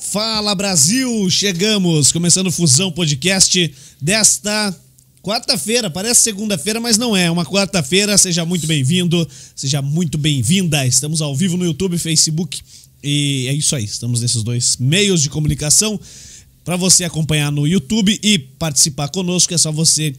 Fala Brasil, chegamos, começando Fusão Podcast desta quarta-feira, parece segunda-feira, mas não é, é uma quarta-feira. Seja muito bem-vindo, seja muito bem-vinda. Estamos ao vivo no YouTube, Facebook e é isso aí. Estamos nesses dois meios de comunicação. Para você acompanhar no YouTube e participar conosco, é só você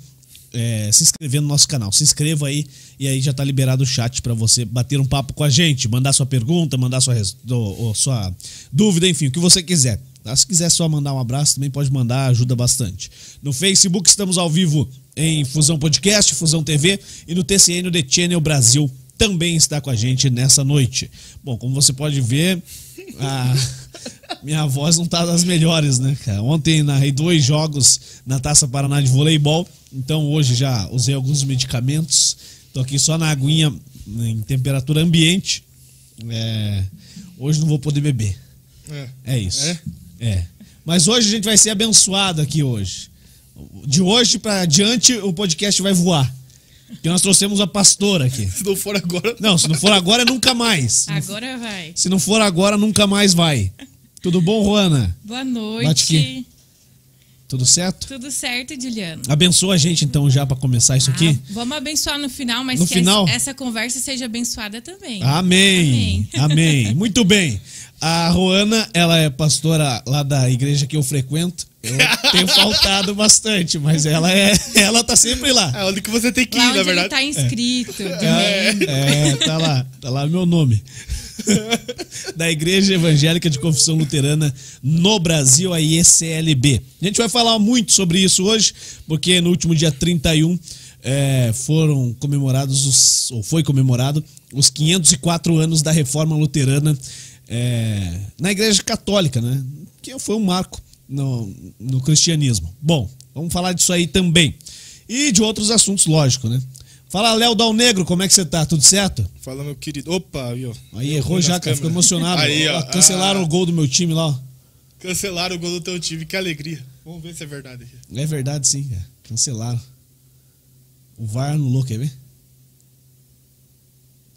é, se inscrever no nosso canal. Se inscreva aí e aí já tá liberado o chat para você bater um papo com a gente, mandar sua pergunta, mandar sua, ou, sua dúvida, enfim, o que você quiser. Tá? Se quiser só mandar um abraço, também pode mandar, ajuda bastante. No Facebook estamos ao vivo em Fusão Podcast, Fusão TV e no TCN The Channel Brasil também está com a gente nessa noite. Bom, como você pode ver, a minha voz não tá das melhores, né, cara? Ontem narrei dois jogos na Taça Paraná de voleibol, então hoje já usei alguns medicamentos. Tô aqui só na aguinha em temperatura ambiente. É, hoje não vou poder beber. É, é isso. É? é. Mas hoje a gente vai ser abençoado aqui hoje. De hoje para diante o podcast vai voar. Porque nós trouxemos a pastora aqui. Se não for agora. Não, se não for agora, nunca mais. Agora vai. Se não for agora, nunca mais vai. Tudo bom, Juana? Boa noite. Bate aqui. Tudo certo? Tudo certo, Juliano. Abençoa a gente então já para começar isso ah, aqui. Vamos abençoar no final, mas no que final? essa conversa seja abençoada também. Amém. Amém. Amém. Muito bem. A Roana, ela é pastora lá da igreja que eu frequento. Eu tenho faltado bastante, mas ela é, ela tá sempre lá. É onde que você tem que ir, lá na verdade. Ele tá inscrito. É, é, tá lá, tá lá meu nome. da Igreja Evangélica de Confissão Luterana no Brasil, a IECLB. A gente vai falar muito sobre isso hoje, porque no último dia 31 é, foram comemorados, os, ou foi comemorado, os 504 anos da Reforma Luterana é, na Igreja Católica, né? Que foi um marco no, no cristianismo. Bom, vamos falar disso aí também. E de outros assuntos, lógico, né? Fala, Léo Dal Negro, como é que você tá? Tudo certo? Fala, meu querido. Opa, aí, ó. Aí errou já, cara. Ficou emocionado. Aí, ó. Cancelaram ah, o gol do meu time lá, ó. Cancelaram o gol do teu time, que alegria. Vamos ver se é verdade. É verdade, sim, cara. Cancelaram. O VAR anulou, quer ver?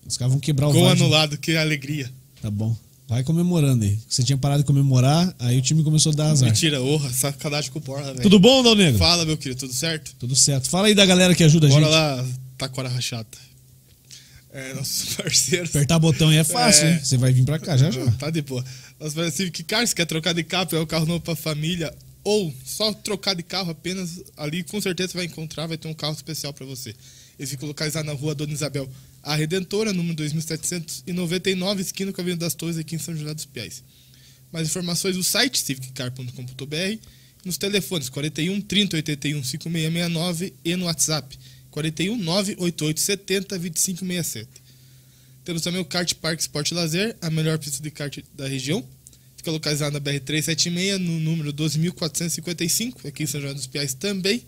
Os caras vão quebrar o gol VAR. Gol anulado, que alegria. Tá bom. Vai comemorando aí. Você tinha parado de comemorar, aí o time começou a dar azar. Mentira, orra, sacanagem com o porra, velho. Tudo bom, Dal Negro? Fala, meu querido, tudo certo? Tudo certo. Fala aí da galera que ajuda Bora a gente. Bora lá, Taquara Rachata. É, nossos parceiros. Apertar botão aí é fácil, é... hein? Você vai vir pra cá já já. Tá de boa. Nosso parceiro Civic Car, se quer trocar de carro, é o carro novo pra família, ou só trocar de carro apenas ali, com certeza você vai encontrar, vai ter um carro especial para você. Eles ficam localizados na rua Dona Isabel, a Redentora, número 2799, esquina com a Avenida das Torres, aqui em São José dos Piais. Mais informações no site civiccar.com.br, nos telefones 41 30 81 5669 e no WhatsApp 41 988 70 2567. Temos também o Kart Park Sport Lazer, a melhor pista de kart da região. Fica localizado na BR-376, no número 12.455, aqui em São João dos Piais também.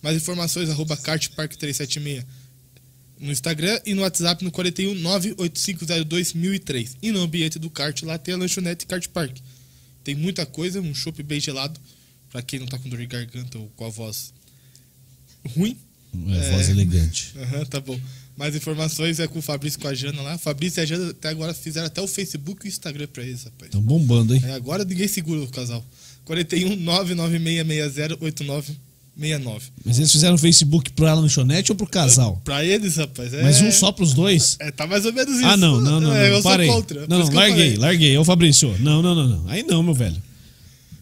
Mais informações, arroba kartpark376 no Instagram e no WhatsApp no 41 98502 1003. E no ambiente do kart lá tem a lanchonete Kart Park. Tem muita coisa, um chopp bem gelado, para quem não tá com dor de garganta ou com a voz ruim. É, voz elegante. Aham, uhum, tá bom. Mais informações é com o Fabrício e com a Jana lá. Fabrício e a Jana até agora fizeram até o Facebook e o Instagram pra eles, rapaz. Estão bombando, hein? É, agora ninguém segura o casal. 41 99660 8969. Mas eles fizeram o Facebook Alan Lanchonete ou pro casal? Pra eles, rapaz. É... Mas um só pros dois? É, tá mais ou menos isso. Ah, não, não, não. É, eu parei. sou contra. Não, não, larguei, larguei. Ô, Fabrício. Não, não, não, não. Aí não, meu velho.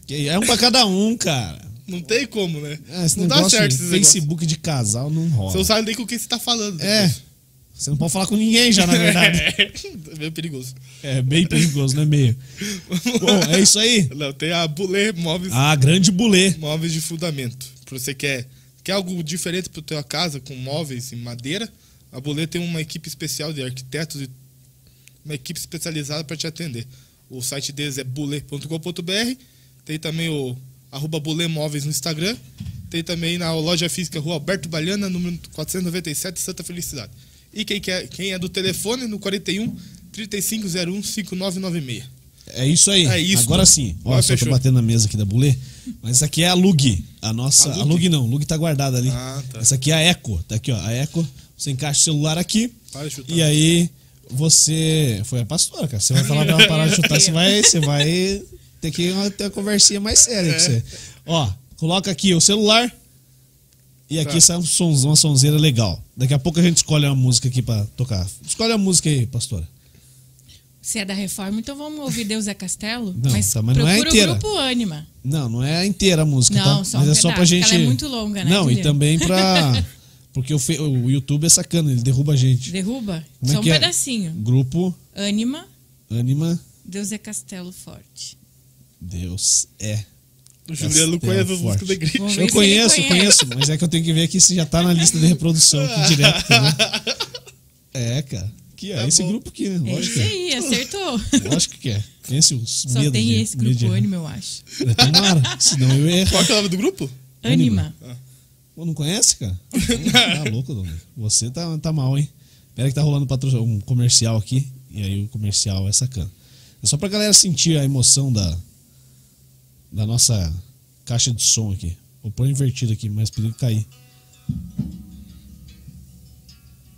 É um pra cada um, cara. Não tem como, né? É, não dá certo esse Facebook negócio. de casal não rola. Você não sabe nem com quem você tá falando. É. Você não pode falar com ninguém já, na verdade. é meio perigoso. É, bem perigoso, né? Meio. Bom, é isso aí. Não, tem a Bulê Móveis. Ah, grande Bulê. Móveis de fundamento. Se você quer, quer algo diferente para tua casa, com móveis em madeira, a Bulê tem uma equipe especial de arquitetos e uma equipe especializada para te atender. O site deles é bulê.com.br. Tem também o arroba Bulê Móveis no Instagram. Tem também na loja física Rua Alberto Baliana, número 497, Santa Felicidade. E quem, quer, quem é do telefone, no 41 3501 5996. É isso aí. É isso. Agora sim. Ó, só tô batendo na mesa aqui da Bulê. Mas essa aqui é a Lug. A nossa. A Lug, a Lug não, a Lug tá guardada ali. Ah, tá. Essa aqui é a Eco. Tá aqui, ó. A Eco. Você encaixa o celular aqui. Para de chutar. E aí você. Foi a pastora, cara. Você vai falar pra ela parar de chutar, você vai. Você vai ter que ter uma conversinha mais séria com você. Ó, coloca aqui o celular. E aqui Tá. sai um sons, uma sonzeira legal. Daqui a pouco a gente escolhe uma música aqui pra tocar. Escolhe a música aí, pastora. Se é da reforma, então vamos ouvir Deus é Castelo? Não, mas tá, mas não é procura inteira. o grupo Ânima. Não, não é inteira a música, Não, tá? só Mas um é só pra gente. porque ela é muito longa, né, Não, e também pra. Porque o, fe- o YouTube é sacana, ele derruba a gente. Derruba? Como é só um que é? pedacinho. Grupo Ânima, Anima Deus é Castelo Forte. Deus é. O Juliano conhece as músicas da igreja. Eu conheço, ele conheço, mas é que eu tenho que ver aqui se já tá na lista de reprodução aqui direto. entendeu? É, cara. Que é Tá esse bom. grupo aqui, né? É Lógico isso que é. aí, acertou. Lógico que é. Esse os Só medo tem de- esse medo grupo errar. Ânima, eu acho. É, Tomara, senão eu ia errar. Qual que é o nome do grupo? Ânima. Pô, não conhece, cara? Tá louco, Domingo. Você tá, tá mal, hein? Pera que tá rolando um comercial aqui. E aí o comercial é sacana. É só pra galera sentir a emoção da, da nossa caixa de som aqui. Vou pôr invertido aqui, mas perigo cair.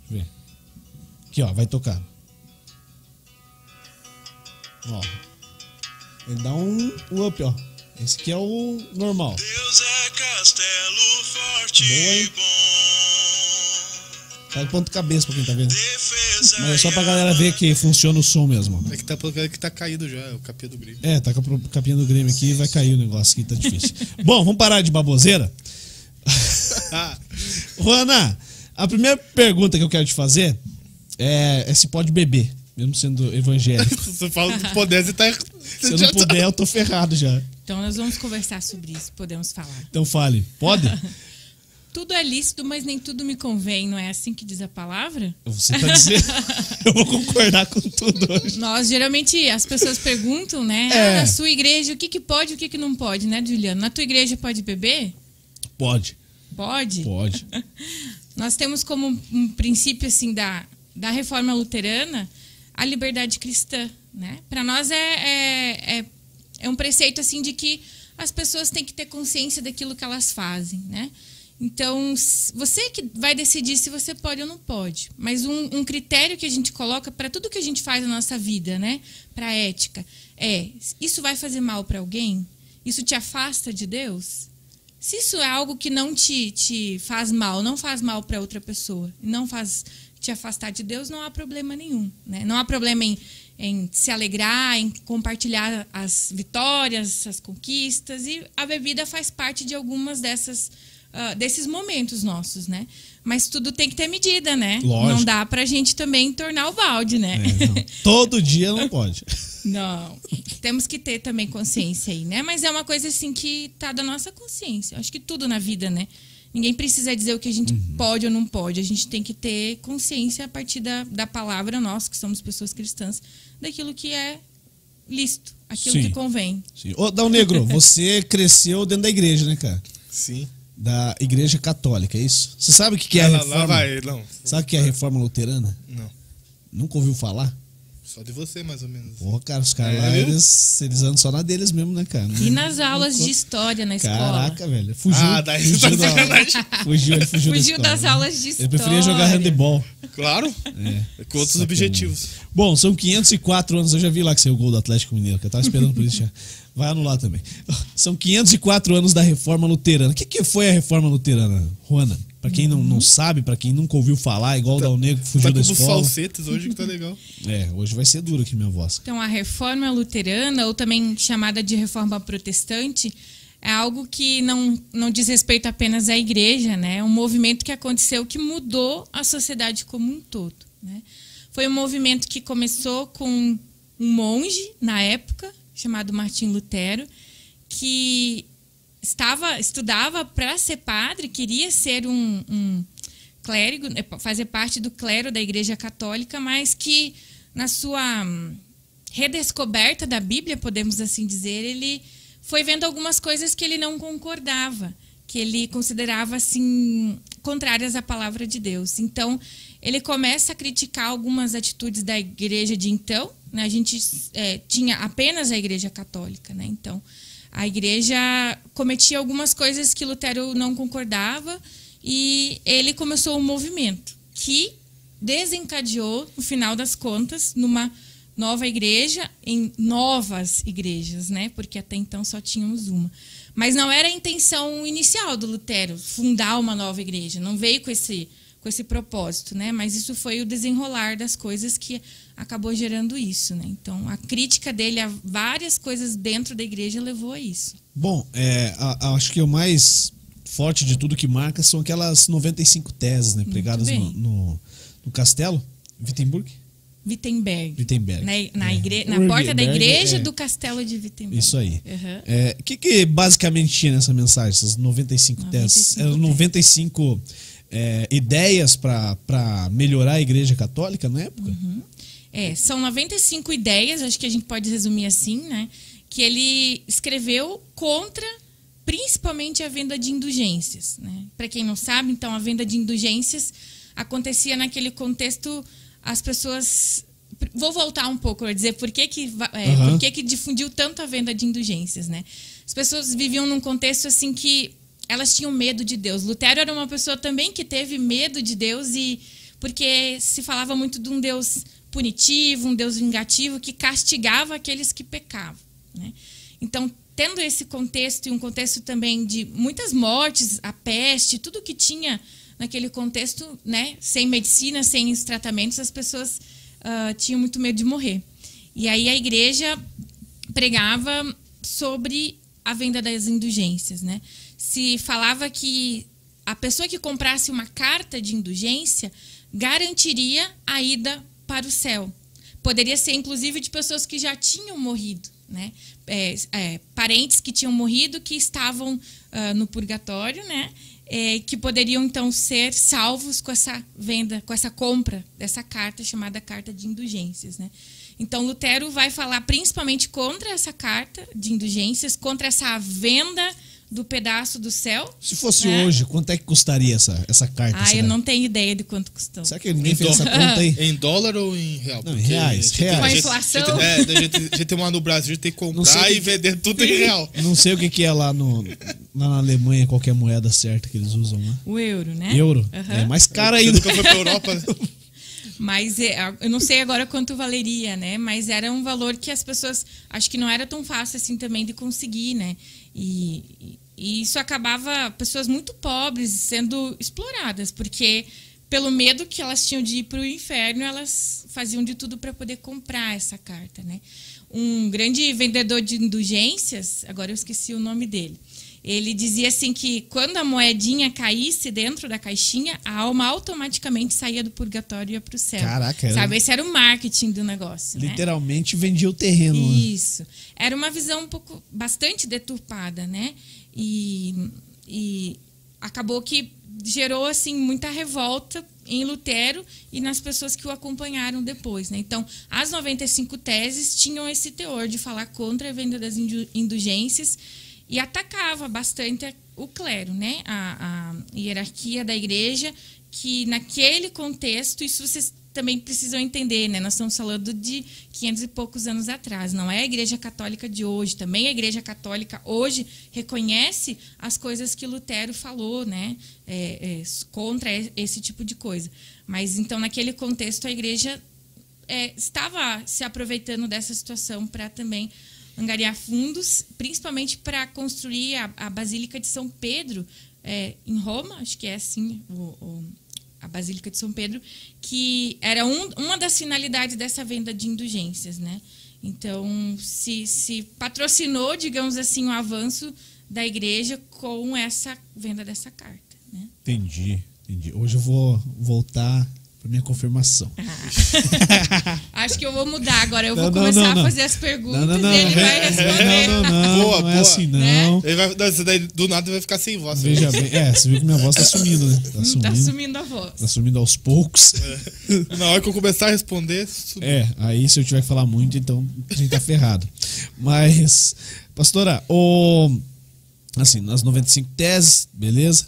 Deixa eu ver. Aqui, ó, vai tocar. Ó. Ele dá um, um up, ó. Esse aqui é o normal. Deus é castelo forte Boa, hein? bom. Tá de ponto cabeça pra quem tá vendo. Defesa Mas é só pra galera ver que funciona o som mesmo. É que tá, é que tá caído já, é o capinha do Grêmio. É, tá com a capinha do Grêmio aqui e vai cair o negócio aqui, tá difícil. Bom, vamos parar de baboseira? Juana, a primeira pergunta que eu quero te fazer é, é se pode beber, mesmo sendo evangélico. se você fala do poder, você tá. Se eu não puder, eu tô ferrado já. Então nós vamos conversar sobre isso, podemos falar. Então fale, pode? Tudo é lícito, mas nem tudo me convém, não é assim que diz a palavra? Você tá dizendo. eu vou concordar com tudo hoje. Nós, geralmente, as pessoas perguntam, né? É. Ah, na sua igreja, o que, que pode e o que, que não pode, né, Juliano? Na tua igreja pode beber? Pode, Pode. pode. Nós temos como um princípio, assim, da, da reforma luterana a liberdade cristã, né? Para nós é, é, é, é um preceito, assim, de que as pessoas têm que ter consciência daquilo que elas fazem, né? Então, você que vai decidir se você pode ou não pode. Mas um, um critério que a gente coloca para tudo que a gente faz na nossa vida, né? Para a ética, é: isso vai fazer mal para alguém? Isso te afasta de Deus? Se isso é algo que não te, te faz mal, não faz mal para outra pessoa, não faz te afastar de Deus, não há problema nenhum. Né? Não há problema em, em se alegrar, em compartilhar as vitórias, as conquistas. E a bebida faz parte de algumas dessas ah, desses momentos nossos, né? Mas tudo tem que ter medida, né? Lógico. Não dá pra gente também tornar o balde, né? É. Todo dia não pode. Não. Temos que ter também consciência aí, né? Mas é uma coisa assim que tá da nossa consciência. Acho que tudo na vida, né? Ninguém precisa dizer o que a gente Uhum. pode ou não pode. A gente tem que ter consciência a partir da, da palavra, nós que somos pessoas cristãs, daquilo que é lícito, aquilo Sim. que convém. Sim. Ô, Dal Negro, você cresceu dentro da igreja, né, cara? Sim. Da igreja católica, é isso? Você sabe o que que é a lá, reforma? lá vai, não. Sabe o que é a reforma luterana? Não. Nunca ouviu falar? Só de você, mais ou menos. Porra, cara, os caras lá, É? eles, eles andam só na deles mesmo, né, cara? E nas aulas de história na escola. Caraca, velho. Fugiu. Ah, daí você fugiu tá da aula. sacanagem. Fugiu, ele fugiu, da Fugiu escola, das né? aulas de Ele preferia jogar história. handebol. Claro. É. Com outros Sacanagem. objetivos. Bom, são 504 anos. Eu já vi lá que saiu o gol do Atlético Mineiro, que eu tava esperando por isso já. Vai anular também. São 504 anos da reforma luterana. O que, que foi a reforma luterana, Juana? Pra quem não, não sabe, pra quem nunca ouviu falar, igual o Dal Negro que fugiu Tá da escola. falsetes hoje que tá legal. É, hoje vai ser duro aqui minha voz. Então, a reforma luterana, ou também chamada de reforma protestante, é algo que não, não diz respeito apenas à igreja, né? É um movimento que aconteceu que mudou a sociedade como um todo. Né? Foi um movimento que começou com um monge, na época, chamado Martim Lutero, que estava estudava para ser padre, queria ser um, um clérigo, eh, fazer parte do clero da Igreja Católica, mas que na sua hum, redescoberta da Bíblia, podemos assim dizer, ele foi vendo algumas coisas que ele não concordava, que ele considerava assim contrárias à palavra de Deus. Então, ele começa a criticar algumas atitudes da igreja de então. Né? A gente eh, tinha apenas a igreja católica, né? Então, a igreja cometia algumas coisas que Lutero não concordava e ele começou um movimento que desencadeou, no final das contas, numa nova igreja em novas igrejas, né? Porque até então só tínhamos uma. Mas não era a intenção inicial do Lutero fundar uma nova igreja. Não veio com esse com esse propósito, né? Mas isso foi o desenrolar das coisas que acabou gerando isso, né? Então a crítica dele a várias coisas dentro da igreja levou a isso. Bom, é, a- a- acho que o mais forte de tudo que marca são aquelas 95 teses, né? Pregadas no, no, no castelo, Wittenberg. Wittenberg. Wittenberg. Na, na, É. igre- na porta da igreja é. do castelo de Wittenberg. Isso aí. Uhum. É, O que, que basicamente tinha nessa mensagem, essas 95, teses? 95 Eram teses. 95 é, ideias para melhorar a igreja católica na época? É, são 95 ideias, acho que a gente pode resumir assim, né? Que ele escreveu contra principalmente a venda de indulgências, né? Para quem não sabe, então a venda de indulgências acontecia naquele contexto as pessoas vou voltar um pouco a dizer por que que é, Aham. por que que difundiu tanto a venda de indulgências, né? As pessoas viviam num contexto assim que elas tinham medo de Deus. Lutero era uma pessoa também que teve medo de Deus e porque se falava muito de um Deus punitivo, um Deus vingativo que castigava aqueles que pecavam, né? Então, tendo esse contexto e um contexto também de muitas mortes, a peste, tudo que tinha naquele contexto, né, sem medicina, sem os tratamentos, as pessoas ah, tinham muito medo de morrer. E aí a igreja pregava sobre a venda das indulgências, né? Se falava que a pessoa que comprasse uma carta de indulgência garantiria a ida para o céu. Poderia ser, inclusive, de pessoas que já tinham morrido, né? É, é, parentes que tinham morrido, que estavam ah, no purgatório, né? É, que poderiam então ser salvos com essa venda, com essa compra dessa carta chamada carta de indulgências, né? Então Lutero vai falar principalmente contra essa carta de indulgências, contra essa venda do pedaço do céu. Se fosse É. hoje, quanto é que custaria essa, essa carta? Ah, será? eu não tenho ideia de quanto custou. Será que ninguém Em fez essa conta aí? Em dólar ou em real? Não, em reais, reais. Com a gente- inflação. É, a gente, a gente tem uma no Brasil, a gente tem que Não comprar sei e que- vender tudo em real. Não sei o que, que é lá, no, lá na Alemanha, qual que é a moeda certa que eles usam lá. O euro, né? Euro. É mais caro Você ainda. nunca foi pra Europa? né? Mas é, eu não sei agora quanto valeria, né? Mas era um valor que as pessoas acho que não era tão fácil assim também de conseguir, né? E, e- isso acabava pessoas muito pobres sendo exploradas, porque pelo medo que elas tinham de ir para o inferno, elas faziam de tudo para poder comprar essa carta, né? Um grande vendedor de indulgências, agora eu esqueci o nome dele. Ele dizia assim que quando a moedinha caísse dentro da caixinha, a alma automaticamente saía do purgatório e ia para o céu. Caraca, era- Sabe? Esse era o marketing do negócio. né? Literalmente vendia o terreno. né? Isso. Era uma visão um pouco bastante deturpada, né? E, e acabou que gerou assim muita revolta em Lutero e nas pessoas que o acompanharam depois, né? Então, as 95 teses tinham esse teor de falar contra a venda das indu- indulgências e atacava bastante o clero, né? A, a hierarquia da igreja, que naquele contexto, isso vocês também precisam entender, né? Nós estamos falando de 500 e poucos anos atrás. Não é a igreja católica de hoje. Também a igreja católica hoje reconhece as coisas que Lutero falou, né? É, é, contra esse tipo de coisa. Mas então, naquele contexto, a igreja é, estava se aproveitando dessa situação para também angariar fundos, principalmente para construir a, a Basílica de São Pedro é, em Roma, acho que é assim o, o- a Basílica de São Pedro, que era um- uma das finalidades dessa venda de indulgências, né? Então se, se patrocinou, digamos assim, o avanço da igreja com essa venda dessa carta, né? Entendi, entendi. Hoje eu vou voltar para minha confirmação. Acho que eu vou mudar agora. Eu Não, vou não, começar não, não. a fazer as perguntas Não, não, não. e ele vai responder. Não, não, não. Boa, não é boa. assim, não. Né? Ele vai, não, daí, do nada vai ficar sem voz. Veja bem. É, você viu que minha voz tá sumindo, né? Tá Tá sumindo. sumindo a voz. Tá sumindo aos poucos. Na hora que eu começar a responder, É, aí se eu tiver que falar muito, então a gente tá ferrado. Mas, pastora, o, assim, nas 95 teses, beleza?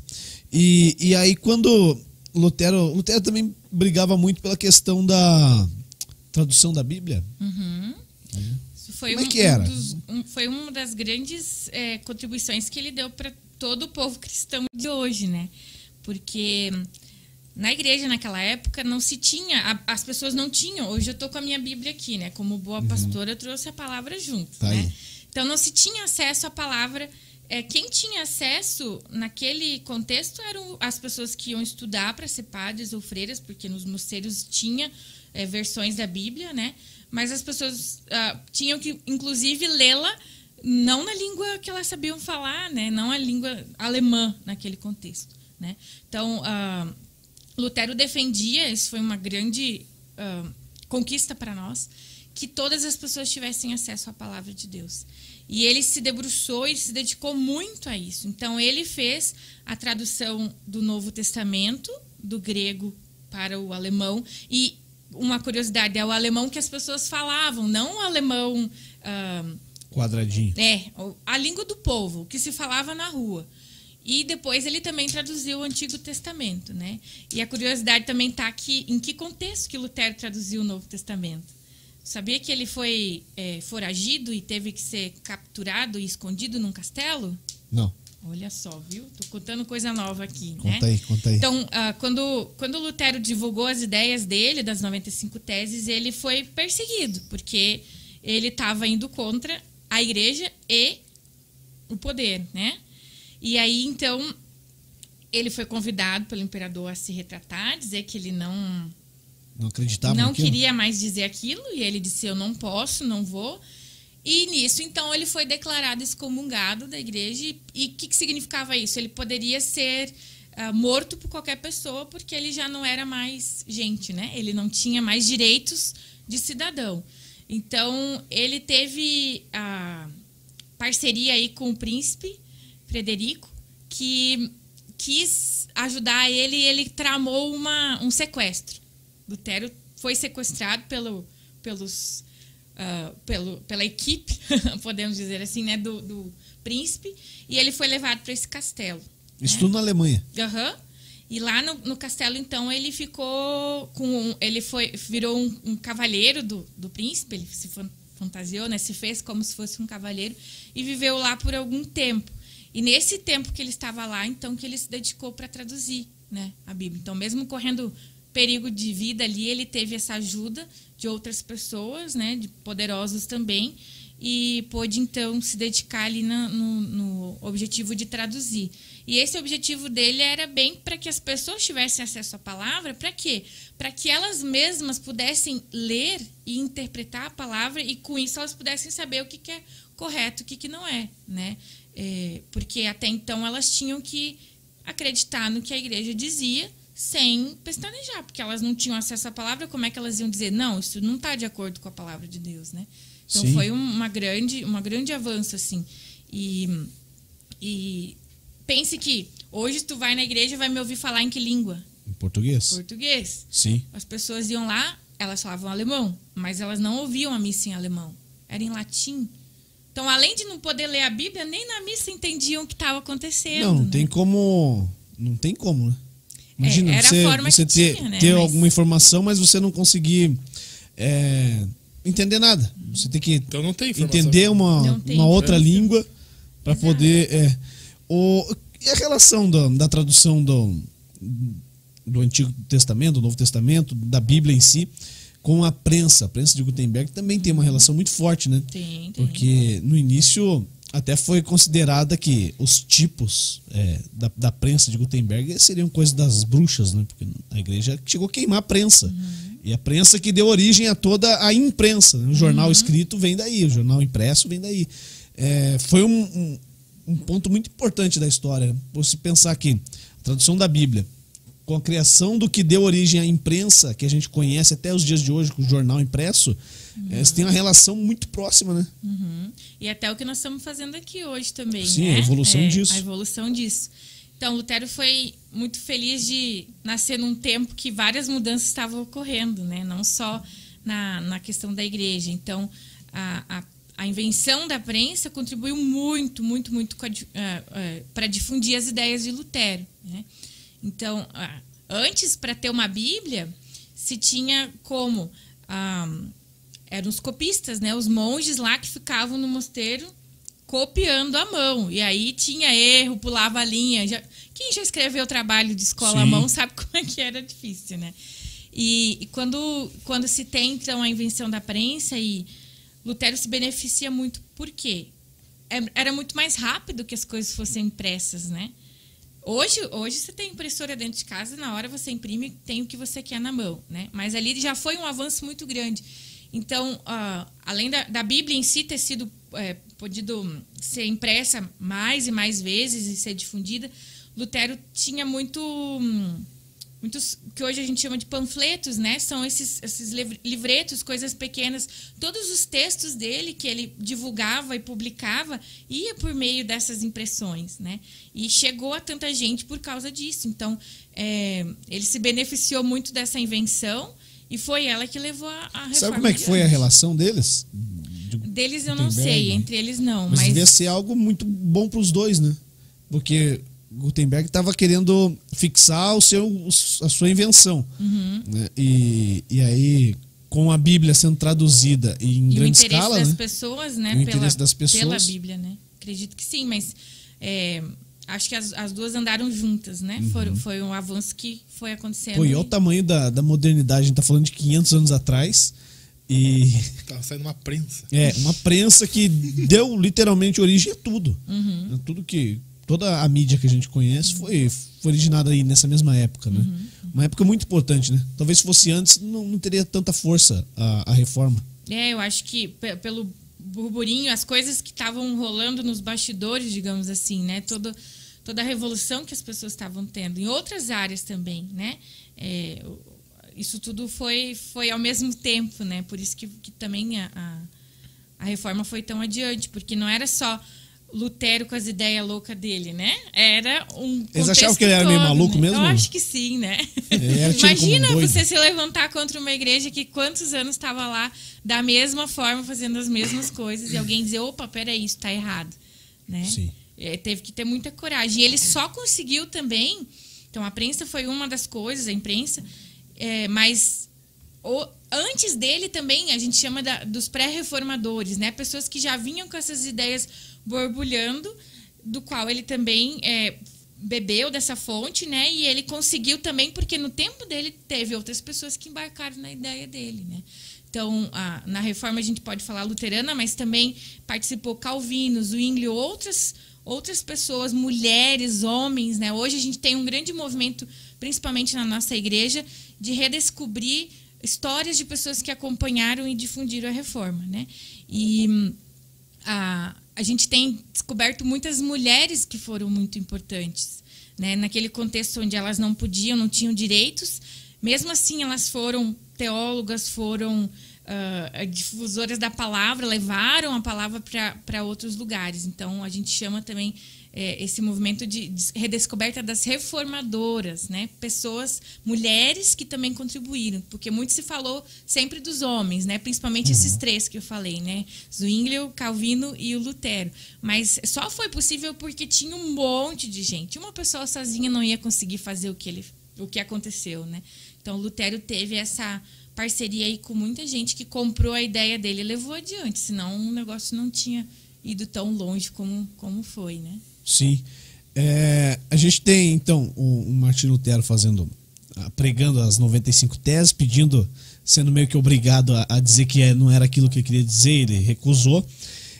E, e aí quando Lutero, Lutero também brigava muito pela questão da tradução da Bíblia. Isso foi Como é um- que era? um dos- um- foi uma das grandes é, contribuições que ele deu para todo o povo cristão de hoje, né? Porque na igreja naquela época não se tinha, as pessoas não tinham. Hoje eu tô com a minha Bíblia aqui, né? Como boa pastora, eu trouxe a palavra junto, Uhum. Tá né? aí. Então não se tinha acesso à palavra. É, quem tinha acesso naquele contexto eram as pessoas que iam estudar para ser padres ou freiras, porque nos mosteiros tinha é, versões da Bíblia, né? Mas as pessoas ah, tinham que, inclusive, lê-la não na língua que elas sabiam falar, né? Não a língua alemã naquele contexto, né? Então, ah, Lutero defendia, isso foi uma grande ah, conquista para nós, que todas as pessoas tivessem acesso à palavra de Deus. E ele se debruçou e se dedicou muito a isso. Então, ele fez a tradução do Novo Testamento, do grego para o alemão. E uma curiosidade, é o alemão que as pessoas falavam, não o alemão. ah, Quadradinho. é, a língua do povo, que se falava na rua. E depois ele também traduziu o Antigo Testamento, né? E a curiosidade também está aqui, em que contexto que Lutero traduziu o Novo Testamento? Sabia que ele foi é, foragido e teve que ser capturado e escondido num castelo? Não. Olha só, viu? Tô contando coisa nova aqui, Conta né? aí, conta aí. Então, ah, quando, quando Lutero divulgou as ideias dele, das 95 teses, ele foi perseguido, porque ele estava indo contra a igreja e o poder, né? E aí, então, ele foi convidado pelo imperador a se retratar, dizer que ele não Não acreditava não naquilo? queria mais dizer aquilo e ele disse eu não posso, não vou. E nisso então ele foi declarado excomungado da igreja e o que, que significava isso? Ele poderia ser ah, morto por qualquer pessoa porque ele já não era mais gente, né? Ele não tinha mais direitos de cidadão. Então ele teve a parceria aí com o príncipe Frederico que quis ajudar ele e ele tramou uma, um sequestro. Lutero foi sequestrado pelo, pelos, ah, pelo, pela equipe, podemos dizer assim, né, do, do príncipe, e ele foi levado para esse castelo. Isso né? tudo na Alemanha. Aham. E lá no, no castelo, então, ele ficou com. um- ele foi, virou um, um cavalheiro do, do príncipe, ele se fan- fantasiou, né? Se fez como se fosse um cavalheiro e viveu lá por algum tempo. E nesse tempo que ele estava lá, então, que ele se dedicou para traduzir né, a Bíblia. Então, mesmo correndo perigo de vida ali, ele teve essa ajuda de outras pessoas, né? De poderosos também. E pôde, então, se dedicar ali na- no, no objetivo de traduzir. E esse objetivo dele era bem para que as pessoas tivessem acesso à palavra, para quê? Para que elas mesmas pudessem ler e interpretar a palavra e com isso elas pudessem saber o que, que é correto o que, que não é, né? É, porque até então elas tinham que acreditar no que a igreja dizia sem pestanejar, porque elas não tinham acesso à palavra, como é que elas iam dizer, não, isso não está de acordo com a palavra de Deus, né? Então Sim. foi um- uma grande, uma grande avanço, assim. E, e pense que hoje tu vai na igreja e vai me ouvir falar em que língua? Em português? Português. Sim. As pessoas iam lá, elas falavam alemão, mas elas não ouviam a missa em alemão. Era em latim. Então, além de não poder ler a Bíblia, nem na missa entendiam o que estava acontecendo. Não, não né? tem como. Não tem como, né? Imagina É, era a você, forma você que ter, tinha, né? ter Mas- alguma informação, mas você não conseguir é, entender nada. Você tem que Então não tem informação. entender uma, Não tem uma outra língua para poder. É, o, e a relação da, da tradução do, do Antigo Testamento, do Novo Testamento, da Bíblia em si, com a prensa. A prensa de Gutenberg também tem uma relação muito forte, né? Tem, tem. Porque no início até foi considerada que os tipos é, da, da prensa de Gutenberg seriam coisas das bruxas, né? Porque a igreja chegou a queimar a prensa. Uhum. E a prensa que deu origem a toda a imprensa. né? O jornal Uhum. escrito vem daí, o jornal impresso vem daí. É, foi um, um, um ponto muito importante da história. né? Você pensar que a tradução da Bíblia, com a criação do que deu origem à imprensa, que a gente conhece até os dias de hoje, com o jornal impresso, é, você tem uma relação muito próxima, né? Uhum. E até o que nós estamos fazendo aqui hoje também. Sim, né? a evolução É, disso. A evolução disso. Então, Lutero foi muito feliz de nascer num tempo que várias mudanças estavam ocorrendo, né? não só na, na questão da igreja. Então, a, a, a invenção da prensa contribuiu muito, muito, muito para difundir as ideias de Lutero. Né? Então, ah, antes, para ter uma Bíblia, se tinha como. ah, eram os copistas, né? Os monges lá que ficavam no mosteiro copiando à mão. E aí tinha erro, pulava a linha. Já, quem já escreveu trabalho de escola à Sim. mão sabe como é que era difícil, né? E, e quando, quando se tem, então, a invenção da prensa, e Lutero se beneficia muito. Por quê? É- Era muito mais rápido que as coisas fossem impressas, né? Hoje, hoje você tem impressora dentro de casa, na hora você imprime tem o que você quer na mão, né? Mas ali já foi um avanço muito grande. Então, ah, além da, da Bíblia em si ter sido é, podido ser impressa mais e mais vezes e ser difundida, Lutero tinha muito hum, muitos que hoje a gente chama de panfletos, né? São esses, esses liv- livretos, coisas pequenas. Todos os textos dele que ele divulgava e publicava ia por meio dessas impressões, né? E chegou a tanta gente por causa disso. Então, é, ele se beneficiou muito dessa invenção e foi ela que levou a, a reforma. Sabe como é que foi a relação deles? De- Deles eu não sei, entre eles não, Mas, mas, devia ser algo muito bom para os dois, né? Porque Gutenberg estava querendo fixar o seu, a sua invenção. Uhum. né? E, e aí, com a Bíblia sendo traduzida em e o grande interesse escala, das né? pessoas, né? E o interesse das pessoas. Pela Bíblia, né? Acredito que sim, mas é, acho que as, as duas andaram juntas, né? Foi, foi um avanço que foi acontecendo. Uhum. Pô, e olha o tamanho da, da modernidade. A gente tá falando de 500 anos atrás. E Tava saindo uma prensa. é uma prensa que deu literalmente origem a tudo. Uhum. Né? Tudo que. Toda a mídia que a gente conhece foi, foi originada aí nessa mesma época, né? Uhum. Uma época muito importante, né? Talvez se fosse antes, não, não teria tanta força a, a reforma. É, eu acho que pe- pelo burburinho, as coisas que estavam rolando nos bastidores, digamos assim, né? Todo, toda a revolução que as pessoas estavam tendo, em outras áreas também, né? É, isso tudo foi, foi ao mesmo tempo, né? Por isso que, que também a, a, a reforma foi tão adiante, porque não era só Lutero com as ideias loucas dele, né? Era um. Eles achavam que ele era meio maluco né? mesmo? Eu acho que sim, né? Um Imagina doido. você se levantar contra uma igreja que quantos anos estava lá da mesma forma, fazendo as mesmas coisas, e alguém dizer, opa, peraí, isso está errado. Né? Sim. É, teve que ter muita coragem. E ele só conseguiu também. Então, a prensa foi uma das coisas, a imprensa, é, mas o- antes dele também, a gente chama da- dos pré-reformadores, né? Pessoas que já vinham com essas ideias borbulhando, do qual ele também é, bebeu dessa fonte, né? E ele conseguiu também, porque no tempo dele teve outras pessoas que embarcaram na ideia dele, né? Então, a- na reforma a gente pode falar luterana, mas também participou Calvino, Zwingli, outras outras pessoas, mulheres, homens, né? Hoje a gente tem um grande movimento, principalmente na nossa igreja, de redescobrir histórias de pessoas que acompanharam e difundiram a reforma, né? E hum, a, a gente tem descoberto muitas mulheres que foram muito importantes, né? Naquele contexto onde elas não podiam, não tinham direitos, mesmo assim elas foram teólogas, foram ah, difusoras da palavra, levaram a palavra para outros lugares. Então a gente chama também eh, esse movimento de, de redescoberta das reformadoras, né? Pessoas, mulheres que também contribuíram, porque muito se falou sempre dos homens, né? Principalmente esses três que eu falei, né? Zwingli, o Calvino e o Lutero. Mas só foi possível porque tinha um monte de gente. Uma pessoa sozinha não ia conseguir fazer o que ele, o que aconteceu, né? Então Lutero teve essa parceria aí com muita gente que comprou a ideia dele e levou adiante, senão o negócio não tinha ido tão longe como, como foi, né? Sim. É, a gente tem, então, o, o Martin Lutero fazendo, ah, pregando as 95 teses, pedindo, sendo meio que obrigado a, a dizer que é- não era aquilo que ele queria dizer, ele recusou.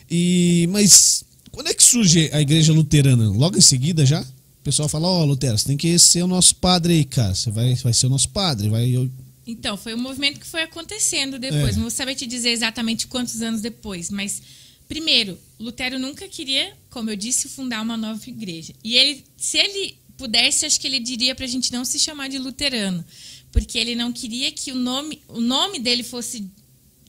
E, mas quando é que surge a igreja luterana? Logo em seguida já? O pessoal fala, ó, Lutero, você tem que ser o nosso padre aí, cara. Você vai, vai ser o nosso padre. Vai, eu- Então, foi um movimento que foi acontecendo depois. É. Não vou saber te dizer exatamente quantos anos depois, mas primeiro, Lutero nunca queria, como eu disse, fundar uma nova igreja. E ele, se ele pudesse, acho que ele diria para a gente não se chamar de luterano, porque ele não queria que o nome, o nome dele fosse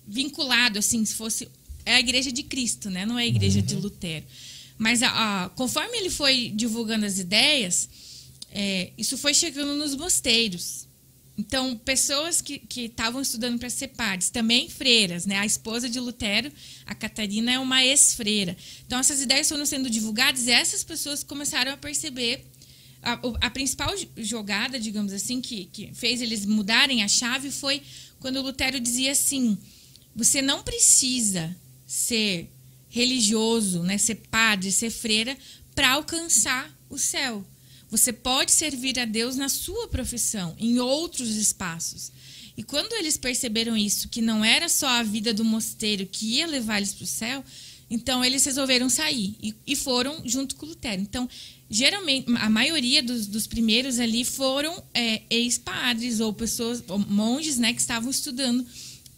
vinculado, assim, se fosse é a igreja de Cristo, né? Não é a igreja de Lutero. Mas a- a- conforme ele foi divulgando as ideias, é, isso foi chegando nos mosteiros. Então, pessoas que estavam estudando para ser padres, também freiras, né? A esposa de Lutero, a Catarina, é uma ex-freira. Então, essas ideias foram sendo divulgadas e essas pessoas começaram a perceber. A, a principal jogada, digamos assim, que, que fez eles mudarem a chave foi quando Lutero dizia assim: você não precisa ser religioso, né, ser padre, ser freira, para alcançar o céu. Você pode servir a Deus na sua profissão, em outros espaços. E quando eles perceberam isso, que não era só a vida do mosteiro que ia levar eles para o céu, então eles resolveram sair e, e, foram junto com o Lutero. Então, geralmente, a maioria dos, dos primeiros ali foram é, ex-padres ou pessoas, ou monges, né, que estavam estudando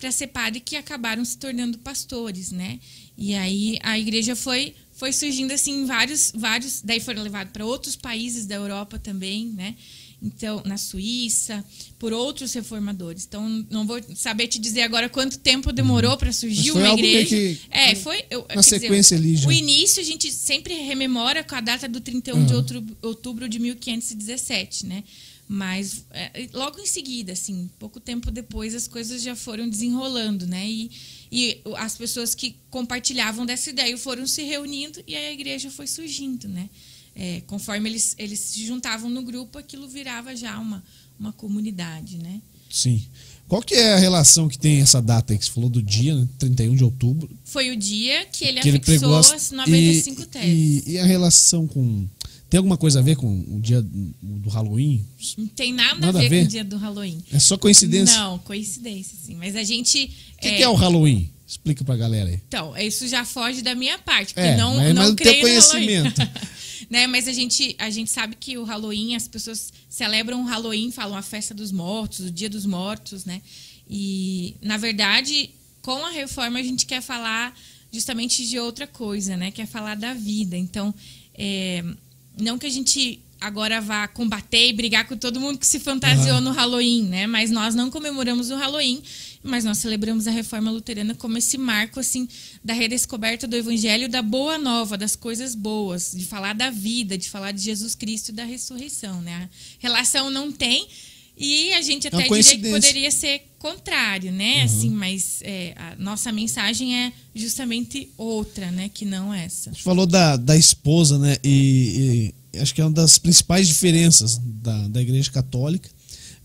para ser padre que acabaram se tornando pastores, né? E aí a igreja foi foi surgindo assim vários vários, daí foram levados para outros países da Europa também, né? Então, na Suíça, por outros reformadores. Então, não vou saber te dizer agora quanto tempo demorou para surgir foi uma igreja. que é, foi. Eu, na sequência ali já. O início a gente sempre rememora com a data do 31 de outubro, outubro de 1517, né? Mas é, logo em seguida, assim, pouco tempo depois, as coisas já foram desenrolando, né? E, e as pessoas que compartilhavam dessa ideia foram se reunindo e a igreja foi surgindo, né? É, conforme eles, eles se juntavam no grupo, aquilo virava já uma, uma comunidade, né? Sim. Qual que é a relação que tem essa data aí que você falou do dia, né? 31 de outubro? Foi o dia que ele que ele afixou pregou as, as 95 e, teses. E, e a relação com... Tem alguma coisa a ver com o dia do Halloween? Não tem nada, Nada a, ver a ver? com o dia do Halloween. É só coincidência? Não, coincidência, sim. Mas a gente. O que, que é o Halloween? Explica pra galera aí. Então, isso já foge da minha parte, porque É, não, mas- não mas creio conhecimento. né? Mas a gente, a gente sabe que o Halloween, as pessoas celebram o Halloween, falam a festa dos mortos, o dia dos mortos, né? E, na verdade, com a reforma a gente quer falar justamente de outra coisa, né? Quer falar da vida. Então, é, não que a gente agora vá combater e brigar com todo mundo que se fantasiou no Halloween, né? Mas nós não comemoramos o Halloween, mas nós celebramos a reforma luterana como esse marco assim da redescoberta do evangelho, da boa nova, das coisas boas, de falar da vida, de falar de Jesus Cristo e da ressurreição, né? A relação não tem e a gente até diria que poderia ser contrário, né? Assim, mas é, a nossa mensagem é justamente outra, né? Que não essa. Você falou da, da esposa, né? E, e acho que é uma das principais diferenças da, da igreja católica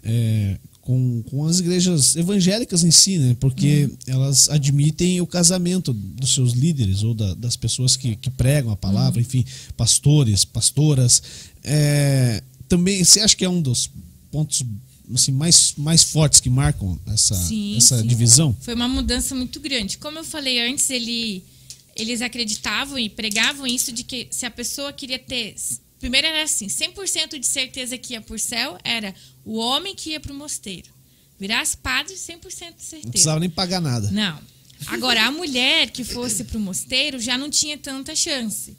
é, com, com as igrejas evangélicas em si, né? Porque elas admitem o casamento dos seus líderes ou da- das pessoas que, que pregam a palavra, enfim, pastores, pastoras. É, também, você acha que é um dos pontos assim, mais, mais fortes que marcam essa, Sim, essa sim. divisão? Foi uma mudança muito grande. Como eu falei antes, ele, eles acreditavam e pregavam isso de que se a pessoa queria ter. Primeiro era assim: 100% de certeza que ia para o céu era o homem que ia para o mosteiro. Virasse padre, 100% de Não certeza. precisava nem pagar nada. Não. Agora, a mulher que fosse para o mosteiro já não tinha tanta chance.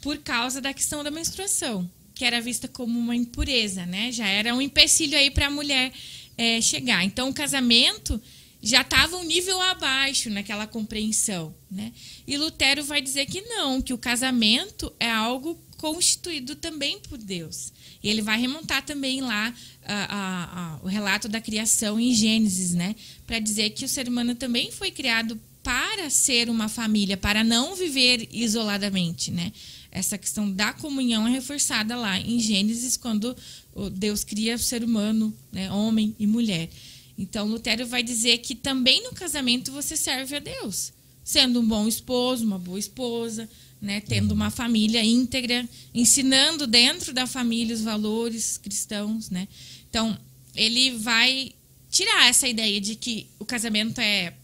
Por causa da questão da menstruação, que era vista como uma impureza, né? Já era um empecilho aí para a mulher eh, chegar. Então, o casamento já estava um nível abaixo naquela compreensão, né? E Lutero vai dizer que não, que o casamento é algo constituído também por Deus. E ele vai remontar também lá a- a- a- o relato da criação em Gênesis, né? Para dizer que o ser humano também foi criado para ser uma família, para não viver isoladamente, né? Essa questão da comunhão é reforçada lá em Gênesis, quando Deus cria o ser humano, né? homem e mulher. Então, Lutero vai dizer que também no casamento você serve a Deus, sendo um bom esposo, uma boa esposa, né? tendo uma família íntegra, ensinando dentro da família os valores cristãos. Né? Então, ele vai tirar essa ideia de que o casamento é,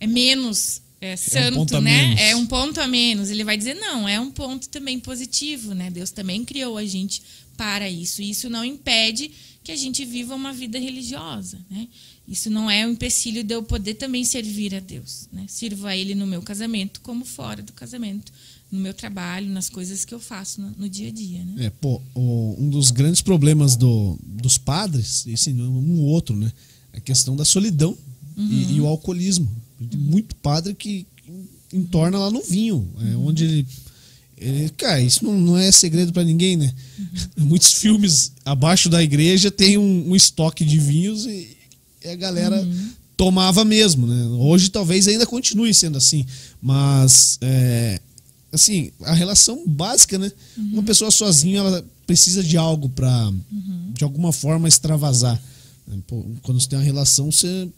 é menos é, santo, ponto a né? É um ponto a menos. Ele vai dizer, não, é um ponto também positivo, né? Deus também criou a gente para isso. E isso não impede que a gente viva uma vida religiosa, né? Isso não é um empecilho de eu poder também servir a Deus, né? Sirvo a Ele no meu casamento como fora do casamento, no meu trabalho, nas coisas que eu faço no, no dia a dia, né? É, pô, o- um dos grandes problemas do, dos padres, esse um outro, né? É a questão da solidão e, e o alcoolismo. Muito padre que entorna lá no vinho, é, onde ele, ele- Cara, isso não, não é segredo pra ninguém, né? Muitos filmes abaixo da igreja tem um, um estoque de vinhos e, e a galera tomava mesmo, né? Hoje talvez ainda continue sendo assim, mas é, assim, a relação básica, né? Uma pessoa sozinha, ela precisa de algo pra de alguma forma extravasar. Pô, quando você tem uma relação, você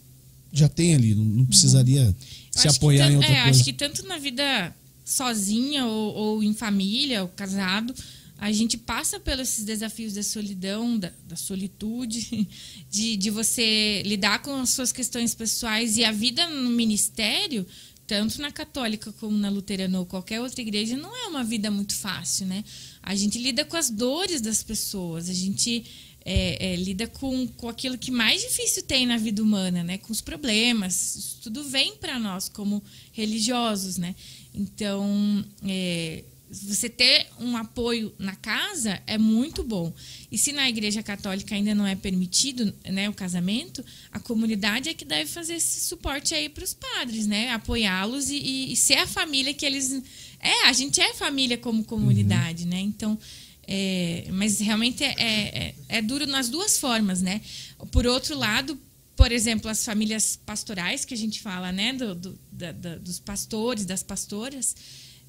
já tem ali, não, não precisaria Eu se acho apoiar tan- em outra é, coisa. acho que tanto na vida sozinha ou, ou em família, ou casado, a gente passa pelos desafios da solidão, da, da solitude, de, de você lidar com as suas questões pessoais e a vida no ministério, tanto na católica como na luterana ou qualquer outra igreja, não é uma vida muito fácil, né? A gente lida com as dores das pessoas, a gente é, é, lida com, com aquilo que mais difícil tem na vida humana, né? Com os problemas. Isso tudo vem para nós como religiosos, né? Então, é, você ter um apoio na casa é muito bom. E se na igreja católica ainda não é permitido né, o casamento, a comunidade é que deve fazer esse suporte aí para os padres, né? Apoiá-los e, e- e ser a família que eles. É, a gente é família como comunidade, né? Então. É, mas realmente é, é, é duro nas duas formas, né? Por outro lado, por exemplo, as famílias pastorais que a gente fala, né, do, do- da- da- dos pastores, das pastoras,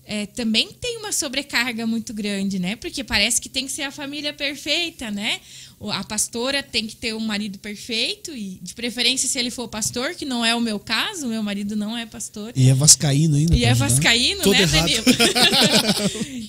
é, também tem uma sobrecarga muito grande, né? Porque parece que tem que ser a família perfeita, né? A pastora tem que ter um marido perfeito e, de preferência, se ele for pastor, que não é o meu caso, meu marido não é pastor. E é vascaíno ainda. E é ajudar. vascaíno, Tudo né, errado. Danilo?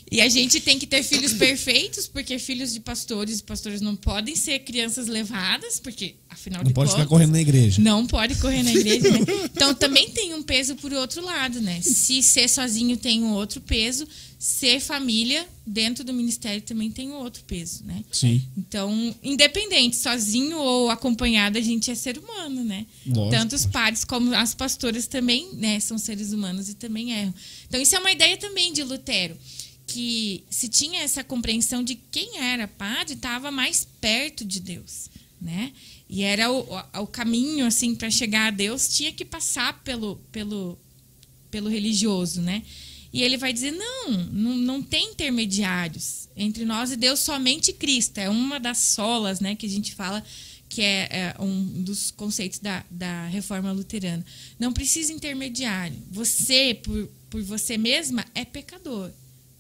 e a gente tem que ter filhos perfeitos, porque filhos de pastores e pastores não podem ser crianças levadas, porque, afinal Não de pode contas... ficar correndo na igreja. Não pode correr na igreja, né? Então também tem um peso por outro lado, né? Se ser sozinho tem um outro peso, ser família dentro do ministério também tem outro peso, né? Sim. Então, independente, sozinho ou acompanhado, a gente é ser humano, né? Lógico, Tanto os padres como as pastoras também, né, são seres humanos e também erram. Então, isso é uma ideia também de Lutero, que se tinha essa compreensão de quem era padre estava mais perto de Deus, né? E era o, o, o caminho assim para chegar a Deus tinha que passar pelo pelo pelo religioso, né? E ele vai dizer: não, não, não tem intermediários entre nós e Deus, somente Cristo. É uma das solas né, que a gente fala, que é, é um dos conceitos da, da reforma luterana. Não precisa intermediário. Você, por, por você mesma, é pecador.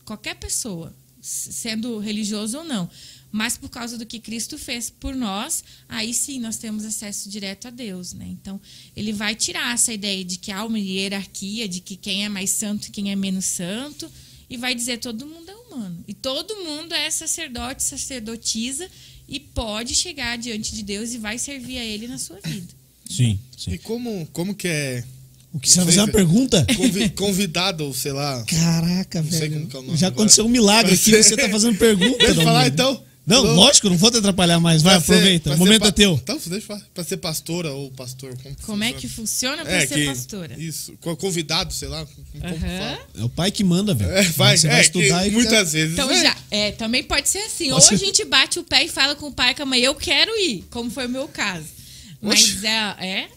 Qualquer pessoa, sendo religioso ou não. Mas por causa do que Cristo fez por nós, aí sim nós temos acesso direto a Deus, né? Então, ele vai tirar essa ideia de que há uma hierarquia, de que quem é mais santo e quem é menos santo, e vai dizer todo mundo é humano. E todo mundo é sacerdote, sacerdotisa e pode chegar diante de Deus e vai servir a ele na sua vida. Sim, E sim. como, como que é O que você vai fazer uma pergunta? convi- convidado, ou sei lá. Caraca, sei velho. como que é o nome Já agora. aconteceu um milagre aqui, você tá fazendo pergunta. Deixa eu falar então. Não, Não. lógico, não vou te atrapalhar mais. Vai, Pra ser- aproveita. pra o momento pa- é teu. Então, deixa eu falar. Pra ser pastora ou pastor. Como, que Como é que funciona? para É, ser que- pastora? Isso. Co- Convidado, sei lá. Como Aham. fala. É o pai que manda, velho. É, vai, Você é, vai que estudar e muitas vezes. Então é. já, é, também pode ser assim. Pode ou ser. a gente bate o pé e fala com o pai e com a mãe, eu quero ir, como foi o meu caso. Mas Oxe. é, é.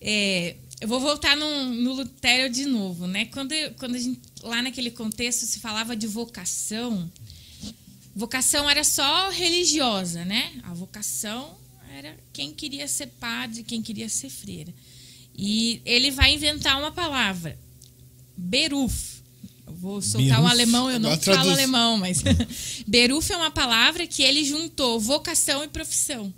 É, eu vou voltar no, no Lutério de novo, né? Quando, quando a gente, lá naquele contexto se falava de vocação, vocação era só religiosa, né? A vocação era quem queria ser padre, quem queria ser freira. E ele vai inventar uma palavra, beruf. Eu vou soltar um Beruf. alemão, eu não Agora falo traduz. alemão, mas beruf é uma palavra que ele juntou vocação e profissão.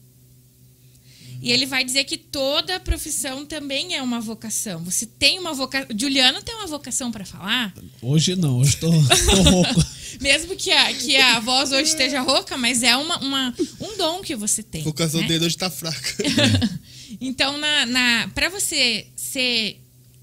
E ele vai dizer que toda profissão também é uma vocação. Você tem uma vocação. Juliano tem uma vocação para falar, Hoje não, hoje tô rouco. mesmo que a, que a voz hoje esteja rouca, mas é uma, uma- um dom que você tem. A vocação né? dele hoje tá fraca. Então, na, na, para você ser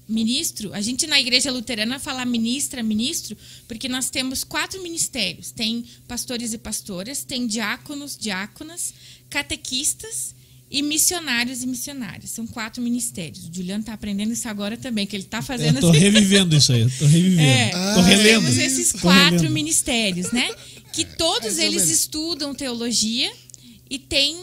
ministro, a gente na igreja luterana fala ministra, ministro, porque nós temos quatro ministérios. Tem pastores e pastoras, tem diáconos, diáconas, catequistas e missionários e missionárias. São quatro ministérios. O Juliano está aprendendo isso agora também, que ele está fazendo tô assim. revivendo isso aí, tô revivendo. É, tô relendo. Temos esses Tô quatro relendo. ministérios, né? Que todos ou eles estudam teologia e tem.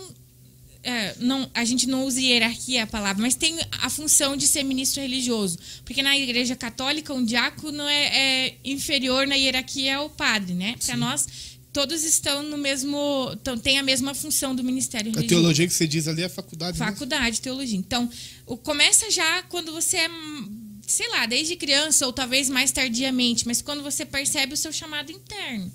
é, não, a gente não usa hierarquia a palavra, mas tem a função de ser ministro religioso. Porque na igreja católica, um diácono é, é inferior na hierarquia ao padre, né? Para nós, todos estão no mesmo. Então, tem a mesma função do ministério A religioso. teologia que você diz ali é a faculdade. né? Faculdade de teologia. Então, o, começa já quando você é, sei lá, desde criança ou talvez mais tardiamente, mas quando você percebe o seu chamado interno.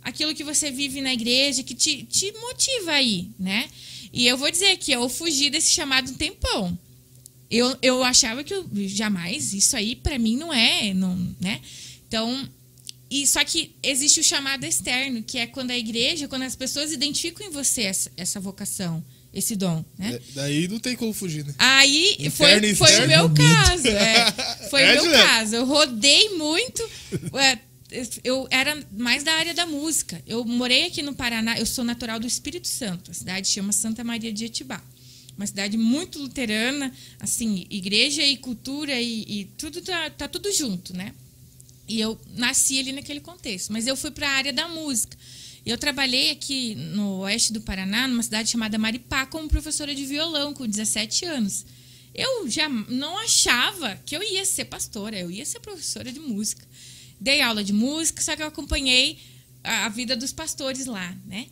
Aquilo que você vive na igreja, que te, te motiva aí, né? E eu vou dizer que eu fugi desse chamado um tempão. Eu, eu achava que eu jamais, isso aí pra mim não é, não, né? Então, e só que existe o chamado externo, que é quando a igreja, quando as pessoas identificam em você essa, essa vocação, esse dom, né? É, Daí não tem como fugir, né? Aí Interno foi, foi o meu caso. é. foi É, o meu Juliana? caso. Eu rodei muito. eu era mais da área da música. Eu morei aqui no Paraná, eu sou natural do Espírito Santo. A cidade chama Santa Maria de Etibá. Uma cidade muito luterana, assim, igreja e cultura e, e tudo tá, tá tudo junto, né? E eu nasci ali naquele contexto. Mas eu fui para a área da música. Eu trabalhei aqui no oeste do Paraná, numa cidade chamada Maripá, como professora de violão, com 17 anos. Eu já não achava que eu ia ser pastora, eu ia ser professora de música. Dei aula de música, só que eu acompanhei a a vida dos pastores lá, né?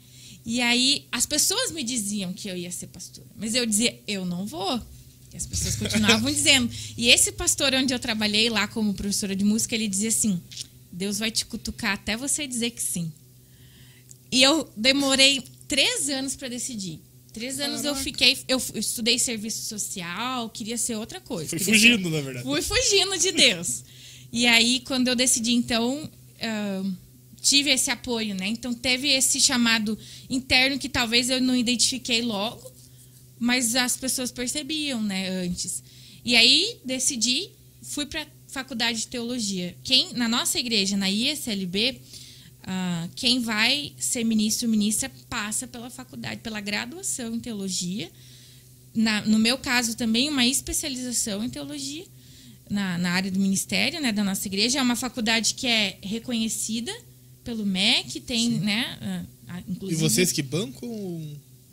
E aí as pessoas me diziam que eu ia ser pastora, mas eu dizia, eu não vou. E as pessoas continuavam dizendo. E esse pastor onde eu trabalhei lá como professora de música, ele dizia assim: Deus vai te cutucar até você dizer que sim. E eu demorei três anos para decidir. Três anos eu fiquei. Eu estudei serviço social, queria ser outra coisa. Fui queria ser- fugindo, na verdade. Fui fugindo de Deus. E aí, quando eu decidi, então, ah, tive esse apoio, né? Então, teve esse chamado interno que talvez eu não identifiquei logo, mas as pessoas percebiam, né, antes. E aí, decidi, fui para faculdade de teologia. Quem, na nossa igreja, na ISLB, ah, quem vai ser ministro ministra passa pela faculdade, pela graduação em teologia. Na- no meu caso, também uma especialização em teologia na, na área do ministério né, da nossa igreja. É uma faculdade que é reconhecida pelo MEC, tem, né? ah, ah, E inclusive, vocês que bancam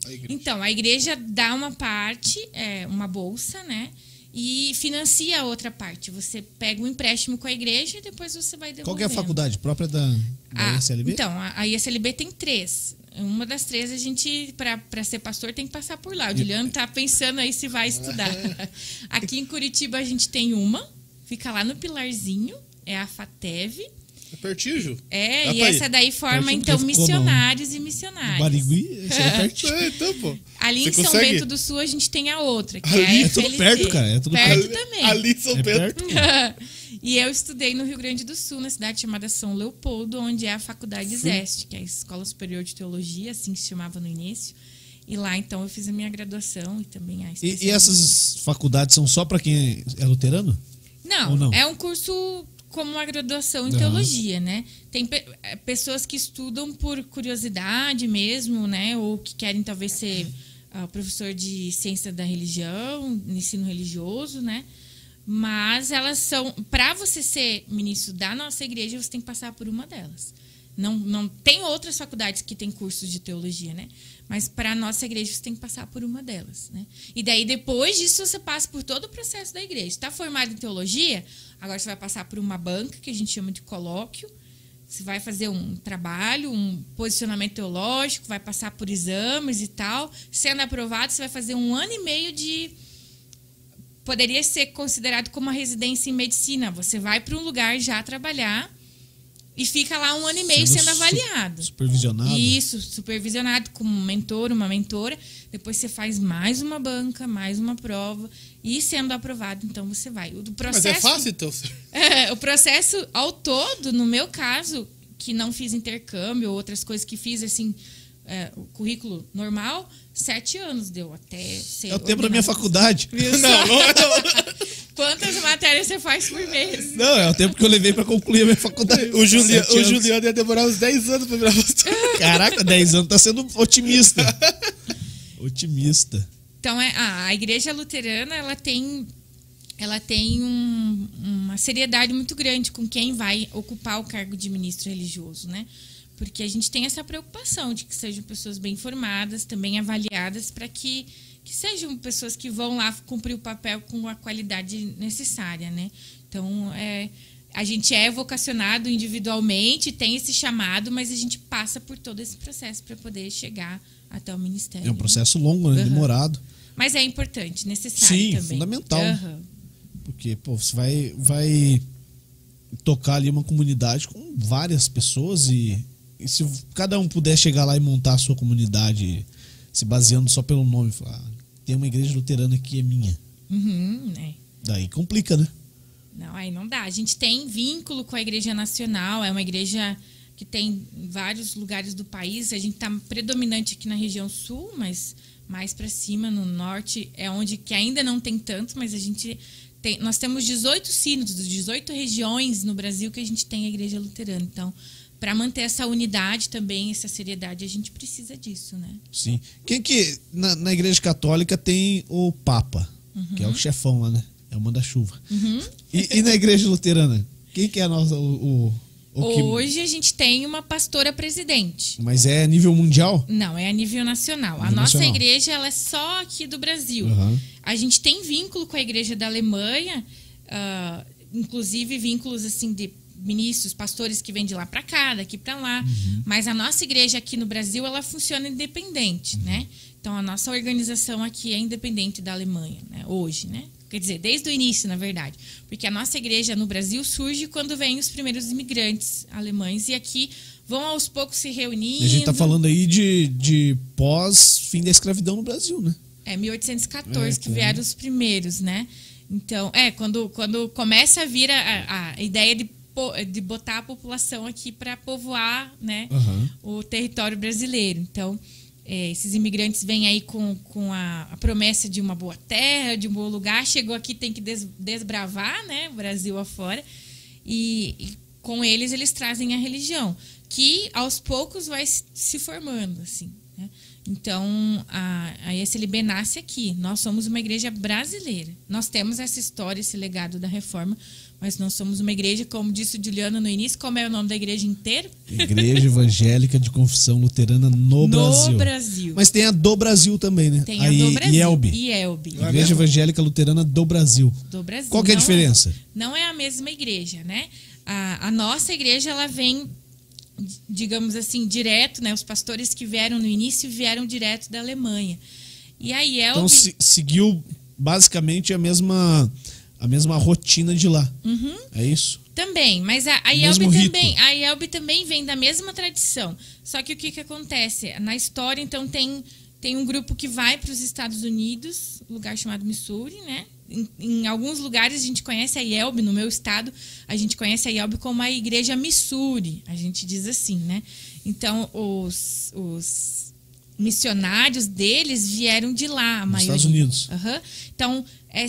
a então, a igreja dá uma parte, é, uma bolsa, né? E financia a outra parte. Você pega um empréstimo com a igreja e depois você vai devolver. Qual que é a faculdade própria da, da Ah, ISLB? Então, a, a ISLB tem três. Uma das três, a gente, para ser pastor, tem que passar por lá. O Juliano tá pensando aí se vai estudar. Aqui em Curitiba a gente tem uma, fica lá no Pilarzinho, é a FATEV. É pertinho, Ju? É, Dá e pra ir. essa daí forma, Pertinho, então, porque ficou no- missionários e missionárias. Barigui, isso aí é pertinho. É, então, pô. Ali Você em São consegue? Bento do Sul a gente tem a outra, que Ali? é a É tudo perto, cara, é tudo perto Ali- também. Ali em São É Pedro. perto. e eu estudei no Rio Grande do Sul, na cidade chamada São Leopoldo, onde é a Faculdade Zeste, que é a Escola Superior de Teologia, assim que se chamava no início. E lá, então, eu fiz a minha graduação e também a E, especialização. e essas faculdades são só para quem é luterano? Não, Ou não? é um curso como uma graduação em Aham. teologia, né? Tem pe- eh, pessoas que estudam por curiosidade mesmo, né? Ou que querem talvez ser ah, professor de ciência da religião, ensino religioso, né? Mas elas são, para você ser ministro da nossa igreja, você tem que passar por uma delas. Não, não tem outras faculdades que têm cursos de teologia, né? Mas para a nossa igreja você tem que passar por uma delas, né? E daí depois disso você passa por todo o processo da igreja. Está formado em teologia, agora você vai passar por uma banca que a gente chama de colóquio. Você vai fazer um trabalho, um posicionamento teológico, vai passar por exames e tal. Sendo aprovado, você vai fazer um ano e meio de poderia ser considerado como uma residência em medicina. Você vai para um lugar já trabalhar e fica lá um ano e meio sendo, su- avaliado. Supervisionado? Isso, supervisionado com um mentor, uma mentora. Depois você faz mais uma banca, mais uma prova. E sendo aprovado, então você vai. O do Mas processo, é fácil, então. é, o processo ao todo, no meu caso, que não fiz intercâmbio ou outras coisas que fiz assim, é, o currículo normal, sete anos deu até ser. É o tempo da minha faculdade. Viu? Não, não é não. Quantas matérias você faz por mês? Não, é o tempo que eu levei para concluir a minha faculdade. O, Julia, o. Juliano ia demorar uns 10 anos pra virar pastor. Caraca, 10 anos tá sendo otimista. Otimista. Então, é, a, a igreja luterana, ela tem, ela tem um- uma seriedade muito grande com quem vai ocupar o cargo de ministro religioso, né? Porque a gente tem essa preocupação de que sejam pessoas bem formadas, também avaliadas, para que, que sejam pessoas que vão lá cumprir o papel com a qualidade necessária, né? Então, é, a gente é vocacionado individualmente, tem esse chamado, mas a gente passa por todo esse processo para poder chegar até o ministério. É um processo longo, né? Aham. Demorado. Mas é importante, necessário Sim, também. fundamental. Aham. Porque, pô, você vai, vai tocar ali uma comunidade com várias pessoas e, e se cada um puder chegar lá e montar a sua comunidade se baseando só pelo nome, falar, tem uma igreja luterana que é minha. Uhum, né? Daí complica, né? Não, aí não dá. A gente tem vínculo com a Igreja Nacional, é uma igreja que tem em vários lugares do país. A gente está predominante aqui na região sul, mas mais para cima, no norte, é onde que ainda não tem tanto, mas a gente tem, nós temos 18 sínodos, 18 regiões no Brasil que a gente tem a igreja luterana. Então, para manter essa unidade também, essa seriedade, a gente precisa disso, né? Sim. Quem que. Na, na igreja católica tem o Papa, que é o chefão lá, né? É o manda-chuva. E, e na igreja luterana? Quem que é a nossa. O, o, o que- Hoje a gente tem uma pastora presidente. Mas é nível mundial? Não, é a nível nacional. a Nível nossa nacional. igreja ela é só aqui do Brasil. Aham. A gente tem vínculo com a igreja da Alemanha, ah, inclusive vínculos assim de ministros, pastores que vêm de lá para cá, daqui para lá. Uhum. Mas a nossa igreja aqui no Brasil ela funciona independente, Uhum. né? Então a nossa organização aqui é independente da Alemanha, né? Hoje, né? Quer dizer, desde o início, na verdade. Porque a nossa igreja no Brasil surge quando vêm os primeiros imigrantes alemães e aqui vão aos poucos se reunindo. A gente tá falando aí de, de pós-fim da escravidão no Brasil, né? É, 1814 É, que claro. vieram os primeiros, né? Então, é, quando, quando começa a vir a, a ideia de, de botar a população aqui para povoar, né? Aham. O território brasileiro. Então, é, esses imigrantes vêm aí com, com a, a promessa de uma boa terra, de um bom lugar. Chegou aqui, tem que des- desbravar, né? Brasil afora. E, e com eles, eles trazem a religião, que aos poucos vai se se formando, assim. né? Então, a, a SLB nasce aqui. Nós somos uma igreja brasileira. Nós temos essa história, esse legado da reforma, mas nós somos uma igreja, como disse o Juliano no início, como é o nome da igreja inteira? Igreja Evangélica de Confissão Luterana no, Brasil. Brasil. Mas tem a do Brasil também, né? Tem a Aí, do Brasil. IELB. IELB. Igreja? Evangélica Luterana do Brasil. do Brasil. Qual que é a Não diferença? não é a mesma igreja, né? A, a nossa igreja, ela vem, digamos assim, direto, né? Os pastores que vieram no início vieram direto da Alemanha. E a IELB... Então se- seguiu basicamente a mesma a mesma rotina de lá. Uhum. É isso? Também, mas a, a IELB também, a IELB também vem da mesma tradição. Só que o que, que acontece? Na história, então, tem, tem um grupo que vai para os Estados Unidos, um lugar chamado Missouri, né? Em, em alguns lugares a gente conhece a IELB, no meu estado, a gente conhece a IELB como a Igreja Missouri, a gente diz assim, né? Então, os, os missionários deles vieram de lá, a maioria. Estados Unidos. Aham. Então, é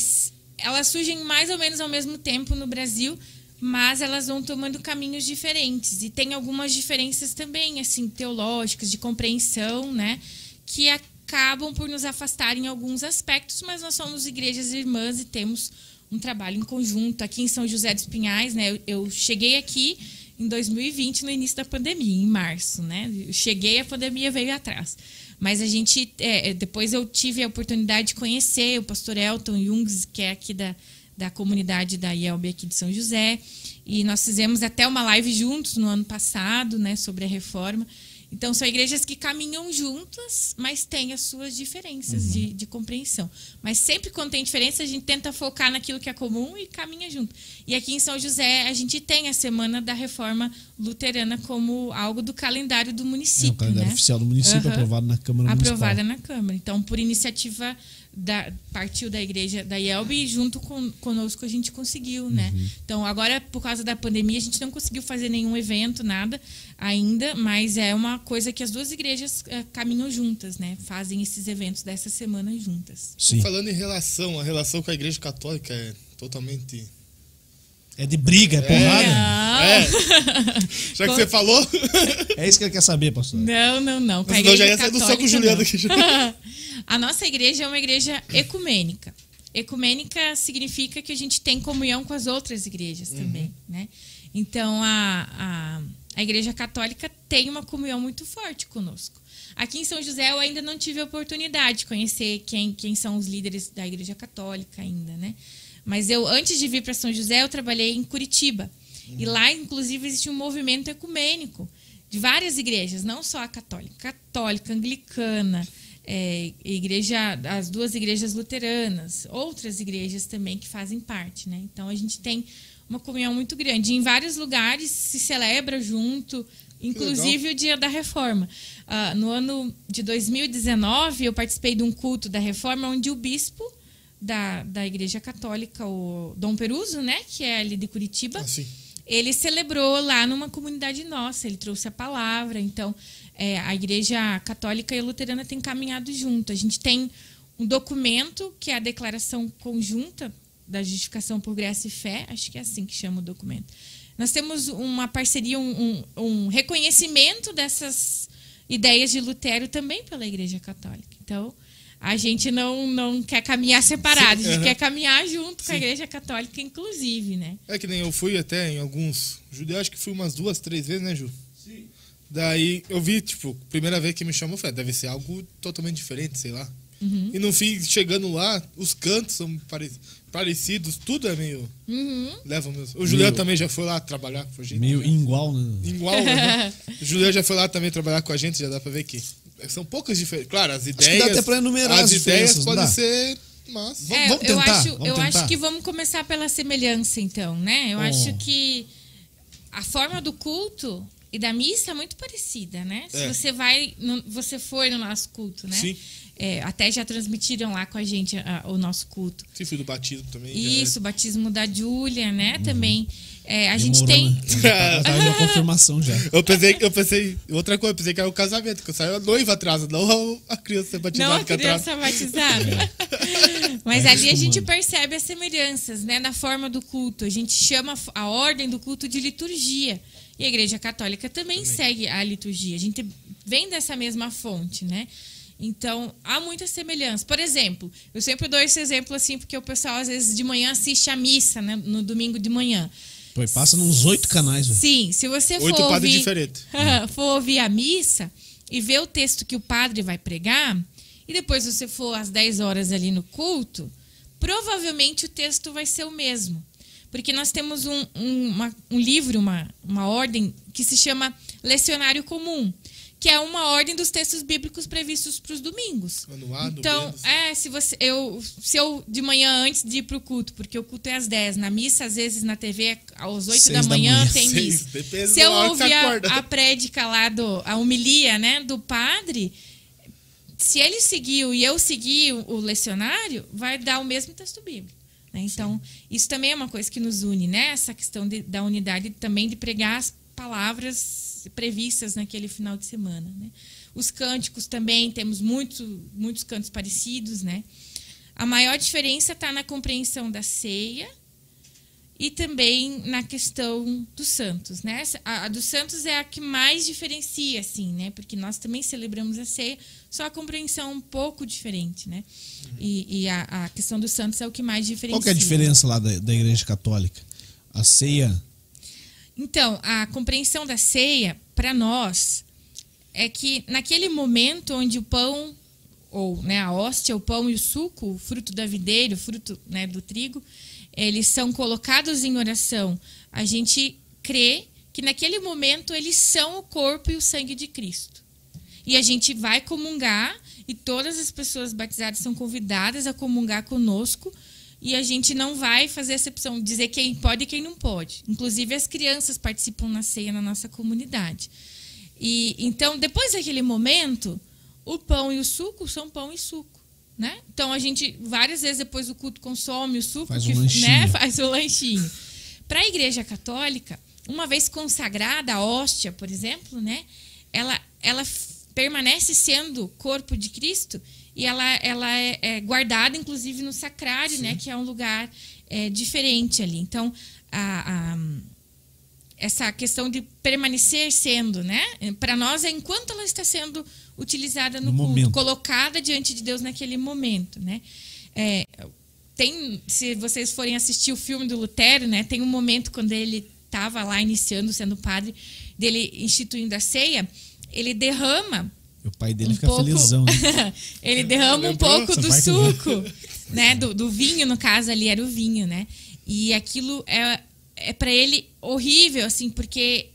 elas surgem mais ou menos ao mesmo tempo no Brasil, mas elas vão tomando caminhos diferentes. E tem algumas diferenças também, assim, teológicas, de compreensão, né? Que acabam por nos afastar em alguns aspectos, mas nós somos igrejas irmãs e temos um trabalho em conjunto. Aqui em São José dos Pinhais, né? Eu, cheguei aqui em 2020, no início da pandemia, em março, né? Eu cheguei, a pandemia veio atrás. Mas a gente, é, depois eu tive a oportunidade de conhecer o pastor Elton Jungs, que é aqui da, da comunidade da IELB aqui de São José. E nós fizemos até uma live juntos no ano passado, né, sobre a reforma. Então, são igrejas que caminham juntas, mas têm as suas diferenças de, de compreensão. Mas sempre quando tem diferença, a gente tenta focar naquilo que é comum e caminha junto. E aqui em São José, a gente tem a Semana da Reforma Luterana como algo do calendário do É o município. calendário né? oficial do município, Aham. aprovado na Câmara aprovada Municipal. na Câmara. Então, por iniciativa da partiu da igreja da IELB e junto com, conosco a gente conseguiu, né? Uhum. Então, agora por causa da pandemia a gente não conseguiu fazer nenhum evento, nada ainda, mas é uma coisa que as duas igrejas eh, caminham juntas, né? Fazem esses eventos dessa semana juntas. Sim. Falando em relação, a relação com a igreja católica é totalmente. É de briga, é porrada? Não, É. Já que você falou, É isso que ele quer saber, pastor. não, não, não. Com a já ia igreja sair do soco com o católica, Juliano aqui. A nossa igreja é uma igreja ecumênica. Ecumênica significa que a gente tem comunhão com as outras igrejas também, né? Então, a, a, a igreja católica tem uma comunhão muito forte conosco. Aqui em São José eu ainda não tive a oportunidade de conhecer quem, quem são os líderes da igreja católica ainda, né? Mas eu, antes de vir para São José, eu trabalhei em Curitiba. E lá, inclusive, existe um movimento ecumênico de várias igrejas, não só a católica, católica, anglicana, é, igreja, as duas igrejas luteranas, outras igrejas também que fazem parte, né? Então a gente tem uma comunhão muito grande. Em vários lugares se celebra junto, inclusive o dia da reforma. Ah, no ano de 2019, eu participei de um culto da reforma onde o bispo da, da Igreja Católica, o Dom Peruso, né? Que é ali de Curitiba. Assim. Ele celebrou lá numa comunidade nossa, ele trouxe a palavra. Então, é, a Igreja Católica e a Luterana têm caminhado junto. A gente tem um documento que é a declaração conjunta da justificação por graça e fé, acho que é assim que chama o documento. Nós temos uma parceria, um, um, um reconhecimento dessas ideias de Lutero também pela Igreja Católica. Então, a gente não, não quer caminhar separado, a gente quer caminhar junto com a Sim. Igreja Católica, inclusive, né? É que nem eu fui até em alguns judeus, acho que fui umas duas, três vezes, né, Ju? Sim. Daí eu vi, tipo, primeira vez que me chamou, eu falei, deve ser algo totalmente diferente, sei lá. Uhum. E no fim, chegando lá, os cantos são pare- parecidos, tudo é meio. Uhum. Leva mesmo. O Julião Meio- também já foi lá trabalhar com a gente. Meio igual, né? Igual, né? O Julião já foi lá também trabalhar com a gente, já dá pra ver que são poucas diferenças. Claro, as que ideias. dá até pra enumerar as As ideias podem dá? ser. Mas. Vamos- É, vamos eu tentar, acho, vamos eu tentar. acho que vamos começar pela semelhança, então, né? Eu Oh. acho que a forma do culto e da missa é muito parecida, né? Se É. você vai, no- você foi no nosso culto, né? Sim. É, até já transmitiram lá com a gente a- o nosso culto. Sim, fui do batismo também. Isso, o batismo da Júlia, né? Uhum. Também. É, a gente Demorou, tem. né? Tá- tá confirmação já. é. Eu pensei, eu pensei, outra coisa, eu pensei que era o casamento, que eu saí a noiva atrás, não a criança ser Não batizada a criança batizada. Mas É ali a gente percebe as semelhanças, né, na forma do culto. A gente chama a ordem do culto de liturgia. E a Igreja Católica também, segue a liturgia. A gente vem dessa mesma fonte, né? Então, há muita semelhança. Por exemplo, eu sempre dou esse exemplo assim, porque o pessoal às vezes de manhã assiste a missa, né, no domingo de manhã. Pô, passa nos oito canais, velho. Sim, se você for Oito padres ouvir, diferentes. for ouvir a missa e ver o texto que o padre vai pregar, e depois você for às 10 horas ali no culto, provavelmente o texto vai ser o mesmo. Porque nós temos um, um, uma- um livro, uma, uma ordem, que se chama Lecionário Comum, que é uma ordem dos textos bíblicos previstos para os domingos. Anuado, Então, é, se você eu se eu de manhã antes de ir pro culto, porque o culto é às 10, na missa às vezes na TV às 8 Seis da da manhã, manhã. tem Seis, missa. Se eu ouvir a, a prédica lá do a homilia, né, do padre, se ele seguiu e eu segui o, o lecionário, vai dar o mesmo texto bíblico. né? Então, isso também é uma coisa que nos une, né? Essa questão de- da unidade também de pregar as palavras previstas naquele final de semana. Né? Os cânticos também, temos muito, muitos cantos parecidos. Né? A maior diferença está na compreensão da ceia e também na questão dos santos, né? A, a dos santos é a que mais diferencia, assim, né? Porque nós também celebramos a ceia, só a compreensão é um pouco diferente, né? E, e a, a questão dos santos é o que mais diferencia. Qual é a diferença lá da, da igreja católica? A ceia. Então, a compreensão da ceia, para nós, é que naquele momento onde o pão, ou né, a hóstia, o pão e o suco, o fruto da videira, o fruto né, do trigo, eles são colocados em oração. A gente crê que naquele momento eles são o corpo e o sangue de Cristo. E a gente vai comungar e todas as pessoas batizadas são convidadas a comungar conosco. E a gente não vai fazer exceção, dizer quem pode e quem não pode. Inclusive as crianças participam na ceia na nossa comunidade. E então, depois daquele momento, o pão e o suco são pão e suco. Né? Então a gente várias vezes depois do culto consome o suco, Faz um que, né, faz o lanchinho. Para a Igreja Católica, uma vez consagrada a hóstia, por exemplo, né, ela, ela permanece sendo corpo de Cristo e ela, ela é, é guardada, inclusive, no sacrário, né, que é um lugar é, diferente ali. Então, a- a, essa questão de permanecer sendo, né? Para nós é enquanto ela está sendo utilizada no, No culto, momento. colocada diante de Deus naquele momento, né? É, tem, se vocês forem assistir o filme do Lutero, né? Tem um momento quando ele estava lá iniciando, sendo padre, dele instituindo a ceia, ele derrama O pai dele um fica pouco, felizão. né? ele derrama um pouco Essa do parte suco, né? Do, do vinho, no caso ali era o vinho, né? E aquilo é, é para ele horrível, assim, porque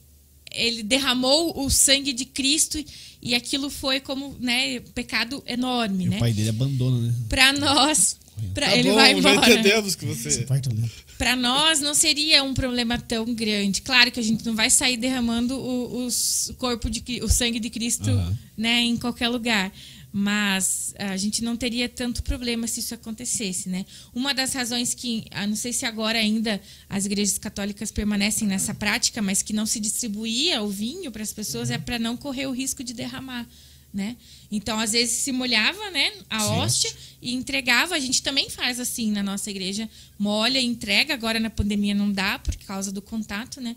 ele derramou o sangue de Cristo e aquilo foi como, né, pecado enorme, E né? o pai dele abandona, né? Para nós, pra, Tá ele bom, vai já embora. entendemos que Essa você. parte eu lembro. Para nós não seria um problema tão grande. Claro que a gente não vai sair derramando o, os- corpo de o sangue de Cristo, Aham. né, em qualquer lugar. Mas a gente não teria tanto problema se isso acontecesse, né? Uma das razões que, ah, não sei se agora ainda as igrejas católicas permanecem nessa prática, mas que não se distribuía o vinho para as pessoas é para não correr o risco de derramar, né? Então, às vezes se molhava, né, a Sim. hóstia e entregava. A gente também faz assim na nossa igreja, molha, e entrega. Agora na pandemia não dá por causa do contato, né?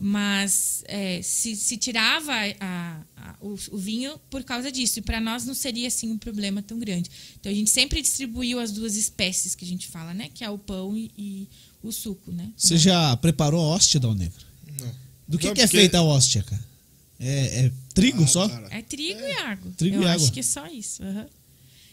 Mas é, se, se tirava a- a- o, o vinho por causa disso. E para nós não seria assim um problema tão grande. Então a gente sempre distribuiu as duas espécies que a gente fala, né? Que é o pão e, e o suco, né? Você já preparou a hóstia, Dal Negro? Não. Do que, Não, que é porque- feita a hóstia, cara? É, é trigo Ah, só? cara. É trigo e água. Trigo Eu e acho água. que é só isso. aham.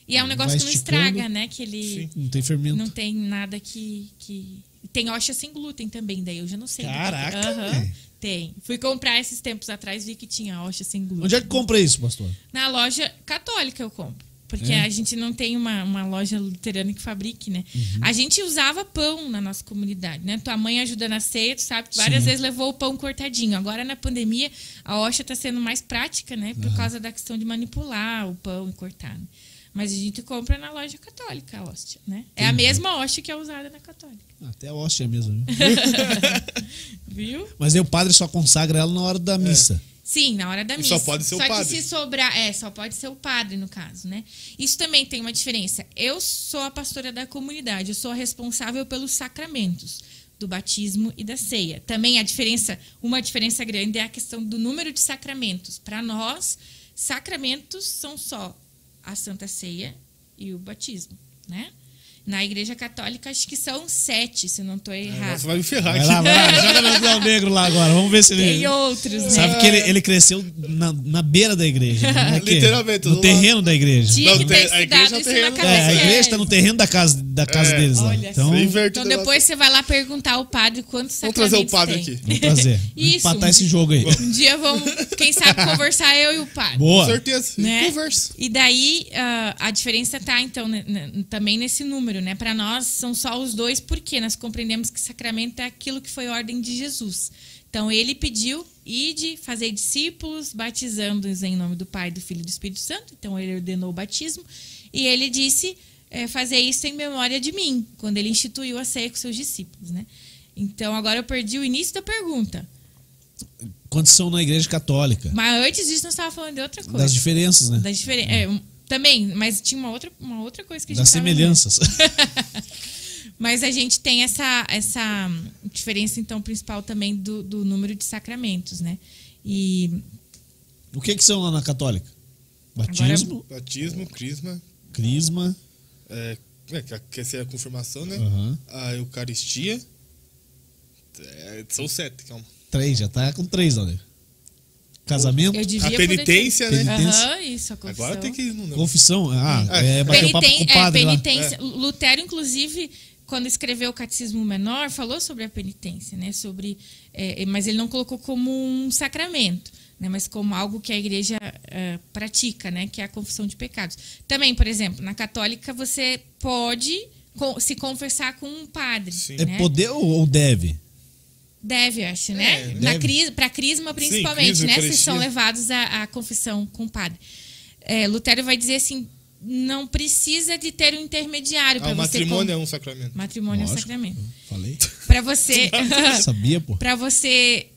E é um Vai negócio que não esticando. estraga, né? Que ele Não tem fermento. não tem nada que. que... Tem hóstia sem glúten também, daí eu já não sei. Caraca, Aham, velho. Tem. Fui comprar esses tempos atrás vi que tinha hóstia sem glúten. Onde é que compra isso, pastor? Na loja católica eu compro. Porque É? a gente não tem uma, uma loja luterana que fabrique, né? Uhum. A gente usava pão na nossa comunidade, né? Tua mãe ajuda na ceia, tu sabe, que várias Sim. vezes levou o pão cortadinho. Agora, na pandemia, a hóstia está sendo mais prática, né? Por causa da questão de manipular o pão e cortar. né? Mas a gente compra na loja católica a hóstia, né? É a mesma hóstia que é usada na católica. Até a hóstia mesmo. viu? Viu? Mas aí o padre só consagra ela na hora da missa. Sim, na hora da E missa. só pode ser o só padre. que se sobrar, é, só pode ser o padre no caso, né? Isso também tem uma diferença. Eu sou a pastora da comunidade, eu sou a responsável pelos sacramentos do batismo e da ceia. Também a diferença, uma diferença grande é a questão do número de sacramentos. Para nós, sacramentos são só a Santa Ceia e o batismo, né? Na Igreja Católica, acho que são sete, se não estou errado. Você vai me ferrar Vai aqui. lá, vai lá, joga no Dal Negro lá agora. Vamos ver se ele. Tem outros, né? Sabe que ele, ele cresceu na, na beira da igreja. Né? Que- Literalmente, No terreno da igreja. Tinha que ter a igreja é isso na cabeça. É, a igreja tá no terreno da casa, da casa É. deles lá. Olha Então, Então depois você vai lá perguntar ao padre quantos Vamos trazer o padre tem. aqui. vamos trazer. Isso. Empatar esse jogo aí. Um dia vamos, quem sabe, conversar eu e o padre. Boa. Com certeza. Né? Conversa. E daí ah, a diferença tá então né, também nesse número, né? Para nós são só os dois, porque nós compreendemos que sacramento é aquilo que foi ordem de Jesus. Então ele pediu ide fazer discípulos, batizando-os em nome do Pai, do Filho e do Espírito Santo. Então ele ordenou o batismo e ele disse eh, fazer isso em memória de mim, quando ele instituiu a ceia com seus discípulos, né? Então agora eu perdi o início da pergunta. Quantos são na igreja católica? Mas antes disso nós estávamos falando de outra coisa. Das diferenças, né? Das diferen- é, também, mas tinha uma outra, uma outra coisa que a gente Das semelhanças. Mas a gente tem essa, essa diferença, então, principal também do, do número de sacramentos, né? E o que que são lá na católica? Batismo, Batismo, crisma. crisma, É, é, que- essa é a confirmação, né? Aham. A Eucaristia. É, são sete, calma. três, já tá com três, olha. Casamento, eu devia A poder ter- penitência, né? Penitência. Aham, isso, a confissão. Agora tem que ir no confissão. Ah, É. é, bater o papo com Peniten- o padre é, lá. penitência. Lutero, inclusive, quando escreveu o Catecismo Menor, falou sobre a penitência, né? Sobre, é, mas ele não colocou como um sacramento, né? Mas como algo que a igreja é, pratica, né? Que é a confissão de pecados. Também, por exemplo, na católica você pode se confessar com um padre. Sim. É né? poder ou ou deve? Deve, eu acho, né? É, Na cris, para crisma, principalmente, crisma, né? Vocês são levados à, à confissão com o padre. É, Lutero vai dizer assim: não precisa de ter um intermediário Ah, para o você. matrimônio é com- um sacramento. Matrimônio é um Lógico. sacramento. Falei. Para você, Sabia, pô. para você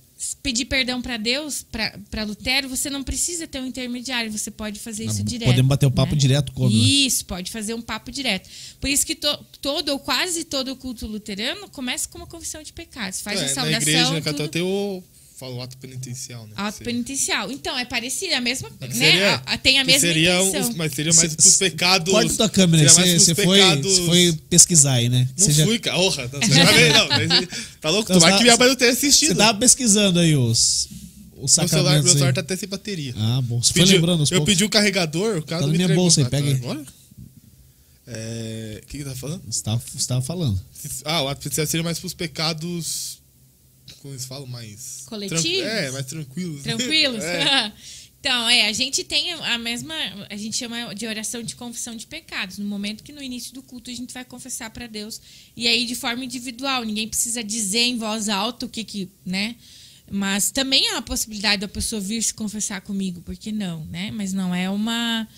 pedir perdão para Deus, para Lutero, você não precisa ter um intermediário. Você pode fazer isso Não, direto. podemos bater o papo né? direto como, né? Isso, pode fazer um papo direto. Por isso que to- todo ou quase todo o culto luterano começa com uma confissão de pecados. Faz É, a na saudação. igreja, na tudo. católica, tem o, fala o ato penitencial, né? Auto penitencial. Então, é parecido, é a mesma, né? Seria- A- a- tem a mesma seria intenção. os- mas seria mais Cê- pros pecados. Corta tua câmera aí, você foi, você foi pesquisar aí, né? Não Você já- fui, cara. Orra, não, você já veio, não. Tá louco? Não, Tomara você que minha tá- mãe não tenha Você assistido. tava pesquisando aí os, os Meu celular, meu celular aí. tá até sem bateria. Ah, bom. Você foi Pediu- lembrando os eu poucos. pedi o carregador, o cara Tá não na me minha entregou. bolsa aí, Ah, tá, pega aí. agora? É, O que que tá falando? Você tava, você tava falando. Ah, o ato penitencial seria mais pros pecados. Como eles falam? Mais. Coletivos? tran- É, mais tranquilos. Tranquilos? É. então, é, a gente tem a mesma. A gente chama de oração de confissão de pecados. No momento que no início do culto a gente vai confessar para Deus. E aí de forma individual. Ninguém precisa dizer em voz alta o que que. né? Mas também há a possibilidade da pessoa vir se confessar comigo, por que não, né? Mas não é uma.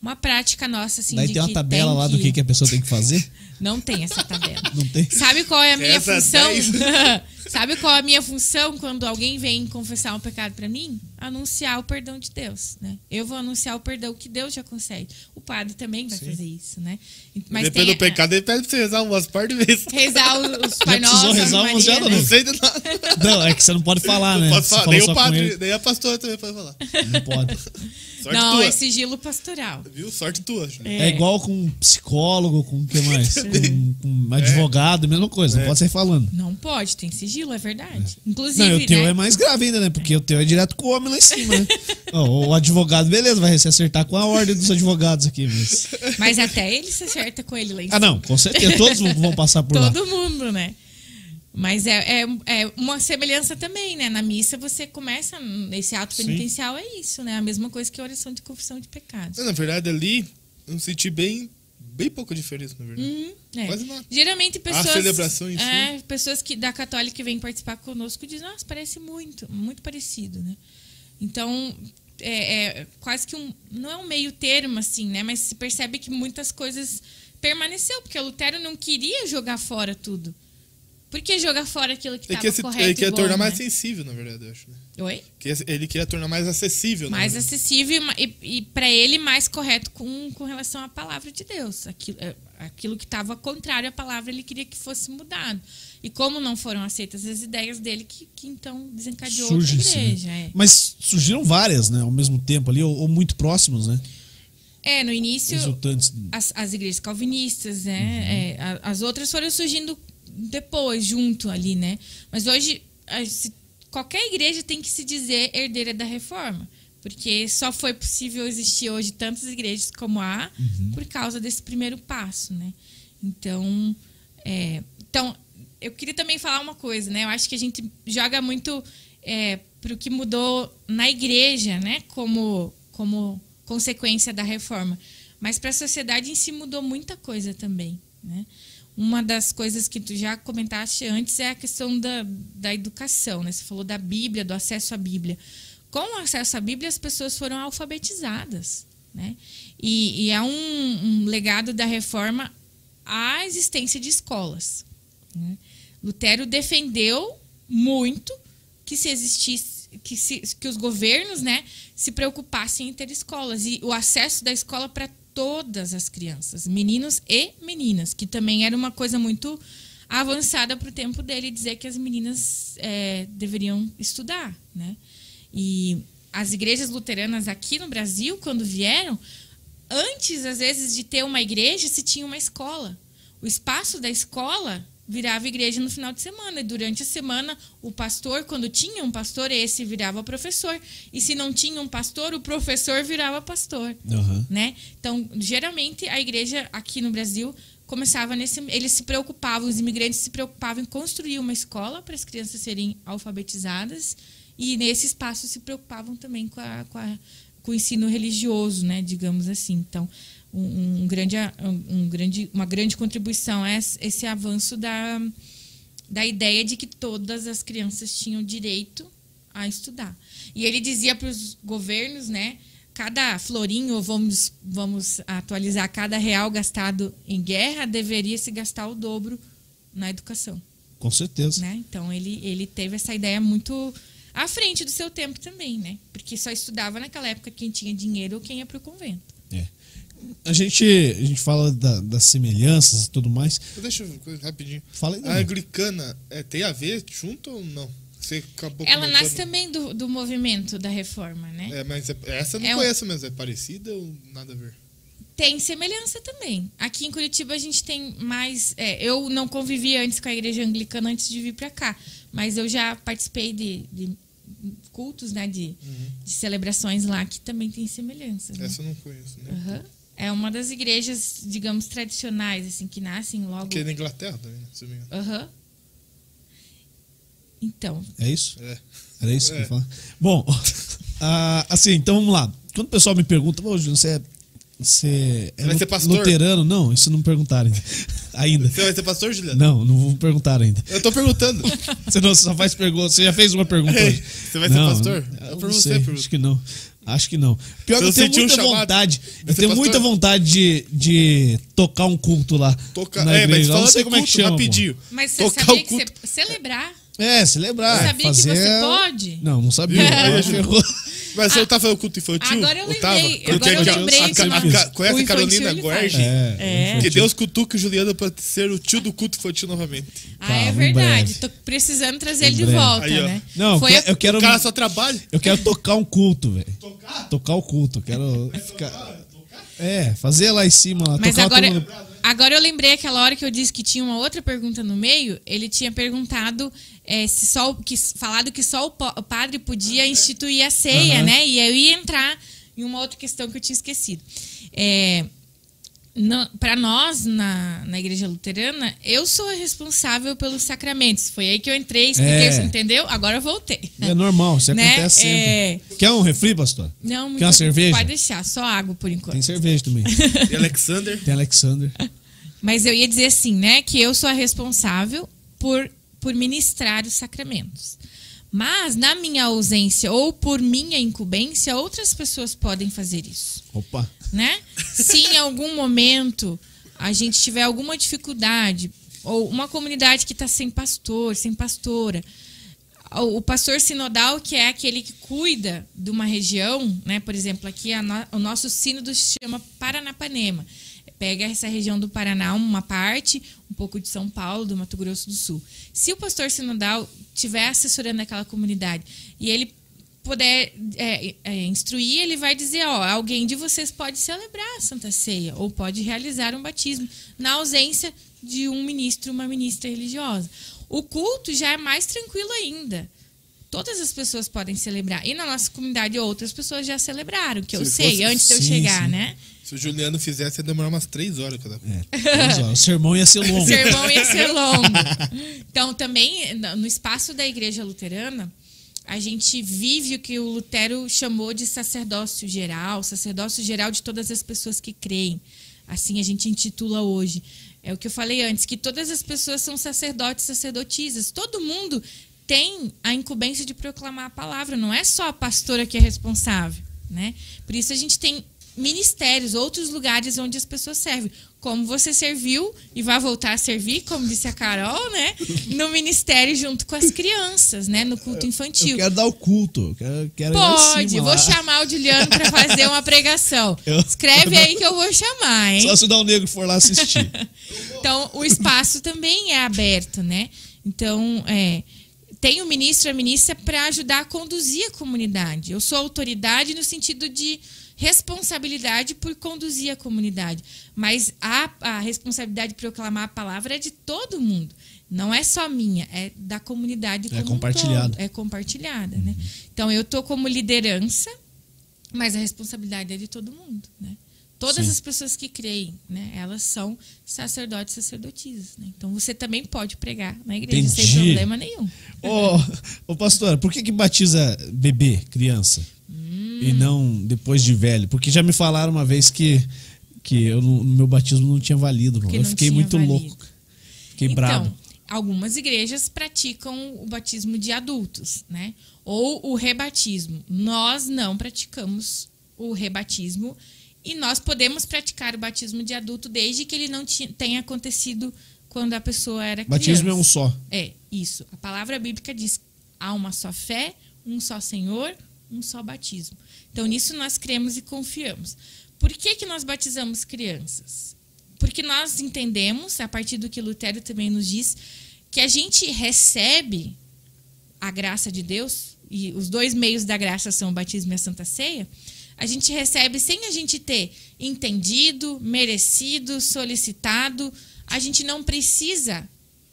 uma prática nossa, assim, Daí de tem uma que tabela tem lá do que, que a pessoa tem que fazer. Não tem essa tabela. Não tem? Sabe qual é a minha Essa função? Sabe qual é a minha função quando alguém vem confessar um pecado pra mim? Anunciar o perdão de Deus, né? Eu vou anunciar o perdão que Deus já concede. O padre também vai fazer isso, né? Mas Depende tem do pecado, ele pede pra você rezar umas par de vezes. rezar os, Pai Nosso, rezar umas já, Maria, não? Não sei de nada. Não, é que você não pode falar, né? Não pode Você falar. Nem o padre, nem a pastora também pode falar. Não pode. Sorte Não, tua. é sigilo pastoral. Viu? Sorte tua. Júlio. É. igual com psicólogo, com o que mais? Com, com advogado, mesma coisa. Não pode sair falando. Não pode, tem sigilo, é verdade. Inclusive, Não, o teu né? é mais grave ainda, né? Porque o teu é direto com o homem lá em cima, né? Ó, o advogado, beleza, vai se acertar com a ordem dos advogados aqui, mas... Mas até ele se acerta com ele lá em Ah, não, com certeza. Todos vão- passar por lá. Todo mundo, né? Mas é, é, é uma semelhança também, né? Na missa você começa, esse ato Sim. penitencial é isso, né? A mesma coisa que a oração de confissão de pecados. Na verdade, ali, eu senti bem, bem pouca diferença, na verdade. Uhum, é. Quase nada. Geralmente pessoas. celebração em si. é, pessoas que, da católica que vêm participar conosco dizem, nossa, parece muito, muito parecido, né? Então, é, é quase que um. Não é um meio termo, assim, né? Mas se percebe que muitas coisas permaneceu, porque o Lutero não queria jogar fora tudo. Por que jogar fora aquilo que Ele estava se- correto? ele e queria bom, tornar mais né? sensível, na verdade, eu acho. Né? Oi? Queria- Ele queria tornar mais acessível. na mais verdade. acessível e e, para ele mais correto com, com relação à palavra de Deus. Aquilo, é, aquilo que estava contrário à palavra, ele queria que fosse mudado. E como não foram aceitas as ideias dele, que, que então desencadeou Surge sim, né? igreja. É. Mas surgiram várias, né? Ao mesmo tempo ali, ou, ou muito próximos, né? É, no início, Resultantes. as, as igrejas calvinistas, né? É, a- as outras foram surgindo depois, junto ali, né? Mas hoje, a- se- qualquer igreja tem que se dizer herdeira da reforma. Porque só foi possível existir hoje tantas igrejas como há por causa desse primeiro passo, né? Então, é, então, eu queria também falar uma coisa, né? Eu acho que a gente joga muito é, para o que mudou na igreja, né? Como, como consequência da reforma. Mas para a sociedade em si mudou muita coisa também, né? Uma das coisas que tu já comentaste antes é a questão da, da educação, né? Você falou da Bíblia, do acesso à Bíblia. Com o acesso à Bíblia, as pessoas foram alfabetizadas, né? E, e é um, um legado da reforma a existência de escolas. né? Lutero defendeu muito que se existisse, que, se, que os governos, né, se preocupassem em ter escolas e o acesso da escola para todas as crianças, meninos e meninas, que também era uma coisa muito avançada para o tempo dele dizer que as meninas é, deveriam estudar, né? E as igrejas luteranas aqui no Brasil, quando vieram, antes, às vezes, de ter uma igreja, se tinha uma escola. O espaço da escola virava igreja no final de semana. E durante a semana, o pastor, quando tinha um pastor, esse virava professor. E se não tinha um pastor, o professor virava pastor. Aham. Né? Então, geralmente, a igreja aqui no Brasil começava nesse. Eles se preocupavam, os imigrantes se preocupavam em construir uma escola para as crianças serem alfabetizadas. E nesse espaço se preocupavam também com, a, com, a- com o ensino religioso, né? digamos assim. Então, um, um grande, um, grande, uma grande contribuição é esse- esse avanço da, da ideia de que todas as crianças tinham direito a estudar. E ele dizia para os governos, né? Cada florinho, vamos, vamos atualizar, cada real gastado em guerra deveria se gastar o dobro na educação. Com certeza. Né? Então ele, ele teve essa ideia muito à frente do seu tempo também, né? Porque só estudava naquela época quem tinha dinheiro ou quem ia para o convento. É. A gente, a gente fala da- das semelhanças e tudo mais. Deixa eu rapidinho. Fala aí, A anglicana é, tem a ver junto ou não? Você acabou Ela comentando. nasce também do, do movimento da reforma, né? É, mas é- essa eu não É um- conheço mesmo. É parecida ou nada a ver? Tem semelhança também. Aqui em Curitiba a gente tem mais. é, eu não convivi antes com a igreja anglicana antes de vir para cá, mas eu já participei de, de cultos, né, de, de celebrações lá que também tem semelhanças. né? Essa eu não conheço, né? Aham. É uma das igrejas, digamos, tradicionais, assim, que nascem logo. Que é na Inglaterra também, né? se eu não me engano. Aham. Então, É isso? É. Era isso que eu É. ia falar? Bom, ah, assim, então vamos lá. Quando o pessoal me pergunta, Ô, Júlio, você é, você é vai ser pastor?" luterano? Não, isso não me perguntaram ainda. Você vai ser pastor, Juliano? Não, não vou perguntar ainda. Eu tô perguntando. Você, não, você só faz pergunta. Você já fez uma pergunta hoje. Você vai ser Não, pastor? eu É não você, sei, pergunta. acho que não. Acho que não. Pior que Eu tenho um muita chamado. vontade. Eu tenho pastor. muita vontade de, de tocar um culto lá. Tocar, na é, mas igreja. Eu fala não sei como é que culto, chama. rapidinho. Mas você Tocar sabia o que culto. você celebrar? É, celebrar. Sabia que fazer... você pode? Não, não sabia. Gente. ferrou. Mas você tá fazendo culto infantil? Agora eu lembrei, Porque agora eu lembrei a a Ca- Conhece a Carolina Guerge? É. É. Que Deus cutuque o Juliano pra ser o tio do culto infantil novamente. Ah, Calma, é verdade. Tô precisando trazer ele de volta, Aí, né? Não, Foi eu a- que- eu quero. O cara só trabalha. Eu quero tocar um culto, velho. Tocar? Tocar o culto. Eu quero ficar. É, fazer lá em cima. Mas tocar agora, todo mundo- agora eu lembrei aquela hora que eu disse que tinha uma outra pergunta no meio. Ele tinha perguntado é, se só que falado que só o, padre podia instituir a ceia, Aham. né? E eu ia entrar em uma outra questão que eu tinha esquecido. É, para nós na, na igreja luterana, eu sou a responsável pelos sacramentos. Foi aí que eu entrei, expliquei, É. entendeu? Agora eu voltei. É normal, isso Né? acontece sempre. É. Quer um refri, pastor? Não, muito Quer uma cerveja? Pode deixar, só água por enquanto. Tem cerveja também. E Alexander. Tem Alexander. Mas eu ia dizer assim, né, que eu sou a responsável por, por ministrar os sacramentos. Mas na minha ausência ou por minha incumbência, outras pessoas podem fazer isso, Opa. né? Se em algum momento a gente tiver alguma dificuldade ou uma comunidade que está sem pastor, sem pastora, o pastor sinodal, que é aquele que cuida de uma região, né? Por exemplo, aqui no- o nosso sínodo se chama Paranapanema. Pega essa região do Paraná, uma parte, um pouco de São Paulo, do Mato Grosso do Sul. Se o pastor sinodal estiver assessorando aquela comunidade e ele puder é, é, instruir, ele vai dizer, ó, alguém de vocês pode celebrar a Santa Ceia ou pode realizar um batismo na ausência de um ministro, uma ministra religiosa. O culto já é mais tranquilo ainda. Todas as pessoas podem celebrar. E na nossa comunidade outras pessoas já celebraram, que eu Se sei, fosse- antes de eu sim, chegar, sim. né? Se o Juliano fizesse, ia demorar umas três horas cada coisa. É, o sermão ia ser longo. O sermão ia ser longo. Então, também, no espaço da igreja luterana, a gente vive o que o Lutero chamou de sacerdócio geral, sacerdócio geral de todas as pessoas que creem. Assim a gente intitula hoje. É o que eu falei antes, que todas as pessoas são sacerdotes, sacerdotisas. Todo mundo tem a incumbência de proclamar a palavra, não é só a pastora que é responsável, né? Por isso a gente tem ministérios, outros lugares onde as pessoas servem. Como você serviu e vai voltar a servir, como disse a Carol, né? No ministério junto com as crianças, né? No culto Eu infantil. quero dar o culto. eu Quero, quero Pode, cima, vou lá. chamar o Juliano para fazer uma pregação. Eu- Escreve aí que eu vou chamar, hein? Só se o Dal Negro for lá assistir. Então, o espaço também é aberto, né? Então, é, tem o ministro e a ministra para ajudar a conduzir a comunidade. Eu sou autoridade no sentido de responsabilidade por conduzir a comunidade. Mas a, a responsabilidade de proclamar a palavra é de todo mundo. Não é só minha, é da comunidade como um todo. É compartilhada, né? Então, eu tô como liderança, mas a responsabilidade é de todo mundo, né? Todas Sim. as pessoas que creem, né? Elas são sacerdotes e sacerdotisas, né? Então você também pode pregar na igreja sem Entendi. problema nenhum. Ô, ô pastora, por que que batiza bebê, criança? E não depois de velho? Porque já me falaram uma vez que, que eu no meu batismo não tinha valido. Eu fiquei muito valido. louco. Fiquei então, brabo. algumas igrejas praticam o batismo de adultos, né? Ou o rebatismo. Nós não praticamos o rebatismo e nós podemos praticar o batismo de adulto desde que ele não tenha acontecido quando a pessoa era criança. Batismo é um só. É, isso. A palavra bíblica diz: há uma só fé, um só Senhor, um só batismo. Então, nisso nós cremos e confiamos. Por que, que nós batizamos crianças? Porque nós entendemos, a partir do que Lutero também nos diz, que a gente recebe a graça de Deus, e os dois meios da graça são o batismo e a Santa Ceia, a gente recebe sem a gente ter entendido, merecido, solicitado. A gente não precisa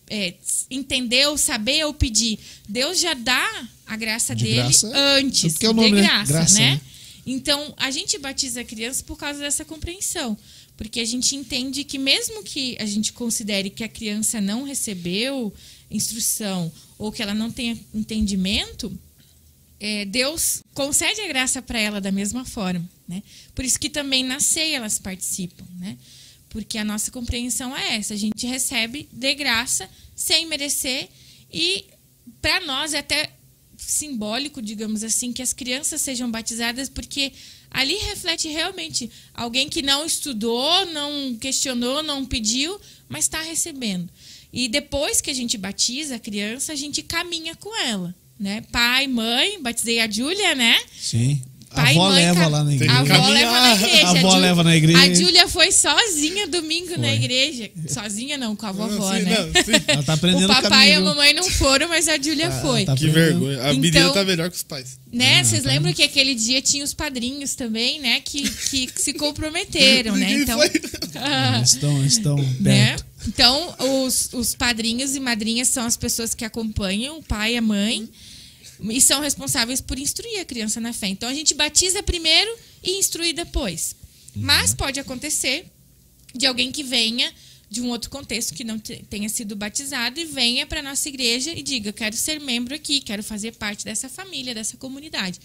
é, entender ou saber ou pedir. Deus já dá a graça De dele graça, antes, é nome, de né? graça, Graça, né? né? Então, a gente batiza a criança por causa dessa compreensão. Porque a gente entende que, mesmo que a gente considere que a criança não recebeu instrução ou que ela não tenha entendimento, é, Deus concede a graça para ela da mesma forma. Né? Por isso que também na ceia elas participam. Né? Porque a nossa compreensão é essa: a gente recebe de graça, sem merecer, e para nós é até simbólico, digamos assim, que as crianças sejam batizadas, porque ali reflete realmente alguém que não estudou, não questionou, não pediu, mas está recebendo. E depois que a gente batiza a criança, a gente caminha com ela, né? Pai, mãe, batizei a Júlia, né? Sim. A Pai e avó mãe leva ca- lá na A igreja. avó Caminhar. leva na igreja. A avó leva na igreja. A Júlia foi sozinha domingo na Foi. igreja. Sozinha não, com a vovó, sim, né? não, sim. Ela tá aprendendo O papai caminho, e a mamãe não foram, mas a Júlia foi. tá Que vergonha. A Então- menina tá melhor que os pais. Né? Vocês lembram que aquele dia tinha os padrinhos também, né? Que, que se comprometeram, né? Então, estão, estão né? perto. Então, os, os padrinhos e madrinhas são as pessoas que acompanham o pai e a mãe e são responsáveis por instruir a criança na fé. Então, a gente batiza primeiro e instrui depois. Mas pode acontecer de alguém que venha de um outro contexto que não te- tenha sido batizado e venha para nossa igreja e diga: quero ser membro aqui, quero fazer parte dessa família, dessa comunidade.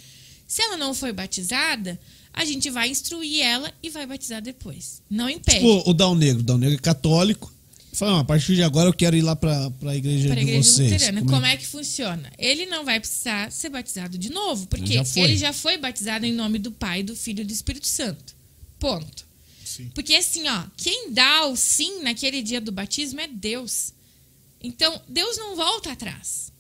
Se ela não foi batizada, a gente vai instruir ela e vai batizar depois. Não impede. Tipo, o Dal Negro. O Dal Negro é católico. Fala, "Não, a partir de agora eu quero ir lá pra, pra igreja para a de igreja vocês. luterana. Como Como é- é que funciona? Ele não vai precisar ser batizado de novo, porque Ele já foi. ele já foi batizado em nome do Pai, do Filho e do Espírito Santo. Ponto. Sim. Porque assim, ó, quem dá o sim naquele dia do batismo é Deus. Então, Deus não volta atrás.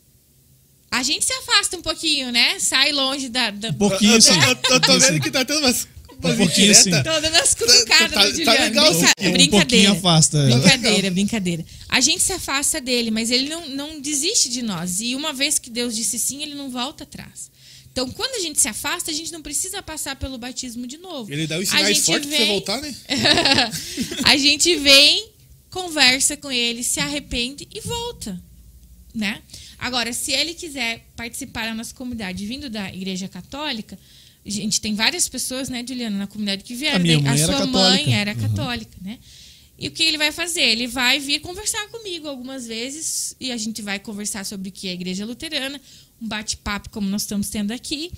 A gente se afasta um pouquinho, né? Sai longe da. da... Um pouquinho, eu, sim. tô, eu, eu tô vendo que tá tendo umas, umas Um pouquinho, sim. indiretas. Tô dando as cutucadas Tá- tá do Juliano. legal, Brinca-. Um brincadeira. pouquinho afasta. ela. Brincadeira, brincadeira. A gente se afasta dele, mas ele não, não desiste de nós. E uma vez que Deus disse sim, ele não volta atrás. Então, quando a gente se afasta, a gente não precisa passar pelo batismo de novo. Ele dá os A sinais fortes pra você vem- voltar, né? a gente vem, conversa com ele, se arrepende e volta, né? Agora, se ele quiser participar da nossa comunidade vindo da Igreja Católica, gente tem várias pessoas, né, Juliana, na comunidade que vieram. A minha mãe era sua católica. mãe era Uhum. católica, né? E o que ele vai fazer? Ele vai vir conversar comigo algumas vezes e a gente vai conversar sobre o que é a Igreja Luterana, um bate-papo como nós estamos tendo aqui.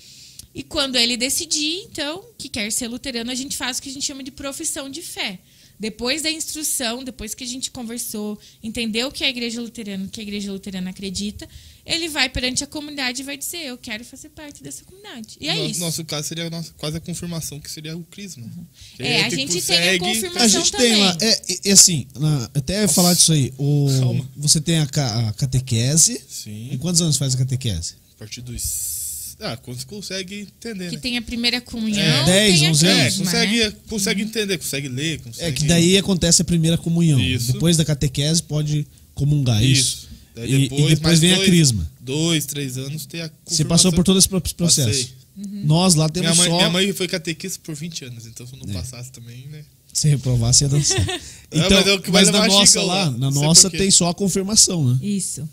E quando ele decidir, então, que quer ser luterano, a gente faz o que a gente chama de profissão de fé. Depois da instrução, depois que a gente conversou, entendeu o que é a igreja luterana, o que a igreja luterana acredita, ele vai perante a comunidade e vai dizer: Eu quero fazer parte dessa comunidade. E é no isso. nosso caso seria a nossa, quase a confirmação, que seria o crisma. Que É, a tipo, gente tem a confirmação. A gente tem lá, é, é, é assim, na- até ia falar disso aí. O, Calma. você tem a, a catequese. Sim. Em quantos anos faz a catequese? A partir dos. Ah, quando você consegue entender, Que né? tem a primeira comunhão, É, 10, tem a 11 É, crisma, consegue, né? consegue entender, consegue ler, consegue... É que daí acontece a primeira comunhão. Isso. Depois da catequese pode comungar isso. Isso. Daí E- e depois vem a dois- crisma. Dois, três anos tem a Você passou por todo esse pro- processo. Passei. Nós lá temos Minha mãe, só. minha mãe foi catequista por 20 anos, então se eu não É. passasse também, né? Se reprovar, você ia dançar. Então, mas é o que vai mas na nossa lá, lá, na não nossa tem só a confirmação, né? Isso.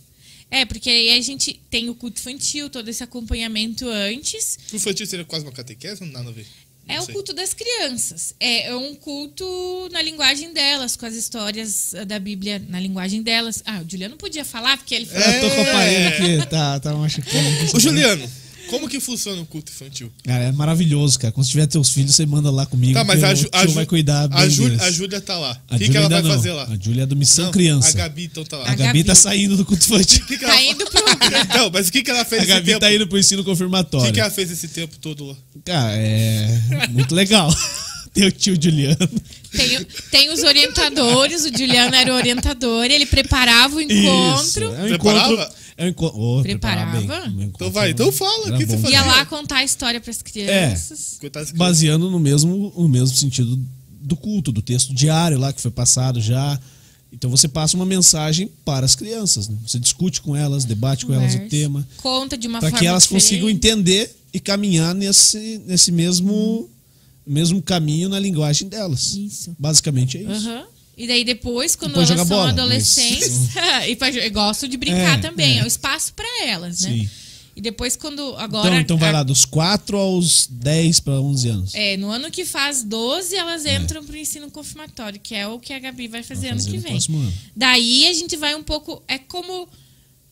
É, porque aí a gente tem o culto infantil, todo esse acompanhamento antes. O infantil seria quase uma catequese ou não nada a ver? É o culto das crianças. É é um culto na linguagem delas, com as histórias ah, da Bíblia na linguagem delas. Ah, o Juliano podia falar, porque ele Eu tô com a É. parede aqui, tá, tá machucando. Ô, Juliano, como que funciona o culto infantil? Cara, é maravilhoso, cara. Quando você tiver teus filhos, você manda lá comigo. Tá, mas a, o Ju, tio a, Ju, vai cuidar bem a, deles. a Júlia tá lá. O que, que ela vai não. fazer lá? A Júlia é do Missão Não, Criança. A Gabi então tá lá. A A Gabi Gabi. tá saindo do culto infantil. O que que Tá ela... indo pro. Então, mas o que, que ela fez A esse Gabi tempo? tá indo pro ensino O confirmatório. que, que ela fez esse tempo todo lá? Cara, é muito legal. Tem o tio Juliano. Tem, tem os orientadores, o Juliano era o orientador, ele preparava o encontro. Isso. É um Preparava? encontro. É um encontro. Oh, Preparava? preparava. Um encontro Então vai, então fala, o que você? Ia lá contar a história para as crianças. Que- Baseando no mesmo, no mesmo sentido do culto, do texto diário lá que foi passado já. Então você passa uma mensagem para as crianças. Né? Você discute com elas, debate com elas o Conversa. tema. Conta de uma para que elas diferente. consigam entender e caminhar nesse, nesse mesmo, mesmo caminho na linguagem delas. Isso. Basicamente é isso. Aham. E daí depois, quando Depois elas são bola, mas- adolescentes, e pra, eu gosto de brincar É, também, é. é o espaço para elas, né? Sim. E depois quando agora Então, então vai a- lá, dos 4 aos 10 para 11 anos. É, no ano que faz 12, elas entram pro ensino confirmatório, que é o que a Gabi vai fazer, É. Vai fazer ano que no vem. próximo ano. Daí a gente vai um pouco. É como.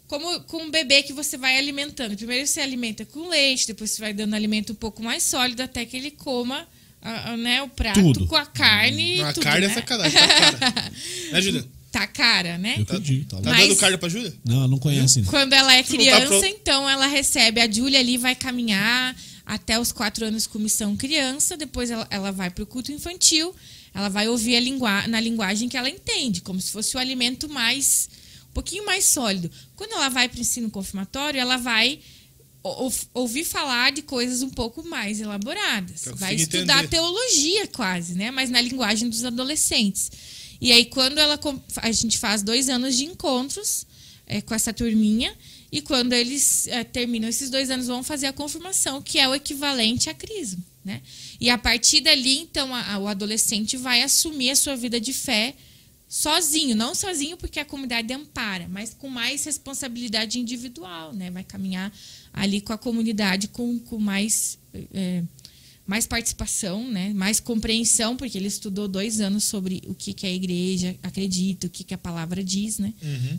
Como com um bebê que você vai alimentando. Primeiro você alimenta com leite, depois você vai dando alimento um pouco mais sólido até que ele coma a- a, né, o prato Tudo. com a carne. Não, a tudo, carne né? é sacanagem, tá cara. Né, tá cara, né? Eu. Tá Tá. Mas- dando carga pra Júlia? Não, não conhece ainda. Quando ela é não tá criança, pronto. então ela recebe. A Júlia ali vai caminhar até os quatro anos com missão criança, depois ela, ela vai para o culto infantil, ela vai ouvir a lingua, na linguagem que ela entende, como se fosse o alimento mais. um pouquinho mais sólido. Quando ela vai para o ensino confirmatório, ela vai ou- ou- ouvir falar de coisas um pouco mais elaboradas. Ela Vai estudar entender. teologia quase, né? Mas na linguagem dos adolescentes. E aí, quando ela a gente faz dois anos de encontros é, com essa turminha, e quando eles é, terminam esses dois anos, vão fazer a confirmação, que é o equivalente a crisma, né? E a partir dali, então, a- a- o adolescente vai assumir a sua vida de fé sozinho, não sozinho porque a comunidade ampara, mas com mais responsabilidade individual, né? Vai caminhar ali com a comunidade com, com mais é, mais participação, né? Mais compreensão, porque ele estudou dois anos sobre o que, que a igreja acredita, o que, que a palavra diz, né?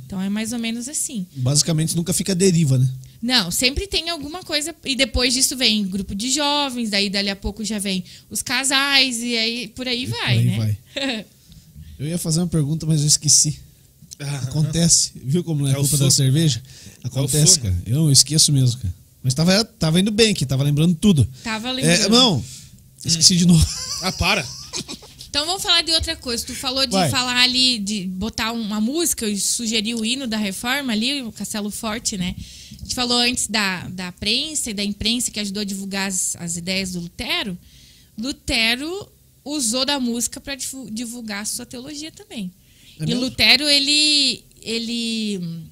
Então é mais ou menos assim. Basicamente nunca fica deriva, né? Não, sempre tem alguma coisa. E depois disso vem grupo de jovens, daí dali a pouco já vem os casais, e aí por aí vai, aí né? vai. Eu ia fazer uma pergunta, mas eu esqueci. Acontece. Viu como não é, É o culpa da cerveja? Acontece, cara. Eu esqueço mesmo, cara. Mas tava, tava indo bem aqui, tava lembrando tudo. Tava É, lembrando. não, esqueci de novo. Ah, para. Então vamos falar de outra coisa. Tu falou de Vai. falar ali, de botar uma música, eu sugeri o hino da reforma ali, o Castelo Forte, né? A gente falou antes da, da prensa e da imprensa que ajudou a divulgar as, as ideias do Lutero. Lutero usou da música para divulgar a sua teologia também. É e mesmo? Lutero, ele, ele hum,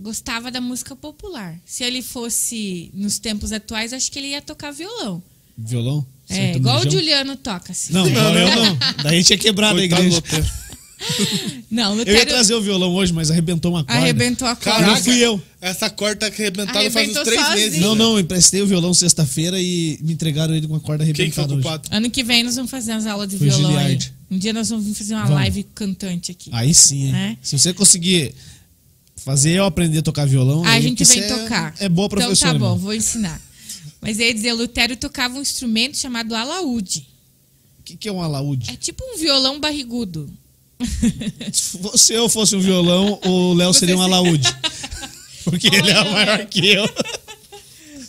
gostava da música popular. Se ele fosse nos tempos atuais, acho que ele ia tocar violão. Violão? É, igual o sertanejão? Juliano toca. Assim. Não, não, eu não. Daí tinha quebrado a Coitado do igreja. Lutero. Não, Eu ia Lutero trazer o violão hoje, mas arrebentou uma corda. arrebentou a corda. Não fui eu. Essa corda tá arrebentada faz uns Arrebentou três sozinho. meses. Não, não, emprestei o violão sexta-feira e me entregaram ele com a corda Quem que foi arrebentada o hoje. Ano que vem nós vamos fazer umas aulas de Foi violão. Um dia nós vamos fazer uma Vamos. live cantante aqui. Aí sim, hein? É. Se você conseguir fazer eu aprender a tocar violão, a aí gente vem é- tocar. É boa professora. Então tá bom, mesmo. vou ensinar. Mas ia dizer, Lutero tocava um instrumento chamado alaúde. O que, que é um alaúde? É tipo um violão barrigudo. Se eu fosse um violão, o Léo seria um alaúde. Porque ele é Olha, maior que eu.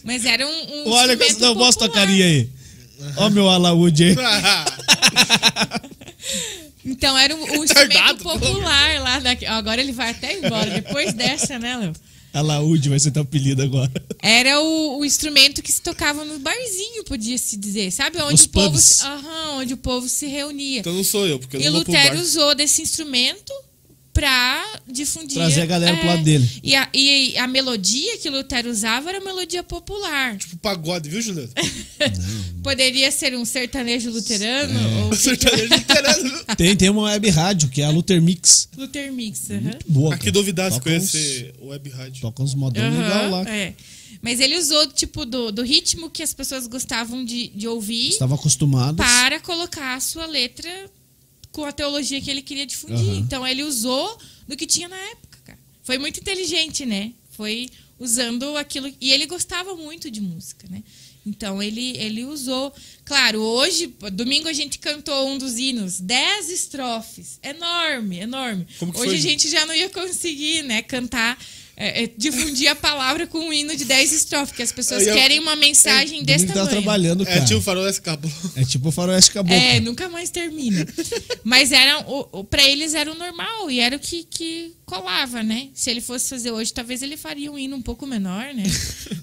Mas era um, um Olha, instrumento não, popular. carinha aí. Ó meu alaúde aí. Então era um, um instrumento popular lá. Daqui. Agora ele vai até embora. Depois dessa, né, Léo? Alaúde vai ser teu apelido agora. Era o, o instrumento que se tocava no barzinho, podia-se dizer. Sabe? Onde Os o povo, se- Aham, onde o povo se reunia. Então não sou eu, porque eu E não pro Lutero usou desse instrumento pra difundir. é, Trazer a galera pro lado dele. E a, e a melodia que Lutero usava era melodia popular. Tipo pagode, viu, Juliano? Poderia ser um sertanejo luterano ou Sertanejo luterano. Tem, tem uma web rádio, que é a Luther Mix. Luther Mix. aham. Boa. Ah, que cara. duvidasse uns- conhecer o web rádio. Toca uns modão Aham, legal lá. é. Mas ele usou, tipo, do, do ritmo que as pessoas gostavam de, de ouvir Estavam acostumados. para colocar a sua letra com a teologia que ele queria difundir. Aham. Então ele usou do que tinha na época, cara. Foi muito inteligente, né? Foi usando aquilo. E ele gostava muito de música, né? Então ele, ele usou. Claro, hoje, domingo a gente cantou um dos hinos, dez estrofes. Enorme, enorme. Como que hoje foi, a gente já não ia conseguir, né, cantar. É, é, difundir a palavra com um hino de 10 estrofes, porque as pessoas eu- querem uma mensagem desse Domingo tava tamanho. trabalhando, cara. É tio Faroeste Caboclo. É tipo o faroeste caboclo. É, nunca mais termina. Mas era o, o, pra eles era o normal e era o que, que colava, né? Se ele fosse fazer hoje, talvez ele faria um hino um pouco menor, né?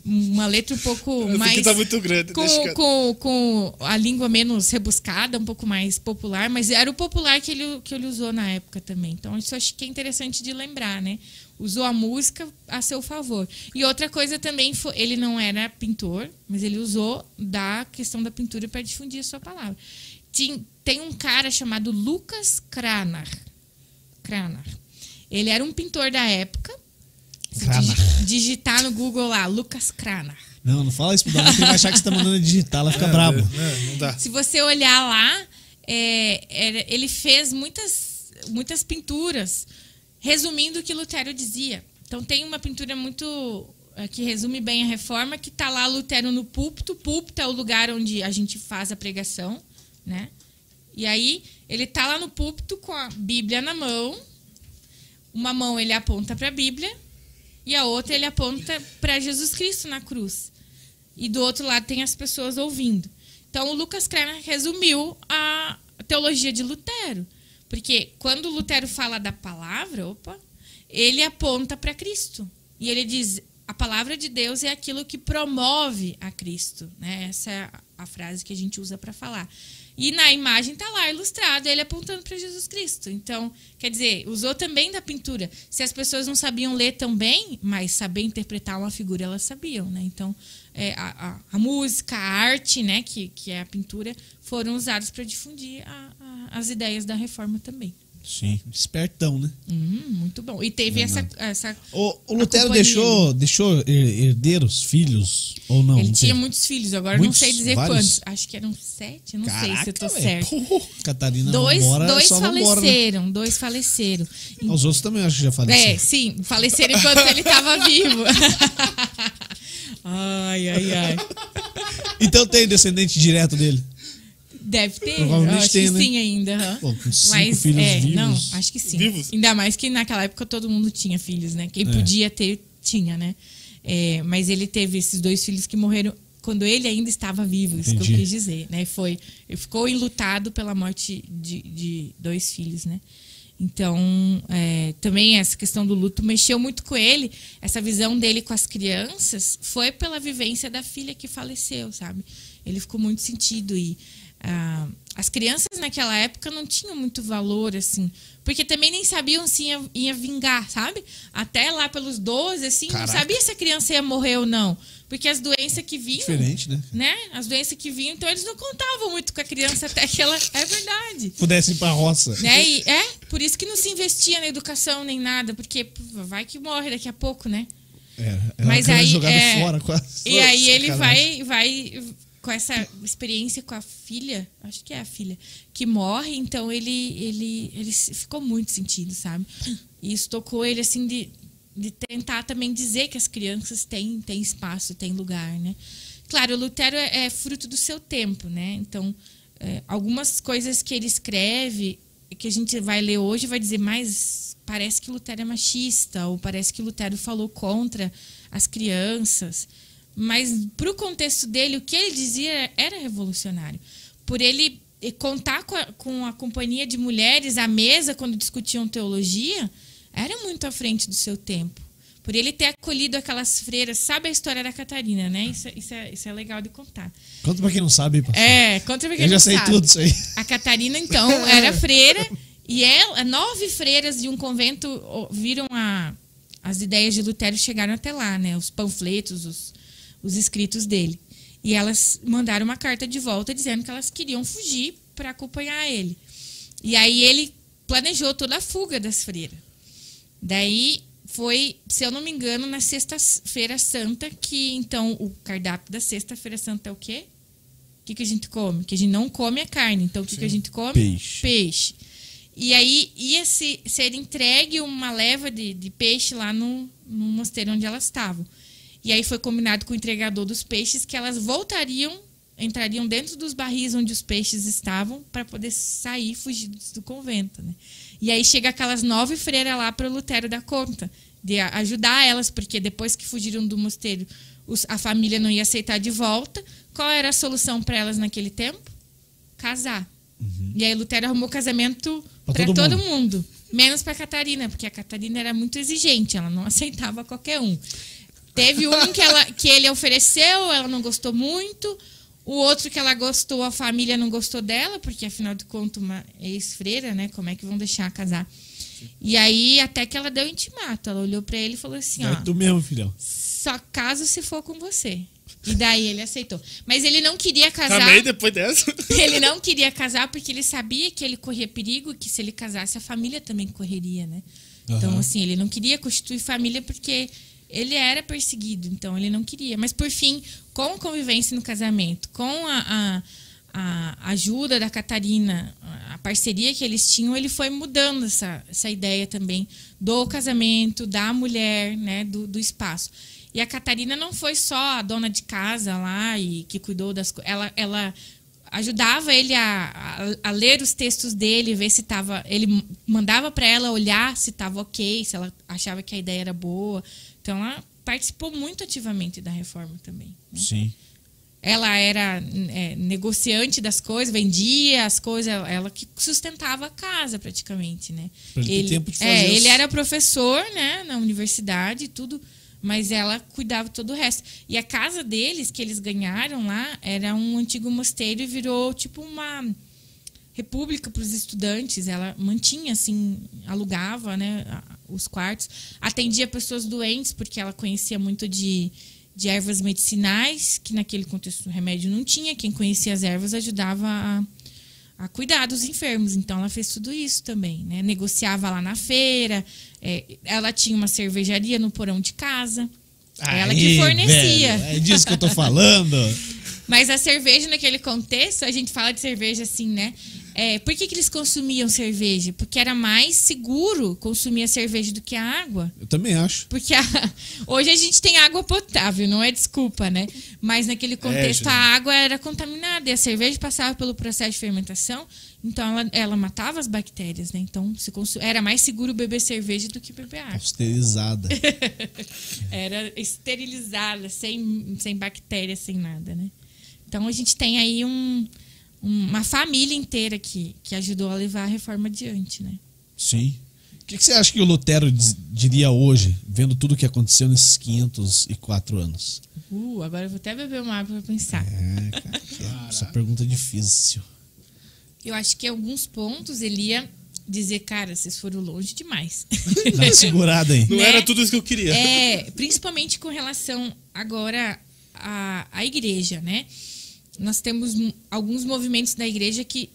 Uma letra um pouco Esse mais. tá muito grande. deixa com, quieto. com, com a língua menos rebuscada, um pouco mais popular, mas era o popular que ele, que ele usou na época também. Então, isso acho que é interessante de lembrar, né? Usou a música a seu favor. E outra coisa também, foi, ele não era pintor, mas ele usou da questão da pintura para difundir a sua palavra. Tem, tem um cara chamado Lucas Cranar. Cranar. Ele era um pintor da época. Se digitar no Google lá, Lucas Cranar. Não, não fala isso pro Davi, que ele vai achar que você tá mandando digitar, ela fica É, brabo. é, não dá. Se você olhar lá, é, ele fez muitas, muitas pinturas resumindo o que Lutero dizia. Então tem uma pintura muito é, que resume bem a reforma, que tá lá Lutero no púlpito. Púlpito é o lugar onde a gente faz a pregação, né? E aí ele tá lá no púlpito com a Bíblia na mão uma mão ele aponta para a Bíblia e a outra ele aponta para Jesus Cristo na cruz. E do outro lado tem as pessoas ouvindo. Então o Lucas Kremer resumiu a teologia de Lutero. Porque quando Lutero fala da palavra, opa, ele aponta para Cristo. E ele diz: a palavra de Deus é aquilo que promove a Cristo. Né? Essa é a- frase que a gente usa para falar. E na imagem está lá ilustrado ele apontando para Jesus Cristo. Então, quer dizer, usou também da pintura. Se as pessoas não sabiam ler tão bem, mas saber interpretar uma figura elas sabiam, né? Então, é, a, a- a música, a arte, né, que, que é a pintura, foram usados para difundir a- as ideias da reforma também. Sim, espertão, né? Hum, muito bom. E teve Não, essa, não. essa O, o Lutero deixou, deixou her- herdeiros, filhos ou não? Ele Não tinha teve? muitos filhos, agora Muitos? não sei dizer Vários? quantos. Acho que eram sete, não sei se eu tô velho. certo. Pô, Catarina Dois, dois vambora, né? faleceram, dois faleceram. Os outros também acho que já É, faleceram. sim, faleceram enquanto ele estava vivo. ai, ai, ai. Então tem descendente direto dele. Deve ter, Provavelmente acho tem, que né? sim ainda. aham. Pô, com cinco Mas, filhos é, vivos. não, acho que sim. Vivos? Ainda mais que naquela época todo mundo tinha filhos, né? Quem É. podia ter, tinha, né? É, mas ele teve esses dois filhos que morreram quando ele ainda estava vivo, isso que eu quis dizer, né? Foi, ele ficou enlutado pela morte de, de dois filhos, né? Então, é, também essa questão do luto mexeu muito com ele. Essa visão dele com as crianças foi pela vivência da filha que faleceu, sabe? Ele ficou muito sentido e ah, as crianças naquela época não tinham muito valor, assim, porque também nem sabiam se ia, ia vingar, sabe? Até lá pelos 12, assim, Caraca. não sabia se a criança ia morrer ou não. Porque as doenças que vinham Diferente, né? né? As doenças que vinham, então eles não contavam muito com a criança até que ela. É verdade. Pudesse ir pra roça. Né? E é, por isso que não se investia na educação nem nada, porque vai que morre daqui a pouco, né? É, Mas aí, é, fora quase. E aí ele vai, vai com essa experiência com a filha, acho que é a filha, que morre, então ele, ele, ele ficou muito sentido, sabe? E isso tocou ele assim de, de tentar também dizer que as crianças têm, têm espaço, têm lugar, né? Claro, o Lutero é, é fruto do seu tempo, né? Então, é, algumas coisas que ele escreve, que a gente vai ler hoje, vai dizer, mas parece que Lutero é machista, ou parece que Lutero falou contra as crianças. Mas, para o contexto dele, o que ele dizia era revolucionário. Por ele eh, contar com a, com a companhia de mulheres à mesa quando discutiam teologia, era muito à frente do seu tempo. Por ele ter acolhido aquelas freiras. Sabe a história da Catarina, né? Isso, isso, é, isso é legal de contar. Conta pra quem não sabe, pastor. É, conta pra quem Eu já não sei sabe. tudo isso aí. A Catarina, então, era freira e ela, nove freiras de um convento viram a, as ideias de Lutero e chegaram até lá, né? Os panfletos, os, os escritos dele. E elas mandaram uma carta de volta dizendo que elas queriam fugir para acompanhar ele. E aí ele planejou toda a fuga das freiras. Daí foi, se eu não me engano, na Sexta-feira Santa, que então o cardápio da Sexta-feira Santa é o quê? O que, que a gente come? Que a gente não come a carne. Então, o que, que a gente come? Peixe. Peixe. E aí ia se, ser entregue uma leva de, de peixe lá no, no mosteiro onde elas estavam. E aí foi combinado com o entregador dos peixes que elas voltariam, entrariam dentro dos barris onde os peixes estavam para poder sair fugidos do convento. Né? E aí chega aquelas nove freiras lá para o Lutero dar conta, de ajudar elas, porque depois que fugiram do mosteiro, os- a família não ia aceitar de volta. Qual era a solução para elas naquele tempo? Casar. E aí Lutero arrumou casamento para todo todo, mundo. mundo. Menos para Catarina, porque a Catarina era muito exigente, ela não aceitava qualquer um. Teve um que, ela, que ele ofereceu, ela não gostou muito. O outro que ela gostou, a família não gostou dela, porque afinal de contas, uma ex-freira, né? Como é que vão deixar casar? E aí, até que ela deu intimato. Ela olhou para ele e falou assim: ó, Vai tu mesmo, filhão. só caso se for com você. E daí ele aceitou. Mas ele não queria casar. Também depois dessa. Ele não queria casar porque ele sabia que ele corria perigo que se ele casasse a família também correria, né? Então, Aham. assim, ele não queria constituir família porque ele era perseguido, então ele não queria. Mas, por fim, com a convivência no casamento, com a, a, a ajuda da Catarina, a parceria que eles tinham, ele foi mudando essa, essa ideia também do casamento, da mulher, né, do, do espaço. E a Catarina não foi só a dona de casa lá e que cuidou das coisas. Ela, ela ajudava ele a, a, a ler os textos dele, ver se estava. Ele mandava para ela olhar se estava ok, se ela achava que a ideia era boa. Então ela participou muito ativamente da reforma também. né? Sim. Ela era é, negociante das coisas, vendia as coisas, ela que sustentava a casa praticamente, né? Pra ele ter tempo de fazer é, ele era professor, né, na universidade e tudo, mas ela cuidava todo o resto. E a casa deles que eles ganharam lá era um antigo mosteiro e virou tipo uma república para os estudantes. Ela mantinha assim, alugava, né, os quartos, atendia pessoas doentes porque ela conhecia muito de de ervas medicinais, que naquele contexto o remédio não tinha. Quem conhecia as ervas ajudava a, a cuidar dos enfermos. Então ela fez tudo isso também, né? Negociava lá na feira. é, ela tinha uma cervejaria no porão de casa. ela que Aí, fornecia. velho, é disso que eu tô falando. Mas a cerveja, naquele contexto, a gente fala de cerveja assim, né? É, por que, que eles consumiam cerveja? Porque era mais seguro consumir a cerveja do que a água. Eu também acho. Porque a- hoje a gente tem água potável, não é desculpa, né? Mas naquele contexto Júlia. a água era contaminada e a cerveja passava pelo processo de fermentação, então ela, ela matava as bactérias, né? Então se era mais seguro beber cerveja do que beber água. Pasteurizada. Era esterilizada, sem, sem bactérias, sem nada, né? Então a gente tem aí um- uma família inteira que, que ajudou a levar a reforma adiante, né? Sim. O que, que você acha que o Lutero diz- diria hoje, vendo tudo que aconteceu nesses 504 anos? Uh, agora eu vou até beber uma água pra pensar. É, cara, que- essa pergunta é difícil. Eu acho que em alguns pontos ele ia dizer, cara, vocês foram longe demais. Dá uma segurada aí. Não Né? era tudo isso que eu queria. É, principalmente com relação agora à, à igreja, né? Nós temos alguns movimentos da igreja que.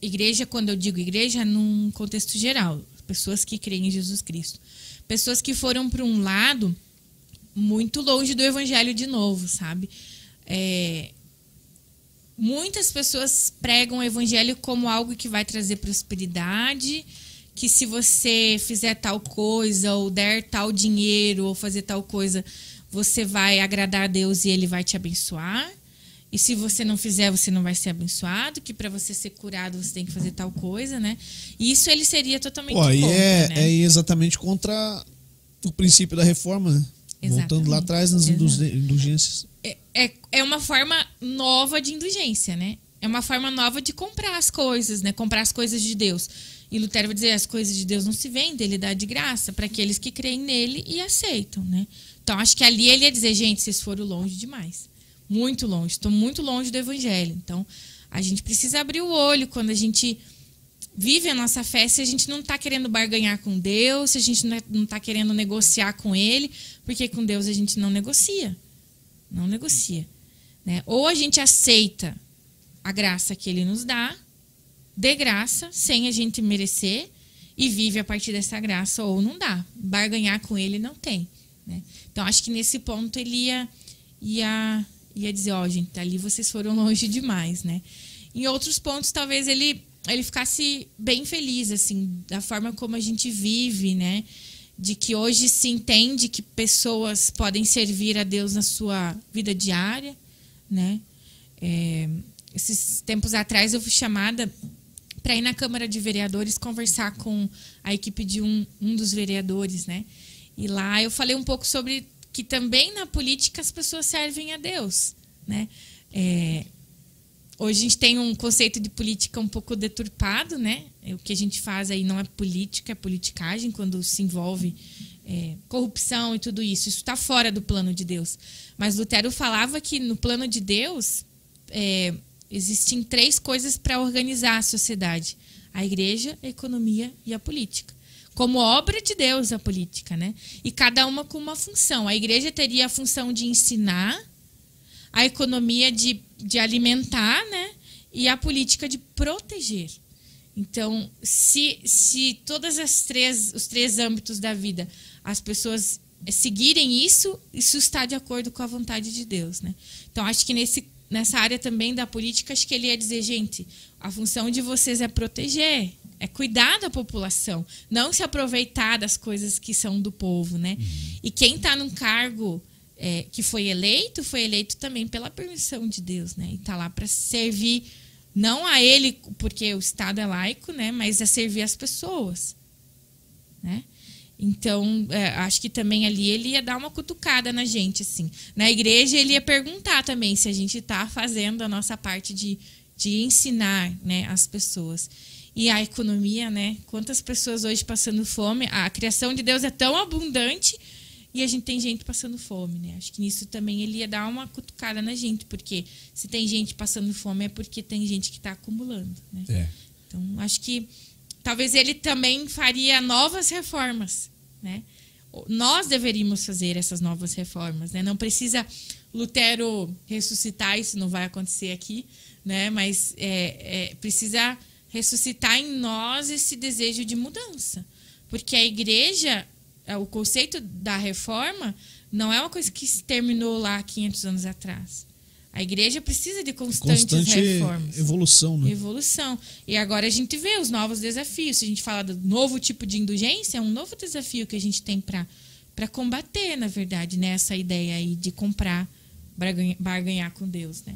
Igreja, quando eu digo igreja, é num contexto geral. Pessoas que creem em Jesus Cristo. Pessoas que foram para um lado muito longe do evangelho de novo, sabe? É, muitas pessoas pregam o evangelho como algo que vai trazer prosperidade, que se você fizer tal coisa, ou der tal dinheiro, ou fazer tal coisa, você vai agradar a Deus e ele vai te abençoar. E se você não fizer, você não vai ser abençoado, que para você ser curado você tem que fazer tal coisa, né? E isso ele seria totalmente Pô, contra, é, né? é exatamente contra o princípio da reforma, né? Voltando lá atrás nas indulgências. é, é, é uma forma nova de indulgência, né? É uma forma nova de comprar as coisas, né? Comprar as coisas de Deus. E Lutero vai dizer, as coisas de Deus não se vendem, ele dá de graça para aqueles que creem nele e aceitam, né? Então, acho que ali ele ia dizer, gente, vocês foram longe demais. Muito longe, estou muito longe do evangelho. Então, a gente precisa abrir o olho quando a gente vive a nossa fé se a gente não está querendo barganhar com Deus, se a gente não está querendo negociar com Ele, porque com Deus a gente não negocia. Não negocia. Né? Ou a gente aceita a graça que Ele nos dá, de graça, sem a gente merecer, e vive a partir dessa graça, ou não dá. Barganhar com Ele não tem. Né? Então, acho que nesse ponto ele ia, ia, ia dizer: Ó, gente, ali vocês foram longe demais. Né? Em outros pontos, talvez ele ele ficasse bem feliz assim da forma como a gente vive, né? De que hoje se entende que pessoas podem servir a Deus na sua vida diária, né? É, esses tempos atrás eu fui chamada para ir na Câmara de Vereadores conversar com a equipe de um, um dos vereadores, né? E lá eu falei um pouco sobre que também na política as pessoas servem a Deus, né? É, Hoje a gente tem um conceito de política um pouco deturpado, né? O que a gente faz aí não é política, é politicagem, quando se envolve é, corrupção e tudo isso. Isso está fora do plano de Deus. Mas Lutero falava que no plano de Deus é, existem três coisas para organizar a sociedade: a igreja, a economia e a política. Como obra de Deus, a política, né? E cada uma com uma função. A igreja teria a função de ensinar, a economia de, de alimentar, né? E a política de proteger. Então, se, se todas as três, os três âmbitos da vida, as pessoas seguirem isso, isso está de acordo com a vontade de Deus, né? Então, acho que nesse, nessa área também da política, acho que ele ia dizer, gente, a função de vocês é proteger, é cuidar da população, não se aproveitar das coisas que são do povo, né? E quem está num cargo é, que foi eleito, foi eleito também pela permissão de Deus, né? E está lá para servir Não a ele, porque o Estado é laico, né? Mas a servir as pessoas, né? Então, é, acho que também ali ele ia dar uma cutucada na gente, assim. Na igreja, ele ia perguntar também se a gente está fazendo a nossa parte de, de ensinar né, as pessoas. E a economia, né? Quantas pessoas hoje passando fome? A criação de Deus é tão abundante e a gente tem gente passando fome, né? Acho que nisso também ele ia dar uma cutucada na gente, porque se tem gente passando fome é porque tem gente que está acumulando, né? É. Então, acho que talvez ele também faria novas reformas, né? Nós deveríamos fazer essas novas reformas, né? Não precisa Lutero ressuscitar, isso não vai acontecer aqui, né? Mas é, é, precisa ressuscitar em nós esse desejo de mudança, porque a igreja, é, o conceito da reforma não é uma coisa que se terminou lá 500 anos atrás. A igreja precisa de constantes Constante reformas evolução, né? evolução. E agora a gente vê os novos desafios. Se a gente fala do novo tipo de indulgência, é um novo desafio que a gente tem para combater, na verdade, né? essa ideia aí de comprar, barganha- barganhar com Deus. Né?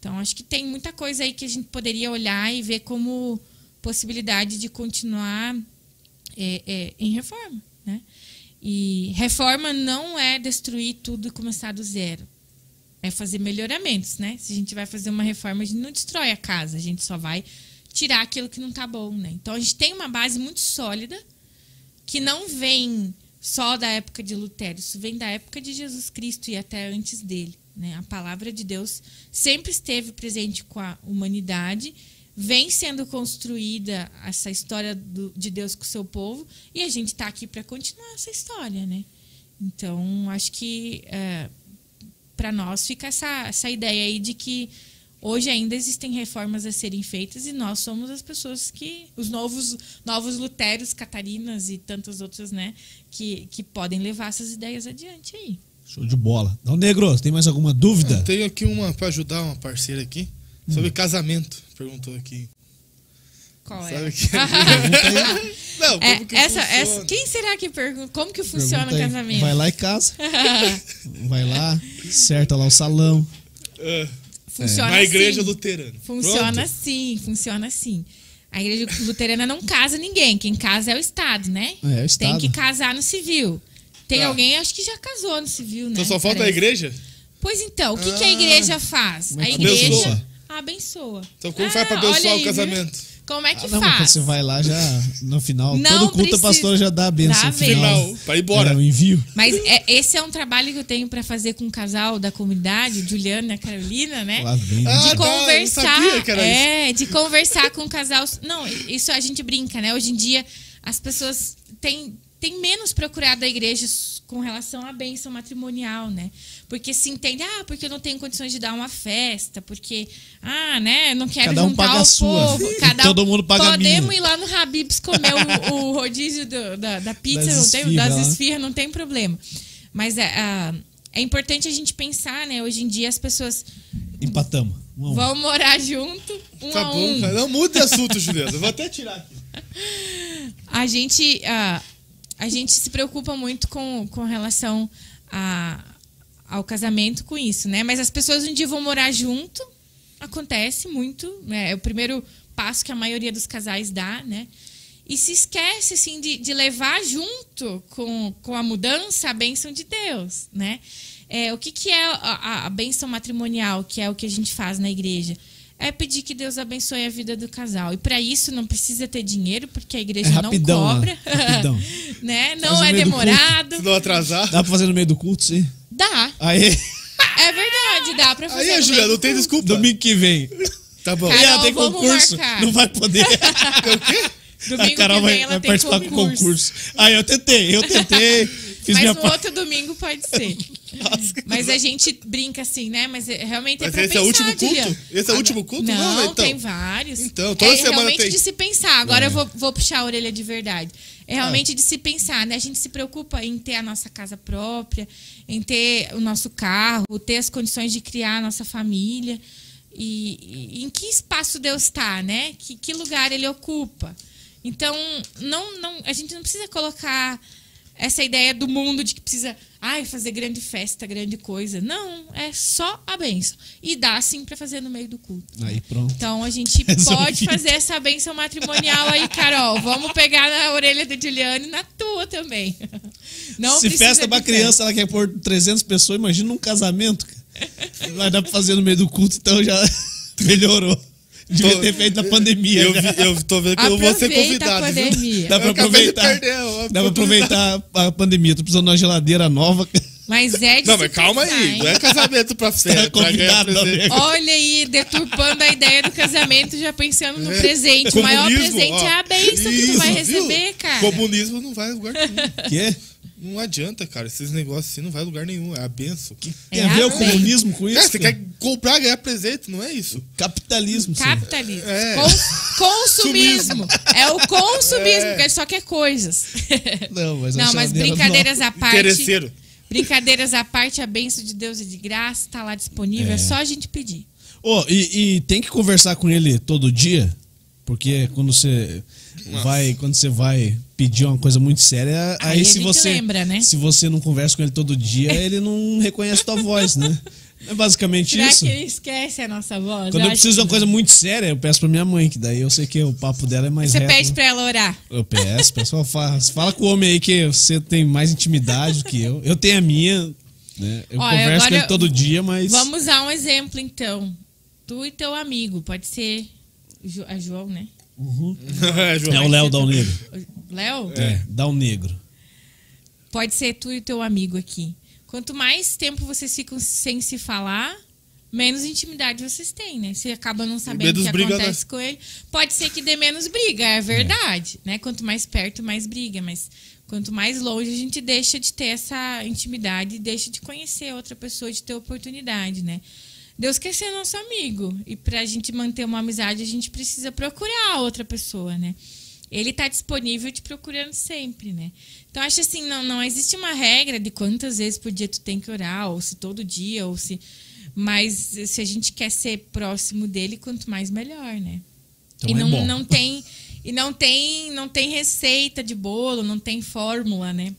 Então, acho que tem muita coisa aí que a gente poderia olhar e ver como possibilidade de continuar é, é, em reforma. Né? E reforma não é destruir tudo e começar do zero é fazer melhoramentos, né? Se a gente vai fazer uma reforma, a gente não destrói a casa, a gente só vai tirar aquilo que não tá bom, né? Então a gente tem uma base muito sólida que não vem só da época de Lutero, isso vem da época de Jesus Cristo e até antes dele, né? A palavra de Deus sempre esteve presente com a humanidade, vem sendo construída essa história do- de Deus com o seu povo e a gente está aqui para continuar essa história, né? Então acho que é, para nós fica essa, essa ideia aí de que hoje ainda existem reformas a serem feitas e nós somos as pessoas que os novos novos luteros, catarinas e tantas outras, né, que, que podem levar essas ideias adiante aí. Show de bola. Então, Negro, tem mais alguma dúvida? Eu tenho aqui uma pra ajudar uma parceira aqui. Sobre casamento. Perguntou aqui. Qual Sabe é? que... Não, como É, que essa, funciona? essa, quem será que pergunta? Como que funciona Pergunta o aí. casamento? Vai lá e casa. Vai lá, certa lá o salão. Ah, funciona Na igreja assim. luterana. Funciona Pronto? assim, funciona assim. A igreja luterana não casa ninguém, quem casa é o Estado, né? É, o Tem Estado. que casar no civil. Tem Tá. alguém, acho que já casou no civil, né? Então só falta a Parece. igreja? Pois então, o que, que a Ah. igreja faz? É A igreja abençoa? abençoa. Então como Ah, faz pra olha abençoar aí, o viu? casamento? Como é que Ah, não, faz? você vai lá já no final. Não todo culto precisa. a pastora já dá a benção Dá a final. Final, pra ir embora. É, o envio. Mas é- esse é um trabalho que eu tenho pra fazer com um casal da comunidade, Juliana e a Carolina, né? Lá vem. Ah, de tá, eu não conversar. sabia que era é, de conversar com o casal. Não, isso a gente brinca, né? Hoje em dia as pessoas têm, têm menos procurado a igreja com relação à bênção matrimonial, né? Porque se entende, ah, porque eu não tenho condições de dar uma festa, porque, ah, né, não quero Cada um juntar paga o a sua. povo. Cada Todo mundo paga a Podemos ir lá no Habib's comer o, o rodízio do- da, da pizza, Das não tem, esfirra das lá. esfirras, não tem problema. Mas é, é importante a gente pensar, né? Hoje em dia as pessoas Empatamos. Um um. vão morar junto, um Tá a um. cara. Não mude de assunto, Juliana. Eu vou até tirar aqui. A gente, ah, a gente se preocupa muito com, com relação a, ao casamento com isso, né? Mas as pessoas um dia vão morar junto, acontece muito, né? É o primeiro passo que a maioria dos casais dá, né? E se esquece, assim, de, de levar junto com, com a mudança a bênção de Deus, né? É, o que, que é a, a, a bênção matrimonial, que é o que a gente faz na igreja? É pedir que Deus abençoe a vida do casal. E para isso não precisa ter dinheiro, porque a igreja É rapidão, não né? cobra. Rapidão. né? Não é do demorado. Se não atrasar. Dá pra fazer no meio do culto, sim? Dá. Aí, É verdade, dá pra fazer. Aí, meio não tem do- desculpa. domingo que vem. Tá bom. Cara, E ela tem vamos concurso, marcar. não vai poder. Domingo a Carol que vem vai, ela vai tem participar com concurso. concurso. Aí eu tentei, eu tentei, fiz Mas minha no parte. outro domingo pode ser. Mas a gente brinca assim, né? Mas é- realmente é Mas pra esse é pensar, o último culto? Esse é o último culto? Não, Não, então. tem vários. Então, toda é semana realmente tem. de se pensar. Agora É. eu vou, vou puxar a orelha de verdade. É realmente de se pensar, né? A gente se preocupa em ter a nossa casa própria, em ter o nosso carro, ter as condições de criar a nossa família. E, e em que espaço Deus está, né? Que, que lugar ele ocupa. Então, não, não, a gente não precisa colocar essa ideia do mundo de que precisa ai, fazer grande festa, grande coisa. Não, é só a benção. E dá sim para fazer no meio do culto. Aí pronto. Então a gente Resolvido. pode fazer essa benção matrimonial aí, Carol. Vamos pegar na orelha do Juliano e na tua também. Não Se festa pra criança, ela quer pôr 300 pessoas, imagina um casamento. Vai dar pra fazer no meio do culto, então já melhorou. Devia Tô- ter feito na pandemia. Eu, vi- eu tô vendo que eu vou ser a convidado. viu? pandemia. Dá pra aproveitar. perder a Dá pra aproveitar a pandemia. Tô precisando de uma geladeira nova. Mas é de Não, mas calma pensar, aí. hein? Não é casamento pra pra ganhar convidado, né? Olha aí, deturpando a ideia do casamento, já pensando no É. presente. O maior presente ó. é a bênção que tu vai viu? receber, cara. Comunismo não vai a lugar nenhum. Quê? Não adianta, cara. Esses negócios assim não vai a lugar nenhum. É a benção. Tem É a ver o comunismo com isso? Cara, você quer comprar, ganhar presente, não é isso. Capitalismo. sim. Capitalismo. É. Cons- consumismo. É o consumismo, É. que ele só quer coisas. Não, mas, Não, mas brincadeiras à parte. Interesseiro. Brincadeiras à parte, a benção de Deus é de graça, tá lá disponível, é, É. só a gente pedir. Ô, e, e tem que conversar com ele todo dia? Porque quando você vai, quando você vai pedir uma coisa muito séria, aí, Aí se você lembra, né? se você não conversa com ele todo dia, ele não reconhece tua voz, né? É basicamente Será isso. que ele esquece a nossa voz? Quando eu acho preciso de uma coisa muito séria, eu peço pra minha mãe, que daí eu sei que o papo dela é mais Você reto. pede pra ela orar. Eu peço, pessoal, fala, fala com o homem aí que você tem mais intimidade do que eu. Eu tenho a minha, né? Eu Ó, converso com ele todo dia, mas. Vamos usar um exemplo, então. Tu e teu amigo, pode ser a João, né? É, João. É o Léo Dal Negro. Léo? É, Dal Negro. Pode ser tu e teu amigo aqui. Quanto mais tempo vocês ficam sem se falar, menos intimidade vocês têm, né? Você acaba não sabendo o que briga, acontece com ele. Pode ser que dê menos briga, é verdade, né? Quanto mais perto, mais briga, mas quanto mais longe a gente deixa de ter essa intimidade, deixa de conhecer outra pessoa, de ter oportunidade, né? Deus quer ser nosso amigo e pra gente manter uma amizade, a gente precisa procurar a outra pessoa, né? Ele tá disponível te procurando sempre, né? Então, acho assim, não, não existe uma regra de quantas vezes por dia tu tem que orar, ou se todo dia, ou se. Mas se a gente quer ser próximo dele, quanto mais melhor, né? Então e é não, bom. não tem. E não tem, não tem receita de bolo, não tem fórmula, né?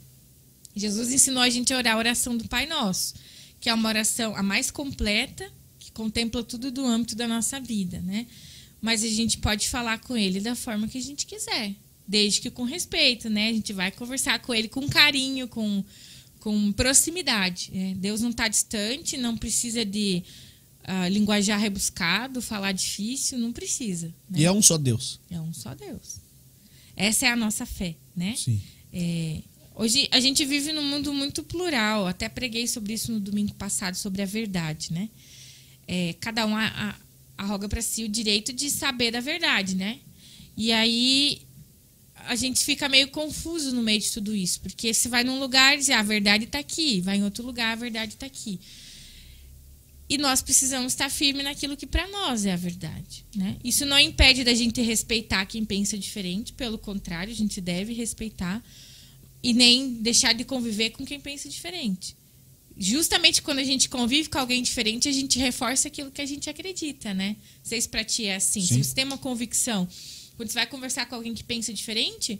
Jesus ensinou a gente a orar a oração do Pai Nosso, que é uma oração a mais completa, que contempla tudo do âmbito da nossa vida, né? Mas a gente pode falar com ele da forma que a gente quiser, desde que com respeito, né? A gente vai conversar com ele com carinho, com, com proximidade. né? Deus não está distante, não precisa de ah, linguajar rebuscado, falar difícil, não precisa. né? E é um só Deus. É um só Deus. Essa é a nossa fé, né? Sim. É, hoje a gente vive num mundo muito plural. Até preguei sobre isso no domingo passado, sobre a verdade, né? É, cada um arroga para si o direito de saber da verdade, né? E aí a gente fica meio confuso no meio de tudo isso, porque você vai num lugar e diz, ah, a verdade está aqui, vai em outro lugar, a verdade está aqui. E nós precisamos estar firme naquilo que para nós é a verdade, né? Isso não impede da gente respeitar quem pensa diferente, pelo contrário, a gente deve respeitar e nem deixar de conviver com quem pensa diferente. Justamente quando a gente convive com alguém diferente, a gente reforça aquilo que a gente acredita, né? Não sei se pra ti é assim. Sim. Se você tem uma convicção, quando você vai conversar com alguém que pensa diferente,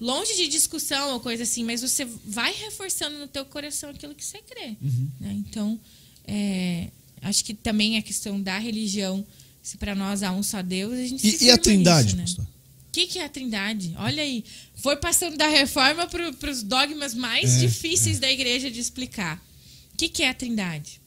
longe de discussão ou coisa assim, mas você vai reforçando no teu coração aquilo que você crê. né? Então, é, acho que também a questão da religião, se para nós há um só Deus, a gente se E, e firma a Trindade, nisso, né? pastor? O que, que é a Trindade? Olha aí, foi passando da reforma para os dogmas mais É, difíceis da igreja de explicar. O que, que é a Trindade?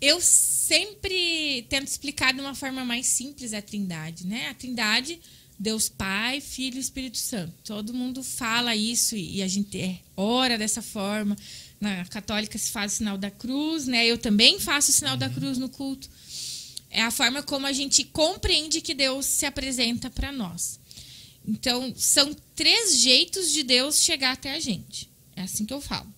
Eu sempre tento explicar de uma forma mais simples a Trindade, né? A Trindade, Deus Pai, Filho e Espírito Santo. Todo mundo fala isso e a gente é, ora dessa forma. Na católica se faz o sinal da cruz, né? Eu também faço o sinal da cruz no culto é a forma como a gente compreende que Deus se apresenta para nós. Então, são três jeitos de Deus chegar até a gente. É assim que eu falo.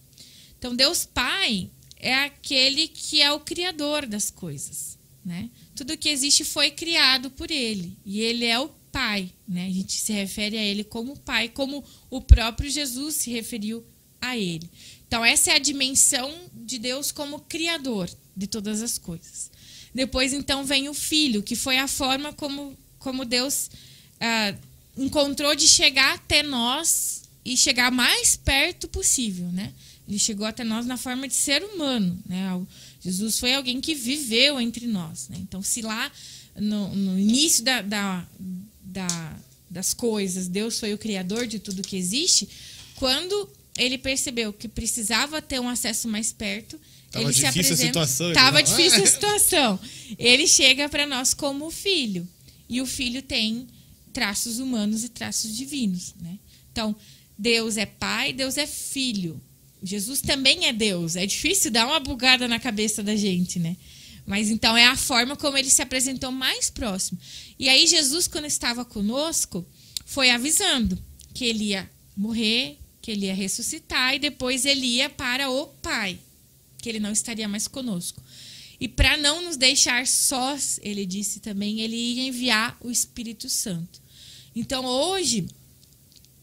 Então, Deus Pai é aquele que é o criador das coisas, né? Tudo que existe foi criado por ele, e ele é o Pai, né? A gente se refere a ele como Pai, como o próprio Jesus se referiu a ele. Então, essa é a dimensão de Deus como criador de todas as coisas. Depois, então, vem o Filho, que foi a forma como, como Deus ah, encontrou de chegar até nós e chegar mais perto possível, né? Ele chegou até nós na forma de ser humano, né? Jesus foi alguém que viveu entre nós, né? Então, se lá no, no início da, da, da- das coisas Deus foi o criador de tudo que existe, quando ele percebeu que precisava ter um acesso mais perto, Tava ele se difícil a apresenta. situação, ele Tava não- difícil a situação. Ele chega para nós como filho. E o filho tem traços humanos e traços divinos, né? Então, Deus é pai, Deus é filho. Jesus também é Deus. É difícil dar uma bugada na cabeça da gente, né? Mas então é a forma como ele se apresentou mais próximo. E aí Jesus, quando estava conosco, foi avisando que ele ia morrer, que ele ia ressuscitar e depois ele ia para o Pai, que ele não estaria mais conosco. E para não nos deixar sós, ele disse também, ele ia enviar o Espírito Santo. Então hoje,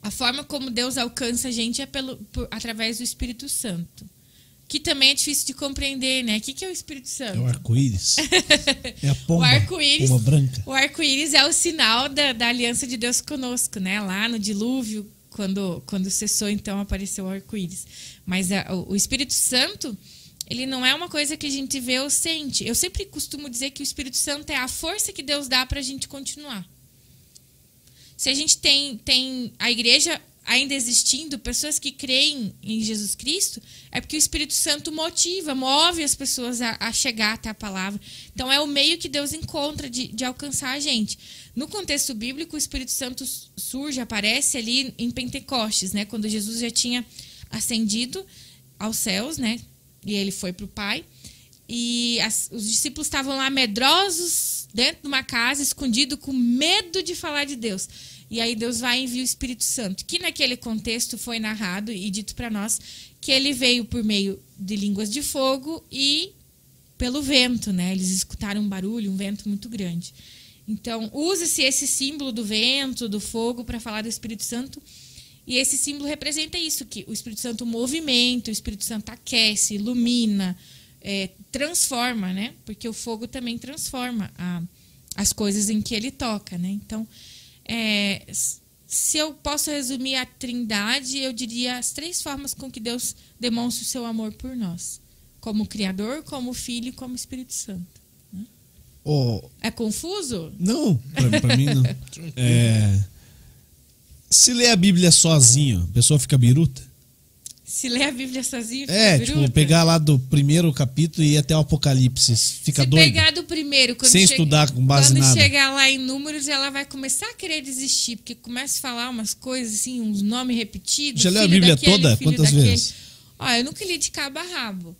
a forma como Deus alcança a gente é pelo, por- através do Espírito Santo. Que também é difícil de compreender, né? O que, que é o Espírito Santo? É o arco-íris. É a pomba. O arco-íris. Pomba branca. O arco-íris é o sinal da, da aliança de Deus conosco, né? Lá no dilúvio, quando, quando cessou, então apareceu o arco-íris. Mas a- o, o Espírito Santo, ele não é uma coisa que a gente vê ou sente. Eu sempre costumo dizer que o Espírito Santo é a força que Deus dá para a gente continuar. Se a gente tem, tem a igreja ainda existindo, pessoas que creem em Jesus Cristo, é porque o Espírito Santo motiva, move as pessoas a, a chegar até a palavra. Então é o meio que Deus encontra de, de alcançar a gente. No contexto bíblico, o Espírito Santo surge, aparece ali em Pentecostes, né? Quando Jesus já tinha ascendido aos céus, né? E ele foi para o Pai. E as- os discípulos estavam lá medrosos dentro de uma casa, escondido, com medo de falar de Deus. E aí Deus vai envia o Espírito Santo, que naquele contexto foi narrado e dito para nós que ele veio por meio de línguas de fogo e pelo vento, né? Eles escutaram um barulho, um vento muito grande. Então, usa-se esse símbolo do vento, do fogo, para falar do Espírito Santo. E esse símbolo representa isso, que o Espírito Santo movimenta, o Espírito Santo aquece, ilumina, é, transforma, né? Porque o fogo também transforma a- as coisas em que ele toca, né? Então, é, se eu posso resumir a trindade, eu diria as três formas com que Deus demonstra o seu amor por nós. Como Criador, como Filho e como Espírito Santo. Ô, É confuso? não, pra mim não. É, se ler a Bíblia sozinho, a pessoa fica biruta? Se ler a Bíblia sozinho, É, fica tipo, pegar lá do primeiro capítulo e ir até o Apocalipse. Fica Se doido. pegar do primeiro, quando Sem chega- estudar com base quando nada. chegar lá em números, ela vai começar a querer desistir, porque começa a falar umas coisas assim, uns nomes repetidos. Já leu a Bíblia daquele, toda? Quantas daquele. vezes? Ó, eu nunca li de cabo a rabo.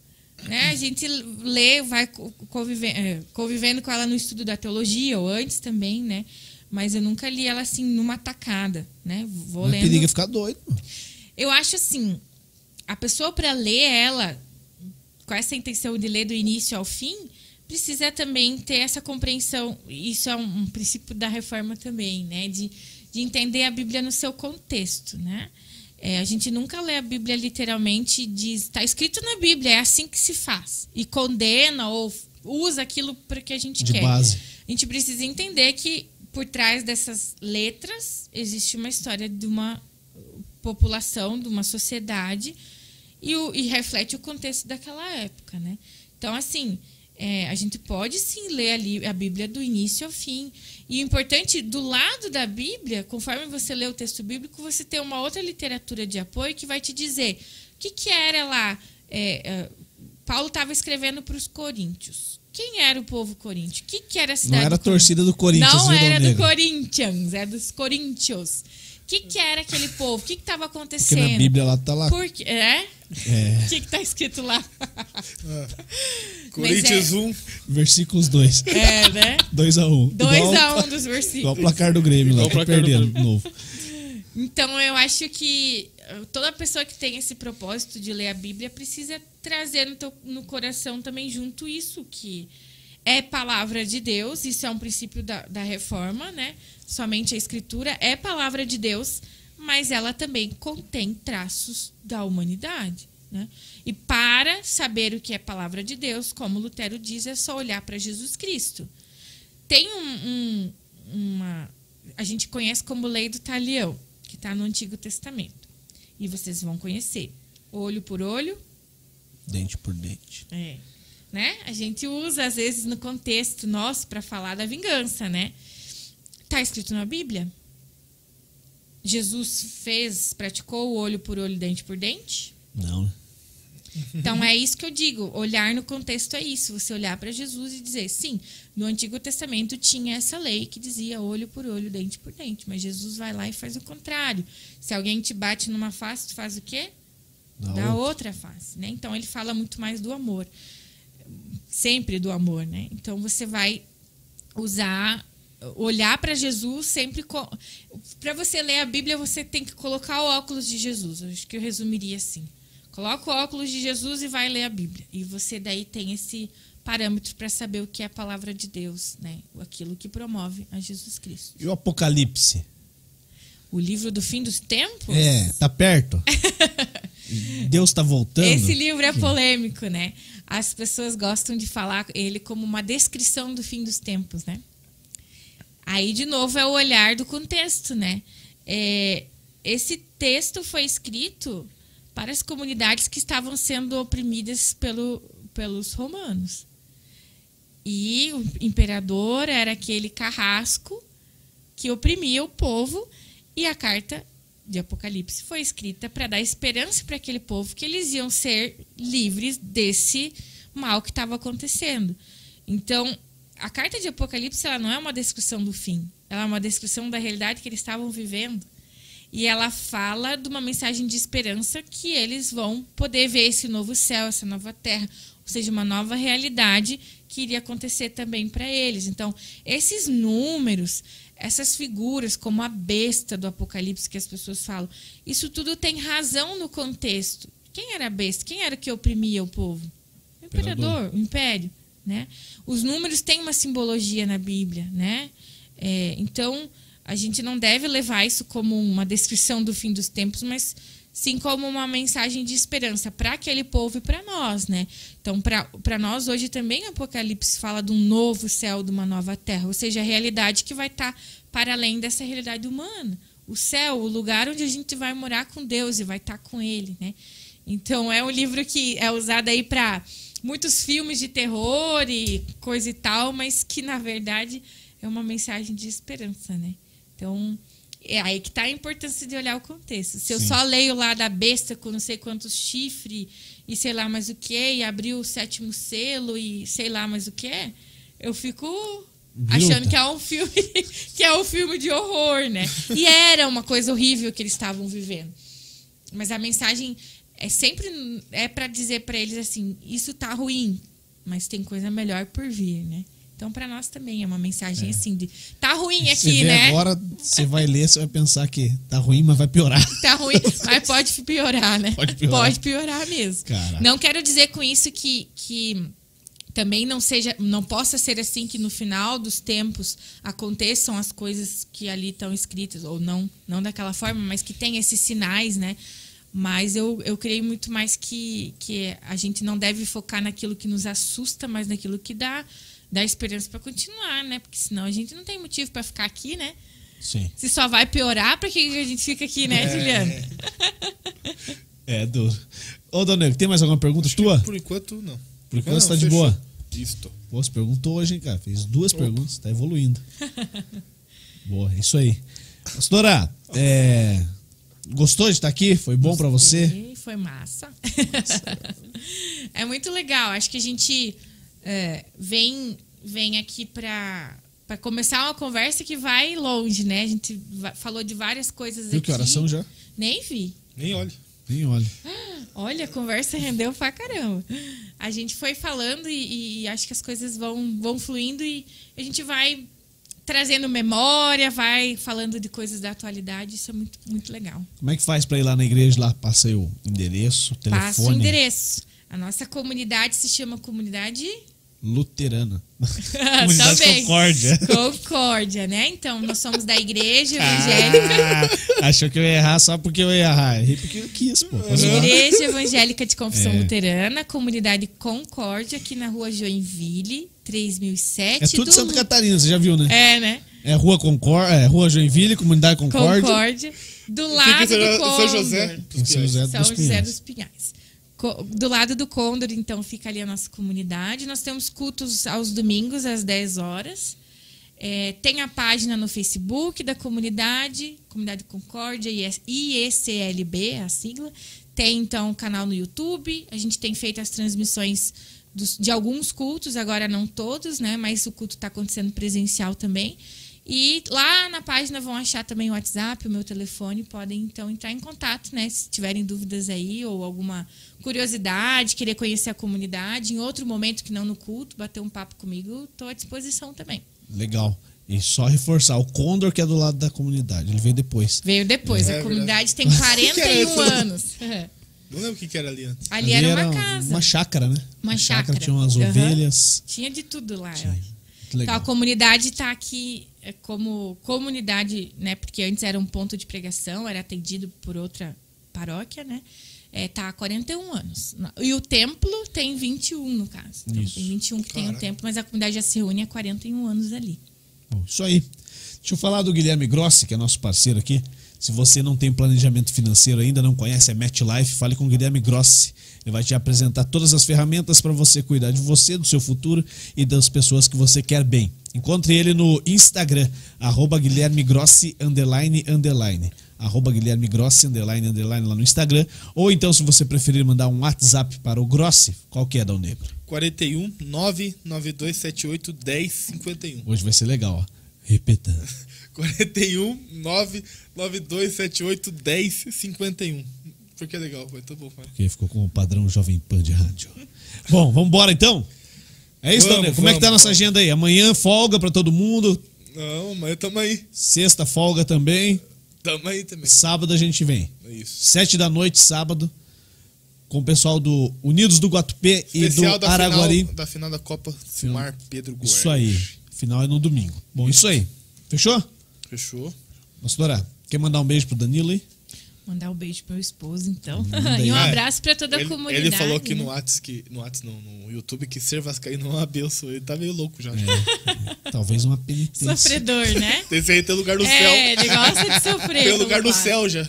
Né? A gente lê, vai co- convive- é, convivendo com ela no estudo da teologia, ou antes também, né? Mas eu nunca li ela assim numa tacada, né? Vou Não é lendo. perigo ficar doido. Eu acho assim, a pessoa para ler ela com essa intenção de ler do início ao fim, precisa também ter essa compreensão. Isso é um, um princípio da reforma também, né? De, de entender a Bíblia no seu contexto, né? É, a gente nunca lê a Bíblia literalmente e diz, está escrito na Bíblia, é assim que se faz. E condena ou usa aquilo para que a gente De quer. base. A gente precisa entender que por trás dessas letras existe uma história de uma população, de uma sociedade e, o- e reflete o contexto daquela época, né? Então, assim, é, a gente pode sim ler ali a Bíblia do início ao fim. E o importante, do lado da Bíblia, conforme você lê o texto bíblico, você tem uma outra literatura de apoio que vai te dizer o que, que era lá. é, é, Paulo estava escrevendo para os coríntios. Quem era o povo coríntio? O que, que era a Não cidade era a torcida do Corinthians, Não viu, era do? Corinthians, é dos coríntios. O que, que era aquele povo? O que estava Porque acontecendo? na Bíblia lá tá lá. Por quê? É? É, O que está escrito lá? Corinthians 1. versículos 2. É, né? 2 a 1 Um. 2 Igual- a 1 um dos Igual o versículos. placar do Grêmio lá, Igual o placar do perdendo de novo. Então, eu acho que uh, toda pessoa que tem esse propósito de ler a Bíblia precisa trazer no, teu- no coração também junto isso, que é palavra de Deus, isso é um princípio da, da reforma, né? Somente a escritura é palavra de Deus, mas ela também contém traços da humanidade. Né? E para saber o que é palavra de Deus, como Lutero diz, é só olhar para Jesus Cristo. Tem um, um- uma. A gente conhece como lei do talião, que está no Antigo Testamento. E vocês vão conhecer. Olho por olho, Dente por dente. é, né? A gente usa às vezes no contexto nosso para falar da vingança, né? Tá escrito na Bíblia? Jesus fez, praticou o olho por olho, dente por dente? Não? Então é isso que eu digo, olhar no contexto é isso, você olhar para Jesus e dizer, sim, no Antigo Testamento tinha essa lei que dizia olho por olho, dente por dente, mas Jesus vai lá e faz o contrário. Se alguém te bate numa face, tu faz o quê? Da da outra. outra face, né? Então ele fala muito mais do amor, sempre do amor, né? Então você vai usar, olhar para Jesus sempre para você ler a Bíblia você tem que colocar o óculos de Jesus. Eu acho que eu resumiria assim. Coloca o óculos de Jesus e vai ler a Bíblia. E você daí tem esse parâmetro para saber o que é a palavra de Deus, né? Aquilo que promove a Jesus Cristo. E o Apocalipse? O livro do fim dos tempos? É, tá perto. Deus tá voltando. Esse livro é polêmico, né? As pessoas gostam de falar ele como uma descrição do fim dos tempos, né? Aí, de novo, é o olhar do contexto, né? É, esse texto foi escrito para as comunidades que estavam sendo oprimidas pelo, pelos romanos. E o imperador era aquele carrasco que oprimia o povo, e a carta de Apocalipse foi escrita para dar esperança para aquele povo que eles iam ser livres desse mal que estava acontecendo. Então, a carta de Apocalipse ela não é uma descrição do fim, ela é uma descrição da realidade que eles estavam vivendo. E ela fala de uma mensagem de esperança que eles vão poder ver esse novo céu, essa nova terra, ou seja, uma nova realidade que iria acontecer também para eles. Então, esses números, essas figuras, como a besta do Apocalipse que as pessoas falam, isso tudo tem razão no contexto. Quem era a besta? Quem era que oprimia o povo? O imperador, o império. Né? Os números têm uma simbologia na Bíblia. Né? É, então, a gente não deve levar isso como uma descrição do fim dos tempos, mas sim como uma mensagem de esperança para aquele povo e para nós, né? Então, para nós hoje também Apocalipse fala de um novo céu, de uma nova terra, ou seja, a realidade que vai estar tá para além dessa realidade humana. O céu, o lugar onde a gente vai morar com Deus e vai estar tá com Ele, né? Então, é um livro que é usado aí para muitos filmes de terror e coisa e tal, mas que na verdade é uma mensagem de esperança, né? Então, é aí que está a importância de olhar o contexto. Se eu Sim. só leio lá da besta com não sei quantos chifres e sei lá mais o que, e abriu o sétimo selo e sei lá mais o que, eu fico achando que é um filme que é um filme de horror, né? E era uma coisa horrível que eles estavam vivendo. Mas a mensagem é sempre é para dizer para eles assim, isso tá ruim, mas tem coisa melhor por vir, né? Então, para nós também é uma mensagem assim de tá ruim Você aqui, vê né? agora, você vai ler, você vai pensar que tá ruim, mas vai piorar. Tá ruim, mas pode piorar, né? Pode piorar. Pode piorar mesmo. Caraca. Não quero dizer com isso que, que também não seja, não possa ser assim que no final dos tempos aconteçam as coisas que ali estão escritas ou não, não daquela forma, mas que tem esses sinais, né? Mas eu, eu creio muito mais que, que a gente não deve focar naquilo que nos assusta, mas naquilo que dá, dá esperança para continuar, né? Porque senão a gente não tem motivo para ficar aqui, né? Sim. Se só vai piorar, para que a gente fica aqui, né, Juliano? É duro. Ô, Donego, tem mais alguma pergunta tua? Por enquanto, não. Por enquanto você tá de boa. Isto. Pô, você perguntou hoje, hein, cara? Fez duas perguntas, tá evoluindo. Boa, é isso aí. Pastora, é, gostou de estar aqui? Foi bom pra você? Foi massa. é muito legal. Acho que a gente é, vem, vem aqui para para começar uma conversa que vai longe, né? A gente falou de várias coisas Viu aqui. que oração já? Nem vi. Nem olhe. Nem olha. Olha, a conversa rendeu pra caramba. A gente foi falando e, e acho que as coisas vão, vão fluindo e a gente vai trazendo memória, vai falando de coisas da atualidade. Isso é muito, muito legal. Como é que faz pra ir lá na igreja? Lá passa o endereço, o telefone. Passa o endereço. A nossa comunidade se chama Comunidade Luterana. Comunidade Também. Concórdia. Concórdia, né? Então, nós somos da igreja evangélica. Ah, achou que eu ia errar só porque eu ia errar. Errei porque eu quis, pô. Igreja Evangélica de Confissão É. Luterana, comunidade Concórdia, aqui na rua Joinville, 3007. É tudo do Santa Catarina, você já viu, né? É, né? É Rua Concórdia, é Rua Joinville, Comunidade Concórdia. Concórdia. Do lado do São Condor. José. Em São José São dos José Pinhais. dos Pinhais. Do lado do Condor, então, fica ali a nossa comunidade. Nós temos cultos aos domingos, às 10 horas. É, tem a página no Facebook da comunidade, Comunidade Concórdia, IECLB, a sigla. Tem, então, o canal no YouTube. A gente tem feito as transmissões dos- de alguns cultos, agora não todos, né? Mas o culto está acontecendo presencial também. E lá na página vão achar também o WhatsApp, o meu telefone. Podem, então, entrar em contato, né? Se tiverem dúvidas aí ou alguma curiosidade, querer conhecer a comunidade. Em outro momento que não no culto, bater um papo comigo, estou à disposição também. Legal. E só reforçar, o Condor que é do lado da comunidade, ele veio depois. Veio depois. É a comunidade tem 41 anos. Não lembro o que que era ali antes. Ali era uma casa. Uma chácara, né? Uma chácara. Tinha umas Aham. ovelhas. Tinha de tudo lá. eu Tinha. acho. Muito Então a comunidade está aqui é, como comunidade, né? Porque antes era um ponto de pregação, era atendido por outra paróquia, né? Está há 41 anos. E o templo tem 21, no caso. Então, Isso. tem 21 que tem o templo, mas a comunidade já se reúne há 41 anos ali. Bom, isso aí. Deixa eu falar do Guilherme Grossi, que é nosso parceiro aqui. Se você não tem planejamento financeiro ainda, não conhece a MetLife, fale com o Guilherme Grossi. Ele vai te apresentar todas as ferramentas para você cuidar de você, do seu futuro e das pessoas que você quer bem. Encontre ele no Instagram, arroba Guilherme Grossi, underline, underline. Arroba Guilherme Grossi, underline, underline, lá no Instagram. Ou então, se você preferir mandar um WhatsApp para o Grossi, qual que é, Dal Negro? 41 99278 1051. Hoje vai ser legal, ó. Repita. 41 99278 1051. Porque é legal, foi tão bom. Foi. Porque ficou com o padrão Jovem Pan de rádio. Bom, vamos embora então? É isso, Daniel? Como é que tá a nossa agenda aí? Amanhã folga pra todo mundo. Não, amanhã tamo aí. Sexta folga também. Tamo aí também. Sábado a gente vem. Isso. Sete da noite, sábado. Com o pessoal do Unidos do Guatupê e do da Araguari. final, da final da Copa Filmar Pedro Guerra. Isso aí. Final é no domingo. Bom, isso aí. Fechou? Fechou? Pastora, quer mandar um beijo pro Danilo aí? Mandar um beijo pro meu esposo, então. E um Ah, abraço para toda a Ele, comunidade. ele falou aqui né? no Whats que. No Whats não, no YouTube que ser Vascaíno não abençoa. Ele tá meio louco já. É. Talvez uma penitência. Sofredor, né? Esse aí tem lugar no é, céu. ele gosta de sofrer. Tem lugar no céu já.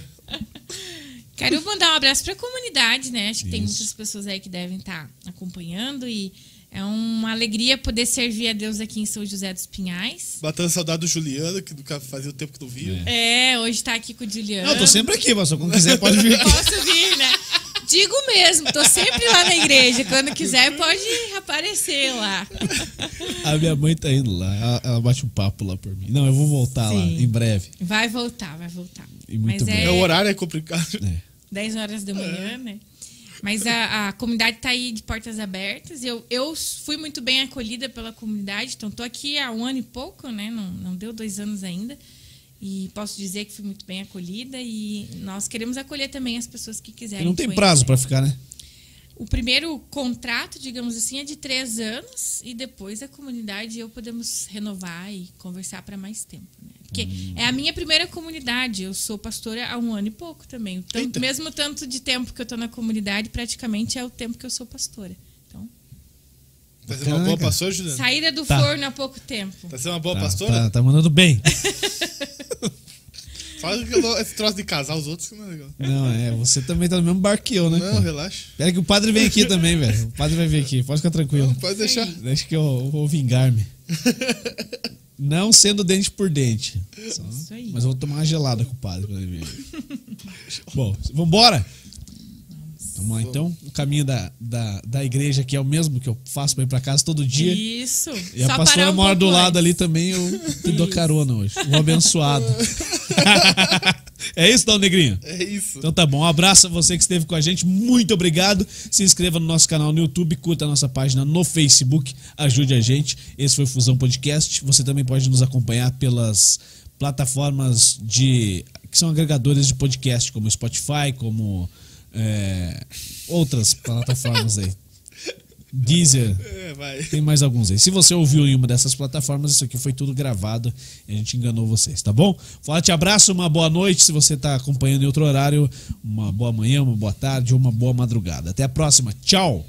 Quero mandar um abraço para a comunidade, né? Acho que tem Isso. muitas pessoas aí que devem estar acompanhando e é uma alegria poder servir a Deus aqui em São José dos Pinhais. Batendo saudade do Juliano, que nunca fazia o tempo que não via. É, hoje tá aqui com o Juliano. Não, eu tô sempre aqui, pastor. Quando quiser, pode vir aqui. Posso vir, né? Digo mesmo, tô sempre lá na igreja. Quando quiser, pode aparecer lá. A minha mãe tá indo lá. Ela, bate um papo lá por mim. Não, eu vou voltar lá Sim. em breve. Vai voltar, vai voltar. E muito Mas bem. É, o é horário é complicado. É. 10 horas da manhã, né? Mas a, a comunidade tá aí de portas abertas. Eu, eu fui muito bem acolhida pela comunidade, então tô aqui há um ano e pouco, né? Não, não deu dois anos ainda. E posso dizer que fui muito bem acolhida e nós queremos acolher também as pessoas que E quiserem. não tem conhecer. prazo pra ficar, né? O primeiro contrato, digamos assim, é de três anos e depois a comunidade e eu podemos renovar e conversar para mais tempo. Né? Porque Hum. é a minha primeira comunidade. Eu sou pastora há um ano e pouco também. Então, Eita. mesmo tanto de tempo que eu estou na comunidade, praticamente é o tempo que eu sou pastora. Então, Tá sendo uma boa pastora, Juliano? saída do Tá. forno há pouco tempo. Tá sendo uma boa Tá, pastora? tá, tá mandando bem. Fala que eu- esse troço de casar os outros que não é legal. Não, é, você também tá no mesmo bar que eu, né? Não, pô? relaxa. Espera que o padre vem aqui também, velho. O padre vai vir aqui, pode ficar tranquilo. Não, pode deixar. Deixa que eu vou vingar-me. Não sendo dente por dente. Só- Isso aí. Mas eu vou tomar uma gelada com o padre. Bom, vambora? Vamos lá então. O caminho da, da, da igreja aqui é o mesmo que eu faço pra ir pra casa todo dia. Isso. E a Só pastora um mora do lado ali também, eu te dou carona hoje. Um abençoado. é isso, Dal Negrinho? É isso. Então tá bom, um abraço a você que esteve com a gente, muito obrigado. Se inscreva no nosso canal no YouTube, curta a nossa página no Facebook, ajude a gente. Esse foi o Fusão Podcast. Você também pode nos acompanhar pelas plataformas de que são agregadores de podcast, como Spotify, como é, outras plataformas aí. Deezer, É, tem mais alguns aí. Se você ouviu em uma dessas plataformas, isso aqui foi tudo gravado e a gente enganou vocês, tá bom? Forte abraço, uma boa noite. Se você está acompanhando em outro horário, uma boa manhã, uma boa tarde ou uma boa madrugada. Até a próxima. Tchau!